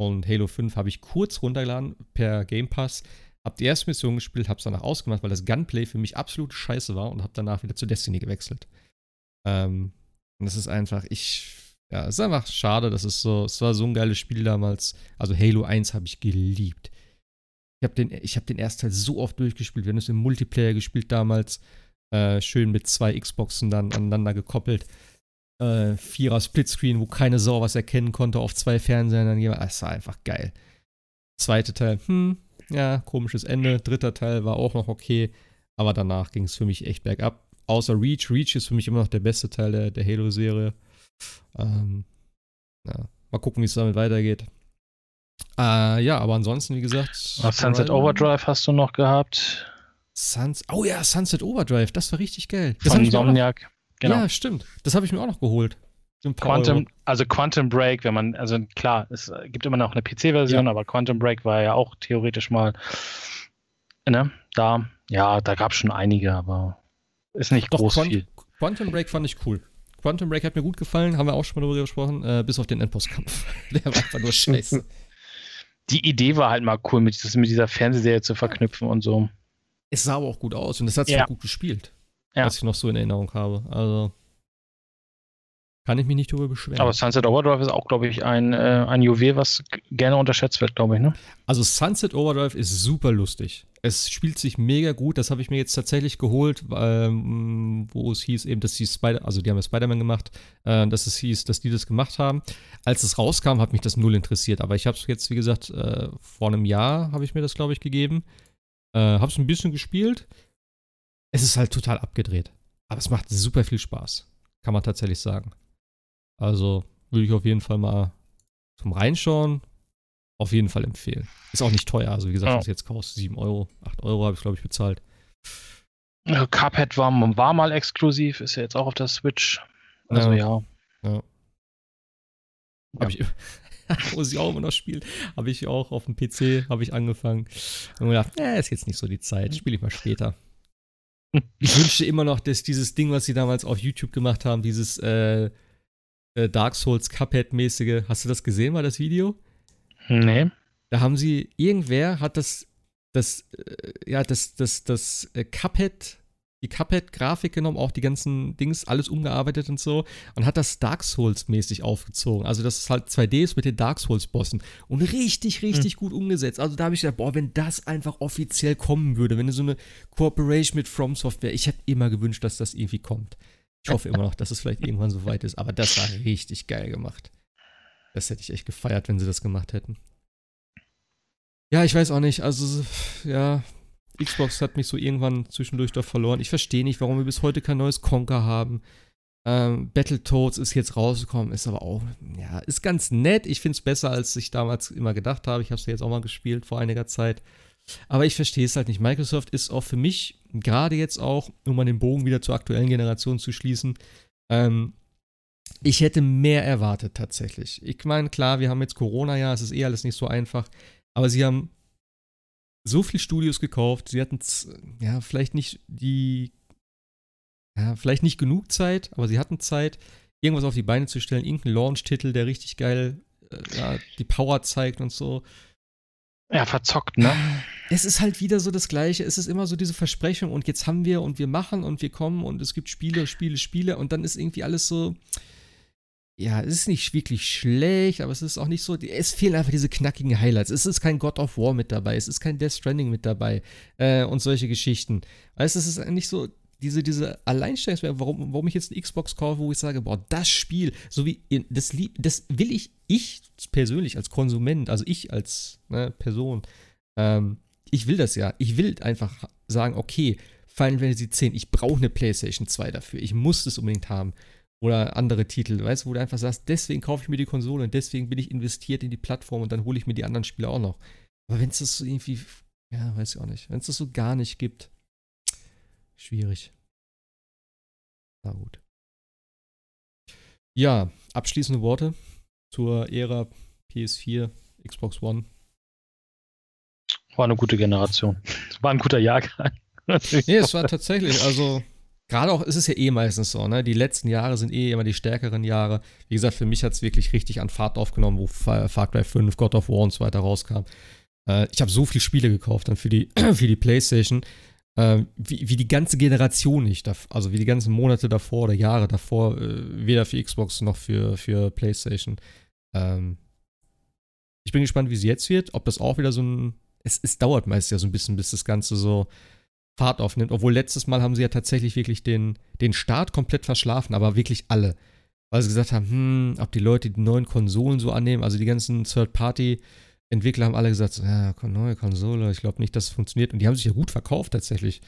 Und Halo 5 habe ich kurz runtergeladen per Game Pass. Hab die erste Mission gespielt, hab's danach ausgemacht, weil das Gunplay für mich absolut scheiße war und hab danach wieder zu Destiny gewechselt. Ähm, und das ist einfach, ich, ja, es ist einfach schade, das ist so, es war so ein geiles Spiel damals. Also Halo 1 habe ich geliebt. Ich habe den, hab den ersten Teil so oft durchgespielt. Wir haben es im Multiplayer gespielt damals. Äh, schön mit zwei Xboxen dann aneinander gekoppelt. Äh, Vierer Splitscreen, wo keine Sau was erkennen konnte, auf zwei Fernsehern dann jemand. Das war einfach geil. Zweiter Teil, hm, ja, komisches Ende. Dritter Teil war auch noch okay, aber danach ging es für mich echt bergab. Außer Reach. Reach ist für mich immer noch der beste Teil der, der Halo-Serie. Ähm, ja, mal gucken, wie es damit weitergeht. Äh, ja, aber ansonsten, wie gesagt. Sunset Overdrive hast du noch gehabt. Suns oh ja, Sunset Overdrive, das war richtig geil. Das Von Insomniac. Genau. Ja, stimmt. Das habe ich mir auch noch geholt. Quantum, also Quantum Break, wenn man, also klar, es gibt immer noch eine PC-Version, ja. aber Quantum Break war ja auch theoretisch mal, ne, da, ja, da gab es schon einige, aber ist nicht Doch, groß Quant viel. Quantum Break fand ich cool. Quantum Break hat mir gut gefallen, haben wir auch schon mal darüber gesprochen, äh, bis auf den Endbosskampf. Der war einfach nur scheiße. Die Idee war halt mal cool, mit, mit dieser Fernsehserie zu verknüpfen und so. Es sah aber auch gut aus und es hat sich ja. auch gut gespielt. Ja. Was ich noch so in Erinnerung habe. Also kann ich mich nicht darüber beschweren. Aber Sunset Overdrive ist auch, glaube ich, ein, äh, ein Juwel, was gerne unterschätzt wird, glaube ich, ne? Also Sunset Overdrive ist super lustig. Es spielt sich mega gut. Das habe ich mir jetzt tatsächlich geholt, ähm, wo es hieß eben, dass die Spider, also die haben ja Spider-Man gemacht, äh, dass es hieß, dass die das gemacht haben. Als es rauskam, hat mich das null interessiert. Aber ich habe es jetzt, wie gesagt, äh, vor einem Jahr habe ich mir das, glaube ich, gegeben. Äh, hab's ein bisschen gespielt. Es ist halt total abgedreht. Aber es macht super viel Spaß. Kann man tatsächlich sagen. Also würde ich auf jeden Fall mal zum Reinschauen auf jeden Fall empfehlen. Ist auch nicht teuer. Also wie gesagt, ja. was jetzt kostet 7 Euro, 8 Euro habe ich, glaube ich, bezahlt. Cuphead war, war mal exklusiv, ist ja jetzt auch auf der Switch. Also ja. ja. ja. Habe ich, muss ich auch immer noch spielen. Habe ich auch auf dem PC, habe ich angefangen. Und gedacht, äh, ist jetzt nicht so die Zeit, spiele ich mal später. Ich wünschte immer noch, dass dieses Ding, was sie damals auf YouTube gemacht haben, dieses äh, äh, Dark Souls Cuphead-mäßige, hast du das gesehen, mal das Video? Nee. Da haben sie, irgendwer hat das, das, äh, ja, das, das, das äh, Cuphead die Cuphead-Grafik genommen, auch die ganzen Dings, alles umgearbeitet und so und hat das Dark Souls-mäßig aufgezogen. Also, das ist halt 2D ist mit den Dark Souls-Bossen und richtig, richtig mhm. gut umgesetzt. Also, da habe ich gedacht, boah, wenn das einfach offiziell kommen würde, wenn so eine Cooperation mit From Software, ich hätte immer gewünscht, dass das irgendwie kommt. Ich hoffe immer noch, dass es vielleicht irgendwann so weit ist, aber das war richtig geil gemacht. Das hätte ich echt gefeiert, wenn sie das gemacht hätten. Ja, ich weiß auch nicht. Also, ja, Xbox hat mich so irgendwann zwischendurch doch verloren. Ich verstehe nicht, warum wir bis heute kein neues Conker haben. Ähm, Battletoads ist jetzt rausgekommen, ist aber auch, ja, ist ganz nett. Ich finde es besser, als ich damals immer gedacht habe. Ich habe es ja jetzt auch mal gespielt vor einiger Zeit. Aber ich verstehe es halt nicht. Microsoft ist auch für mich, gerade jetzt auch, um mal den Bogen wieder zur aktuellen Generation zu schließen, ähm, ich hätte mehr erwartet tatsächlich. Ich meine, klar, wir haben jetzt Corona-Jahr, es ist eh alles nicht so einfach. Aber sie haben so viele Studios gekauft. Sie hatten ja vielleicht nicht die, ja, vielleicht nicht genug Zeit, aber sie hatten Zeit, irgendwas auf die Beine zu stellen, irgendeinen Launch-Titel, der richtig geil äh, ja, die Power zeigt und so. Ja, verzockt, ne? Es ist halt wieder so das Gleiche. Es ist immer so diese Versprechung und jetzt haben wir und wir machen und wir kommen und es gibt Spiele, Spiele, Spiele und dann ist irgendwie alles so ja, es ist nicht wirklich schlecht, aber es ist auch nicht so. Es fehlen einfach diese knackigen Highlights. Es ist kein God of War mit dabei, es ist kein Death Stranding mit dabei äh, und solche Geschichten. Weißt du, es ist nicht so diese, diese Alleinstellungsmerkmale, warum, warum ich jetzt eine Xbox kaufe, wo ich sage, boah, das Spiel, so wie, das, das will ich, ich persönlich als Konsument, also ich als ne, Person, ähm, ich will das ja. Ich will einfach sagen, okay, Final Fantasy X, ich brauche eine PlayStation 2 dafür. Ich muss es unbedingt haben. Oder andere Titel, weißt du, wo du einfach sagst, deswegen kaufe ich mir die Konsole und deswegen bin ich investiert in die Plattform und dann hole ich mir die anderen Spiele auch noch. Aber wenn es das so irgendwie, ja, weiß ich auch nicht, wenn es das so gar nicht gibt, schwierig. Na gut. Ja, abschließende Worte zur Ära PS4, Xbox One. War eine gute Generation. War ein guter Jahrgang. nee, es war tatsächlich, also gerade auch, ist es ja eh meistens so, ne? Die letzten Jahre sind eh immer die stärkeren Jahre. Wie gesagt, für mich hat es wirklich richtig an Fahrt aufgenommen, wo Far Cry 5, God of War und so weiter rauskam. Äh, ich habe so viele Spiele gekauft dann für die, für die PlayStation, äh, wie, wie die ganze Generation nicht. Also wie die ganzen Monate davor oder Jahre davor, äh, weder für Xbox noch für, für PlayStation. Ähm, ich bin gespannt, wie es jetzt wird, ob das auch wieder so ein. Es, es dauert meist ja so ein bisschen, bis das Ganze so Fahrt aufnimmt. Obwohl letztes Mal haben sie ja tatsächlich wirklich den, den Start komplett verschlafen, aber wirklich alle. Weil sie gesagt haben, hm, ob die Leute die neuen Konsolen so annehmen, also die ganzen Third-Party-Entwickler haben alle gesagt, ja, neue Konsole, ich glaube nicht, dass es funktioniert. Und die haben sich ja gut verkauft tatsächlich.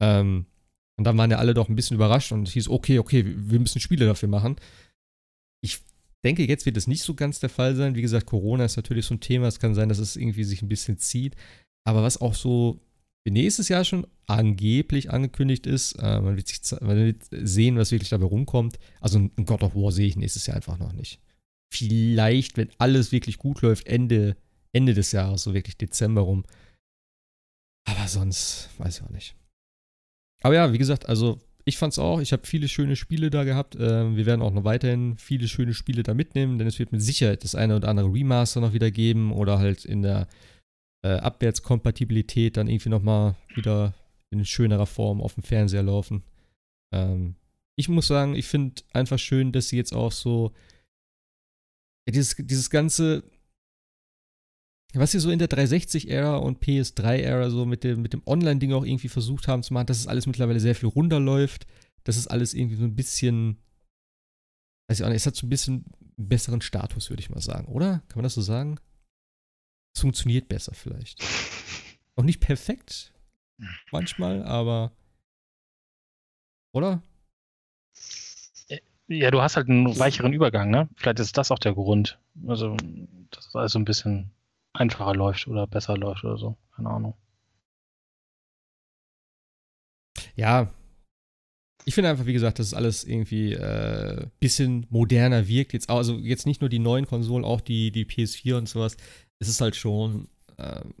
Ähm, und dann waren ja alle doch ein bisschen überrascht und es hieß, okay, okay, wir müssen Spiele dafür machen. Ich denke, jetzt wird es nicht so ganz der Fall sein. Wie gesagt, Corona ist natürlich so ein Thema. Es kann sein, dass es irgendwie sich ein bisschen zieht. Aber was auch so nächstes Jahr schon angeblich angekündigt ist. Äh, man, wird sich, man, wird sehen, was wirklich dabei rumkommt. Also ein God of War sehe ich nächstes Jahr einfach noch nicht. Vielleicht, wenn alles wirklich gut läuft, Ende, Ende des Jahres, so wirklich Dezember rum. Aber sonst weiß ich auch nicht. Aber ja, wie gesagt, also ich fand's auch. Ich habe viele schöne Spiele da gehabt. Äh, wir werden auch noch weiterhin viele schöne Spiele da mitnehmen, denn es wird mit Sicherheit das eine oder andere Remaster noch wieder geben oder halt in der äh, Abwärtskompatibilität dann irgendwie nochmal wieder in schönerer Form auf dem Fernseher laufen. Ähm, ich muss sagen, ich finde einfach schön, dass sie jetzt auch so dieses, dieses ganze, was sie so in der 360-Ära und PS3-Ära so mit dem, mit dem Online-Ding auch irgendwie versucht haben zu machen, dass es alles mittlerweile sehr viel runterläuft, dass es alles irgendwie so ein bisschen, weiß ich auch nicht, es hat so ein bisschen besseren Status, würde ich mal sagen, oder? Kann man das so sagen? Es funktioniert besser vielleicht. Auch nicht perfekt manchmal, aber oder? Ja, du hast halt einen weicheren Übergang, ne? Vielleicht ist das auch der Grund. Also, dass es alles so ein bisschen einfacher läuft oder besser läuft oder so. Keine Ahnung. Ja. Ich finde einfach, wie gesagt, dass es alles irgendwie äh, bisschen moderner wirkt. Jetzt, also jetzt nicht nur die neuen Konsolen, auch die, die PS4 und sowas. Es ist halt schon, ähm,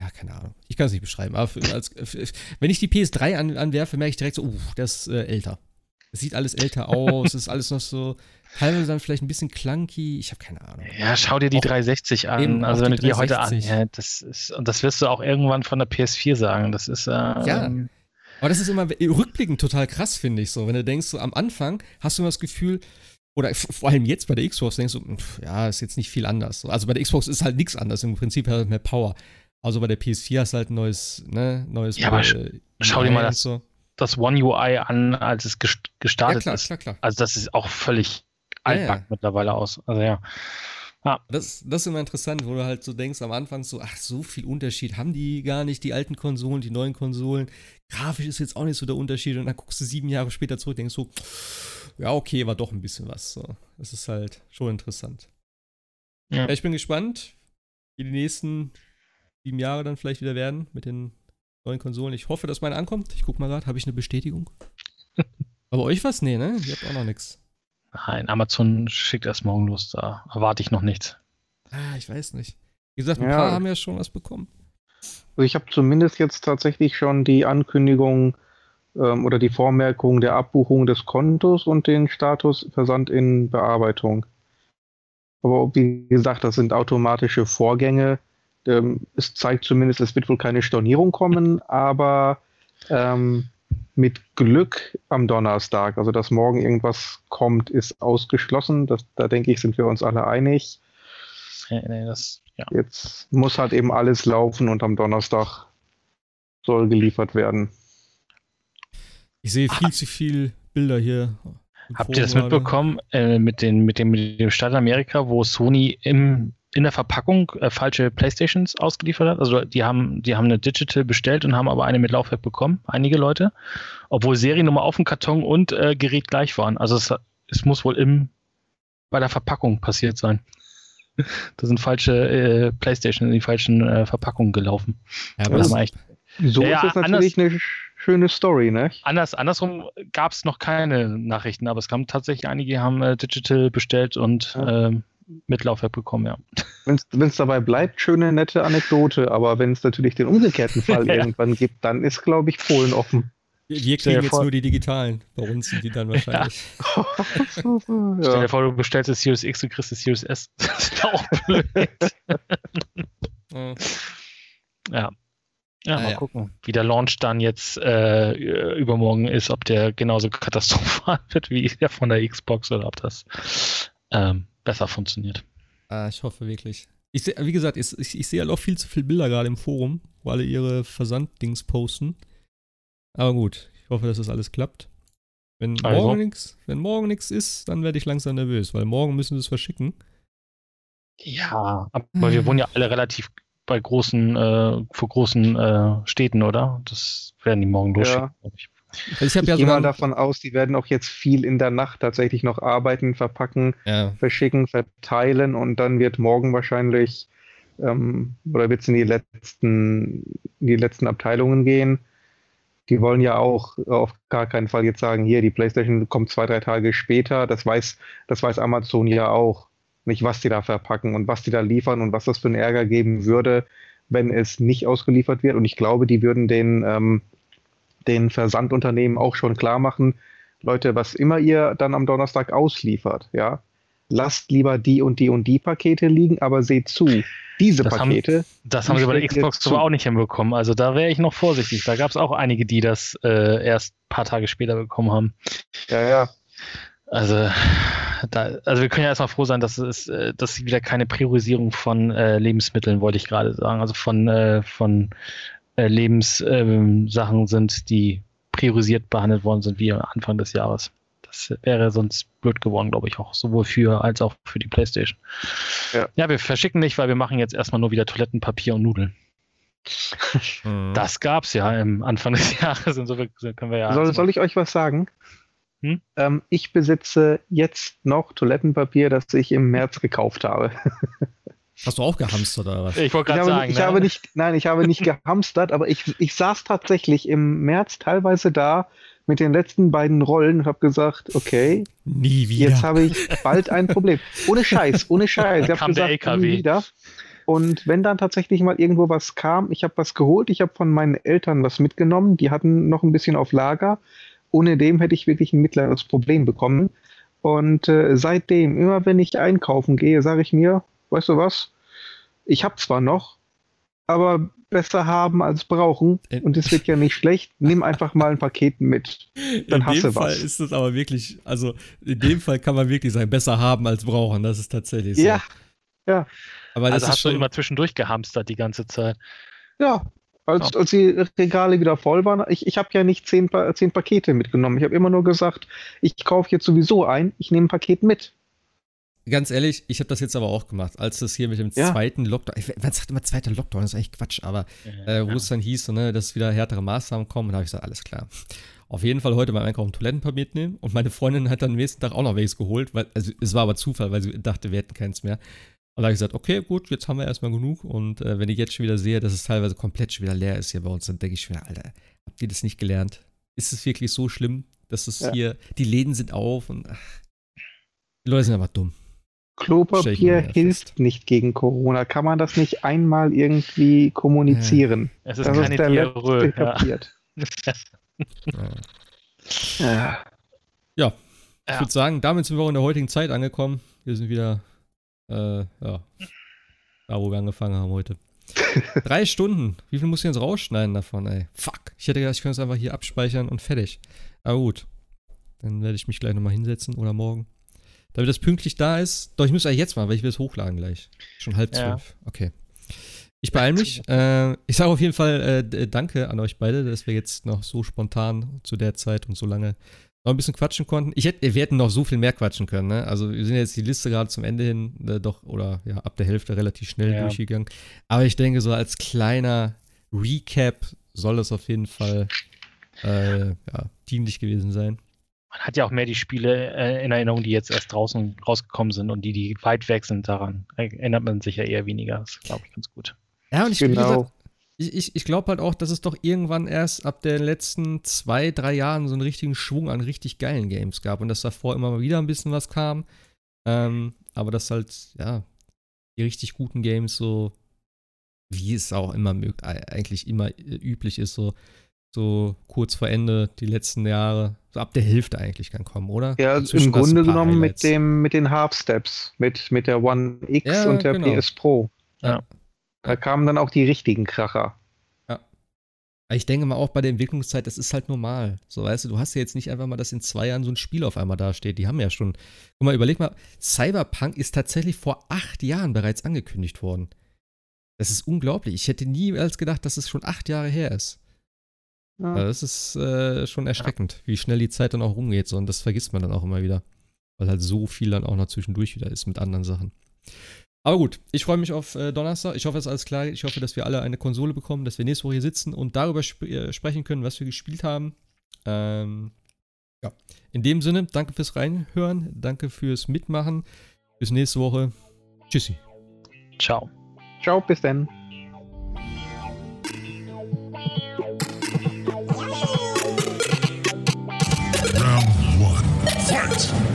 ja, keine Ahnung. Ich kann es nicht beschreiben. Aber für, als, für, wenn ich die PS3 an, anwerfe, merke ich direkt so, uh, das ist äh, älter. Es sieht alles älter aus, es ist alles noch so, teilweise dann vielleicht ein bisschen clunky, ich habe keine Ahnung. Ja, schau dir die auch, 360 an. Eben, also wenn du die heute an, ja, das ist, und das wirst du auch irgendwann von der PS4 sagen. Das ist, äh, ja. Aber das ist immer rückblickend total krass, finde ich so. Wenn du denkst, so am Anfang hast du immer das Gefühl, oder vor allem jetzt bei der Xbox denkst du, pff, ja, ist jetzt nicht viel anders. Also bei der Xbox ist halt nichts anders. Im Prinzip hat mehr Power. Also bei der PS4 hast du halt ein neues, ne, neues. Ja, aber äh, schau dir mal das, so. das One UI an, als es gestartet ja, klar, ist. Klar, klar. Also das ist auch völlig altback ja, ja. mittlerweile aus. Also ja. Ja. Das, das ist immer interessant, wo du halt so denkst am Anfang so, ach, so viel Unterschied haben die gar nicht, die alten Konsolen, die neuen Konsolen. Grafisch ist jetzt auch nicht so der Unterschied und dann guckst du sieben Jahre später zurück und denkst so, ja, okay, war doch ein bisschen was. So. Das ist halt schon interessant. Ja. Ich bin gespannt, wie die nächsten sieben Jahre dann vielleicht wieder werden mit den neuen Konsolen. Ich hoffe, dass meine ankommt. Ich guck mal gerade, habe ich eine Bestätigung? Aber euch was? Nee, ne? Ihr habt auch noch nichts. Nein, Amazon schickt erst morgen los, da erwarte ich noch nichts. Ah, ich weiß nicht. Wie gesagt, ein ja. paar haben ja schon was bekommen. Also ich habe zumindest jetzt tatsächlich schon die Ankündigung ähm, oder die Vormerkung der Abbuchung des Kontos und den Status Versand in Bearbeitung. Aber wie gesagt, das sind automatische Vorgänge. Ähm, es zeigt zumindest, es wird wohl keine Stornierung kommen, aber ähm, mit Glück am Donnerstag. Also, dass morgen irgendwas kommt, ist ausgeschlossen. Das, da denke ich, sind wir uns alle einig. Nee, nee, das, ja. Jetzt muss halt eben alles laufen und am Donnerstag soll geliefert werden. Ich sehe viel ah. zu viele Bilder hier. Habt ihr das mitbekommen äh, mit, den, mit, dem, mit dem Staat Amerika, wo Sony im in der Verpackung äh, falsche Playstations ausgeliefert hat. Also die haben, die haben eine Digital bestellt und haben aber eine mit Laufwerk bekommen, einige Leute, obwohl Seriennummer auf dem Karton und äh, Gerät gleich waren. Also es, es muss wohl im, bei der Verpackung passiert sein. da sind falsche äh, Playstations in die falschen äh, Verpackungen gelaufen. Ja, aber das echt, so ja, ist das natürlich anders, eine schöne Story, ne? Anders, andersrum gab es noch keine Nachrichten, aber es kamen tatsächlich einige, die haben äh, Digital bestellt und ja. ähm, mit Laufwerk bekommen, ja. Wenn es dabei bleibt, schöne, nette Anekdote, aber wenn es natürlich den umgekehrten Fall ja. irgendwann gibt, dann ist, glaube ich, Polen offen. Wir kriegen jetzt nur die digitalen. Bei uns sind die dann wahrscheinlich. Ja. Stell dir vor, du bestellst das Series X und kriegst das Series S. Das ist auch blöd. ja. Ja, mal ja. gucken, wie der Launch dann jetzt äh, übermorgen ist, ob der genauso katastrophal wird wie der von der Xbox oder ob das ähm, besser funktioniert. Ah, ich hoffe wirklich. Ich seh, wie gesagt, ich, ich, ich sehe halt auch viel zu viele Bilder gerade im Forum, wo alle ihre Versanddings posten. Aber gut, ich hoffe, dass das alles klappt. Wenn also. morgen nichts, wenn morgen nichts ist, dann werde ich langsam nervös, weil morgen müssen sie es verschicken. Ja, aber wir wohnen ja alle relativ bei großen, äh, vor großen äh, Städten, oder? Das werden die morgen losschicken, ja. glaube ich. Also ich, ich ja gehe mal davon aus, die werden auch jetzt viel in der Nacht tatsächlich noch arbeiten, verpacken, ja. verschicken, verteilen und dann wird morgen wahrscheinlich ähm, oder wird es in die letzten, in die letzten Abteilungen gehen. Die wollen ja auch auf gar keinen Fall jetzt sagen, hier, die PlayStation kommt zwei, drei Tage später. Das weiß, das weiß Amazon ja auch nicht, was die da verpacken und was die da liefern und was das für einen Ärger geben würde, wenn es nicht ausgeliefert wird. Und ich glaube, die würden den ähm, den Versandunternehmen auch schon klar machen, Leute, was immer ihr dann am Donnerstag ausliefert, ja, lasst lieber die und die und die Pakete liegen, aber seht zu, diese das Pakete. Haben, das haben sie bei der Xbox zu. auch nicht hinbekommen. Also da wäre ich noch vorsichtig. Da gab es auch einige, die das äh, erst ein paar Tage später bekommen haben. Ja, ja. Also, da, also wir können ja erstmal froh sein, dass es äh, dass wieder keine Priorisierung von äh, Lebensmitteln, wollte ich gerade sagen, also von, äh, von äh, Lebenssachen ähm, sind, die priorisiert behandelt worden sind wie am Anfang des Jahres. Das wäre sonst blöd geworden, glaube ich, auch sowohl für als auch für die PlayStation. Ja. ja, wir verschicken nicht, weil wir machen jetzt erstmal nur wieder Toilettenpapier und Nudeln. Mhm. Das gab es ja im Anfang des Jahres. Insofern können wir ja. Soll, soll ich euch was sagen? Hm? Ähm, ich besitze jetzt noch Toilettenpapier, das ich im März gekauft habe. Hast du auch gehamstert oder was? Ich wollte gerade sagen. Ich ne? habe nicht, nein, ich habe nicht gehamstert, aber ich, ich saß tatsächlich im März teilweise da mit den letzten beiden Rollen und habe gesagt, okay, Nie wieder. jetzt habe ich bald ein Problem. Ohne Scheiß, ohne Scheiß. Ich habe kam der gesagt, LKW. nie wieder. Und wenn dann tatsächlich mal irgendwo was kam, ich habe was geholt, ich habe von meinen Eltern was mitgenommen, die hatten noch ein bisschen auf Lager. Ohne dem hätte ich wirklich ein mittleres Problem bekommen. Und äh, seitdem, immer wenn ich einkaufen gehe, sage ich mir, weißt du was, ich habe zwar noch, aber besser haben als brauchen. Und es wird ja nicht schlecht. Nimm einfach mal ein Paket mit. Dann in hast dem du Fall was. ist es aber wirklich, also in dem Fall kann man wirklich sagen, besser haben als brauchen. Das ist tatsächlich so. Ja, aber das Also ist hast du schon, immer zwischendurch gehamstert die ganze Zeit. ja. Als, als die Regale wieder voll waren, ich, ich habe ja nicht zehn, Pa- zehn Pakete mitgenommen. Ich habe immer nur gesagt, ich kaufe jetzt sowieso ein, ich nehme ein Paket mit. ganz ehrlich, ich habe das jetzt aber auch gemacht, als das hier mit dem Ja. zweiten Lockdown, man sagt immer zweiter Lockdown, das ist eigentlich Quatsch, aber äh, wo es dann hieß, so, ne, dass wieder härtere Maßnahmen kommen, da habe ich gesagt, alles klar. Auf jeden Fall heute beim Einkaufen Toilettenpapier mitnehmen und meine Freundin hat dann am nächsten Tag auch noch welches geholt, weil, also es war aber Zufall, weil sie dachte, wir hätten keins mehr. Und da habe ich gesagt, okay, gut, jetzt haben wir erstmal genug und äh, wenn ich jetzt schon wieder sehe, dass es teilweise komplett schon wieder leer ist hier bei uns, dann denke ich schon wieder, Alter, habt ihr das nicht gelernt? Ist es wirklich so schlimm, dass es Ja. hier, die Läden sind auf und ach, die Leute sind einfach dumm. Klopapier hilft fest. nicht gegen Corona. Kann man das nicht einmal irgendwie kommunizieren? Es ist das keine ist der Diarrhoe. letzte Ja. kapiert. Ja. Ja. Ich würde sagen, damit sind wir auch in der heutigen Zeit angekommen. Wir sind wieder, äh, ja, da wo wir angefangen haben heute. Drei Stunden. Wie viel muss ich jetzt rausschneiden davon, ey? Fuck. Ich hätte gedacht, ich könnte es einfach hier abspeichern und fertig. Aber gut. Dann werde ich mich gleich nochmal hinsetzen oder morgen. Damit das pünktlich da ist. Doch, ich muss eigentlich jetzt mal, weil ich will es hochladen gleich. Schon halb Ja. zwölf. Okay. Ich beeile mich. Äh, ich sage auf jeden Fall äh, danke an euch beide, dass wir jetzt noch so spontan zu der Zeit und so lange noch ein bisschen quatschen konnten. Ich hätte, wir hätten noch so viel mehr quatschen können. Ne? Also wir sind jetzt die Liste gerade zum Ende hin äh, doch oder ja ab der Hälfte relativ schnell Ja. durchgegangen. Aber ich denke so als kleiner Recap soll das auf jeden Fall äh, ja, dienlich gewesen sein. Man hat ja auch mehr die Spiele äh, in Erinnerung, die jetzt erst draußen rausgekommen sind und die, die weit weg sind daran. Erinnert man sich ja eher weniger. Das glaube ich, ganz gut. Ja, und ich, Genau. gesagt, ich, ich, ich glaube halt auch, dass es doch irgendwann erst ab den letzten zwei, drei Jahren so einen richtigen Schwung an richtig geilen Games gab und dass davor immer mal wieder ein bisschen was kam. Ähm, aber dass halt, ja, die richtig guten Games so, wie es auch immer eigentlich immer äh, üblich ist, so, so kurz vor Ende, die letzten Jahre, so ab der Hälfte eigentlich kann kommen, oder? Ja, Dazwischen im hast du Grunde genommen mit, dem, mit den Half Steps, mit, mit der One X Ja, und der genau. PS Pro. Ja. Da kamen dann auch die richtigen Kracher. Aber Ich denke mal auch bei der Entwicklungszeit, das ist halt normal. So, weißt du, du hast ja jetzt nicht einfach mal, dass in zwei Jahren so ein Spiel auf einmal dasteht. Die haben ja schon. Guck mal, überleg mal, Cyberpunk ist tatsächlich vor acht Jahren bereits angekündigt worden. Das ist unglaublich. Ich hätte niemals gedacht, dass es schon acht Jahre her ist. Ja. Also das ist äh, schon erschreckend, wie schnell die Zeit dann auch rumgeht. So, und das vergisst man dann auch immer wieder. Weil halt so viel dann auch noch zwischendurch wieder ist mit anderen Sachen. Aber gut, ich freue mich auf äh, Donnerstag. Ich hoffe, es ist alles klar. Ich hoffe, dass wir alle eine Konsole bekommen, dass wir nächste Woche hier sitzen und darüber sp äh, sprechen können, was wir gespielt haben. Ähm, ja. In dem Sinne, danke fürs Reinhören, danke fürs Mitmachen. Bis nächste Woche. Tschüssi. Ciao. Ciao, bis dann. Round one. Fight!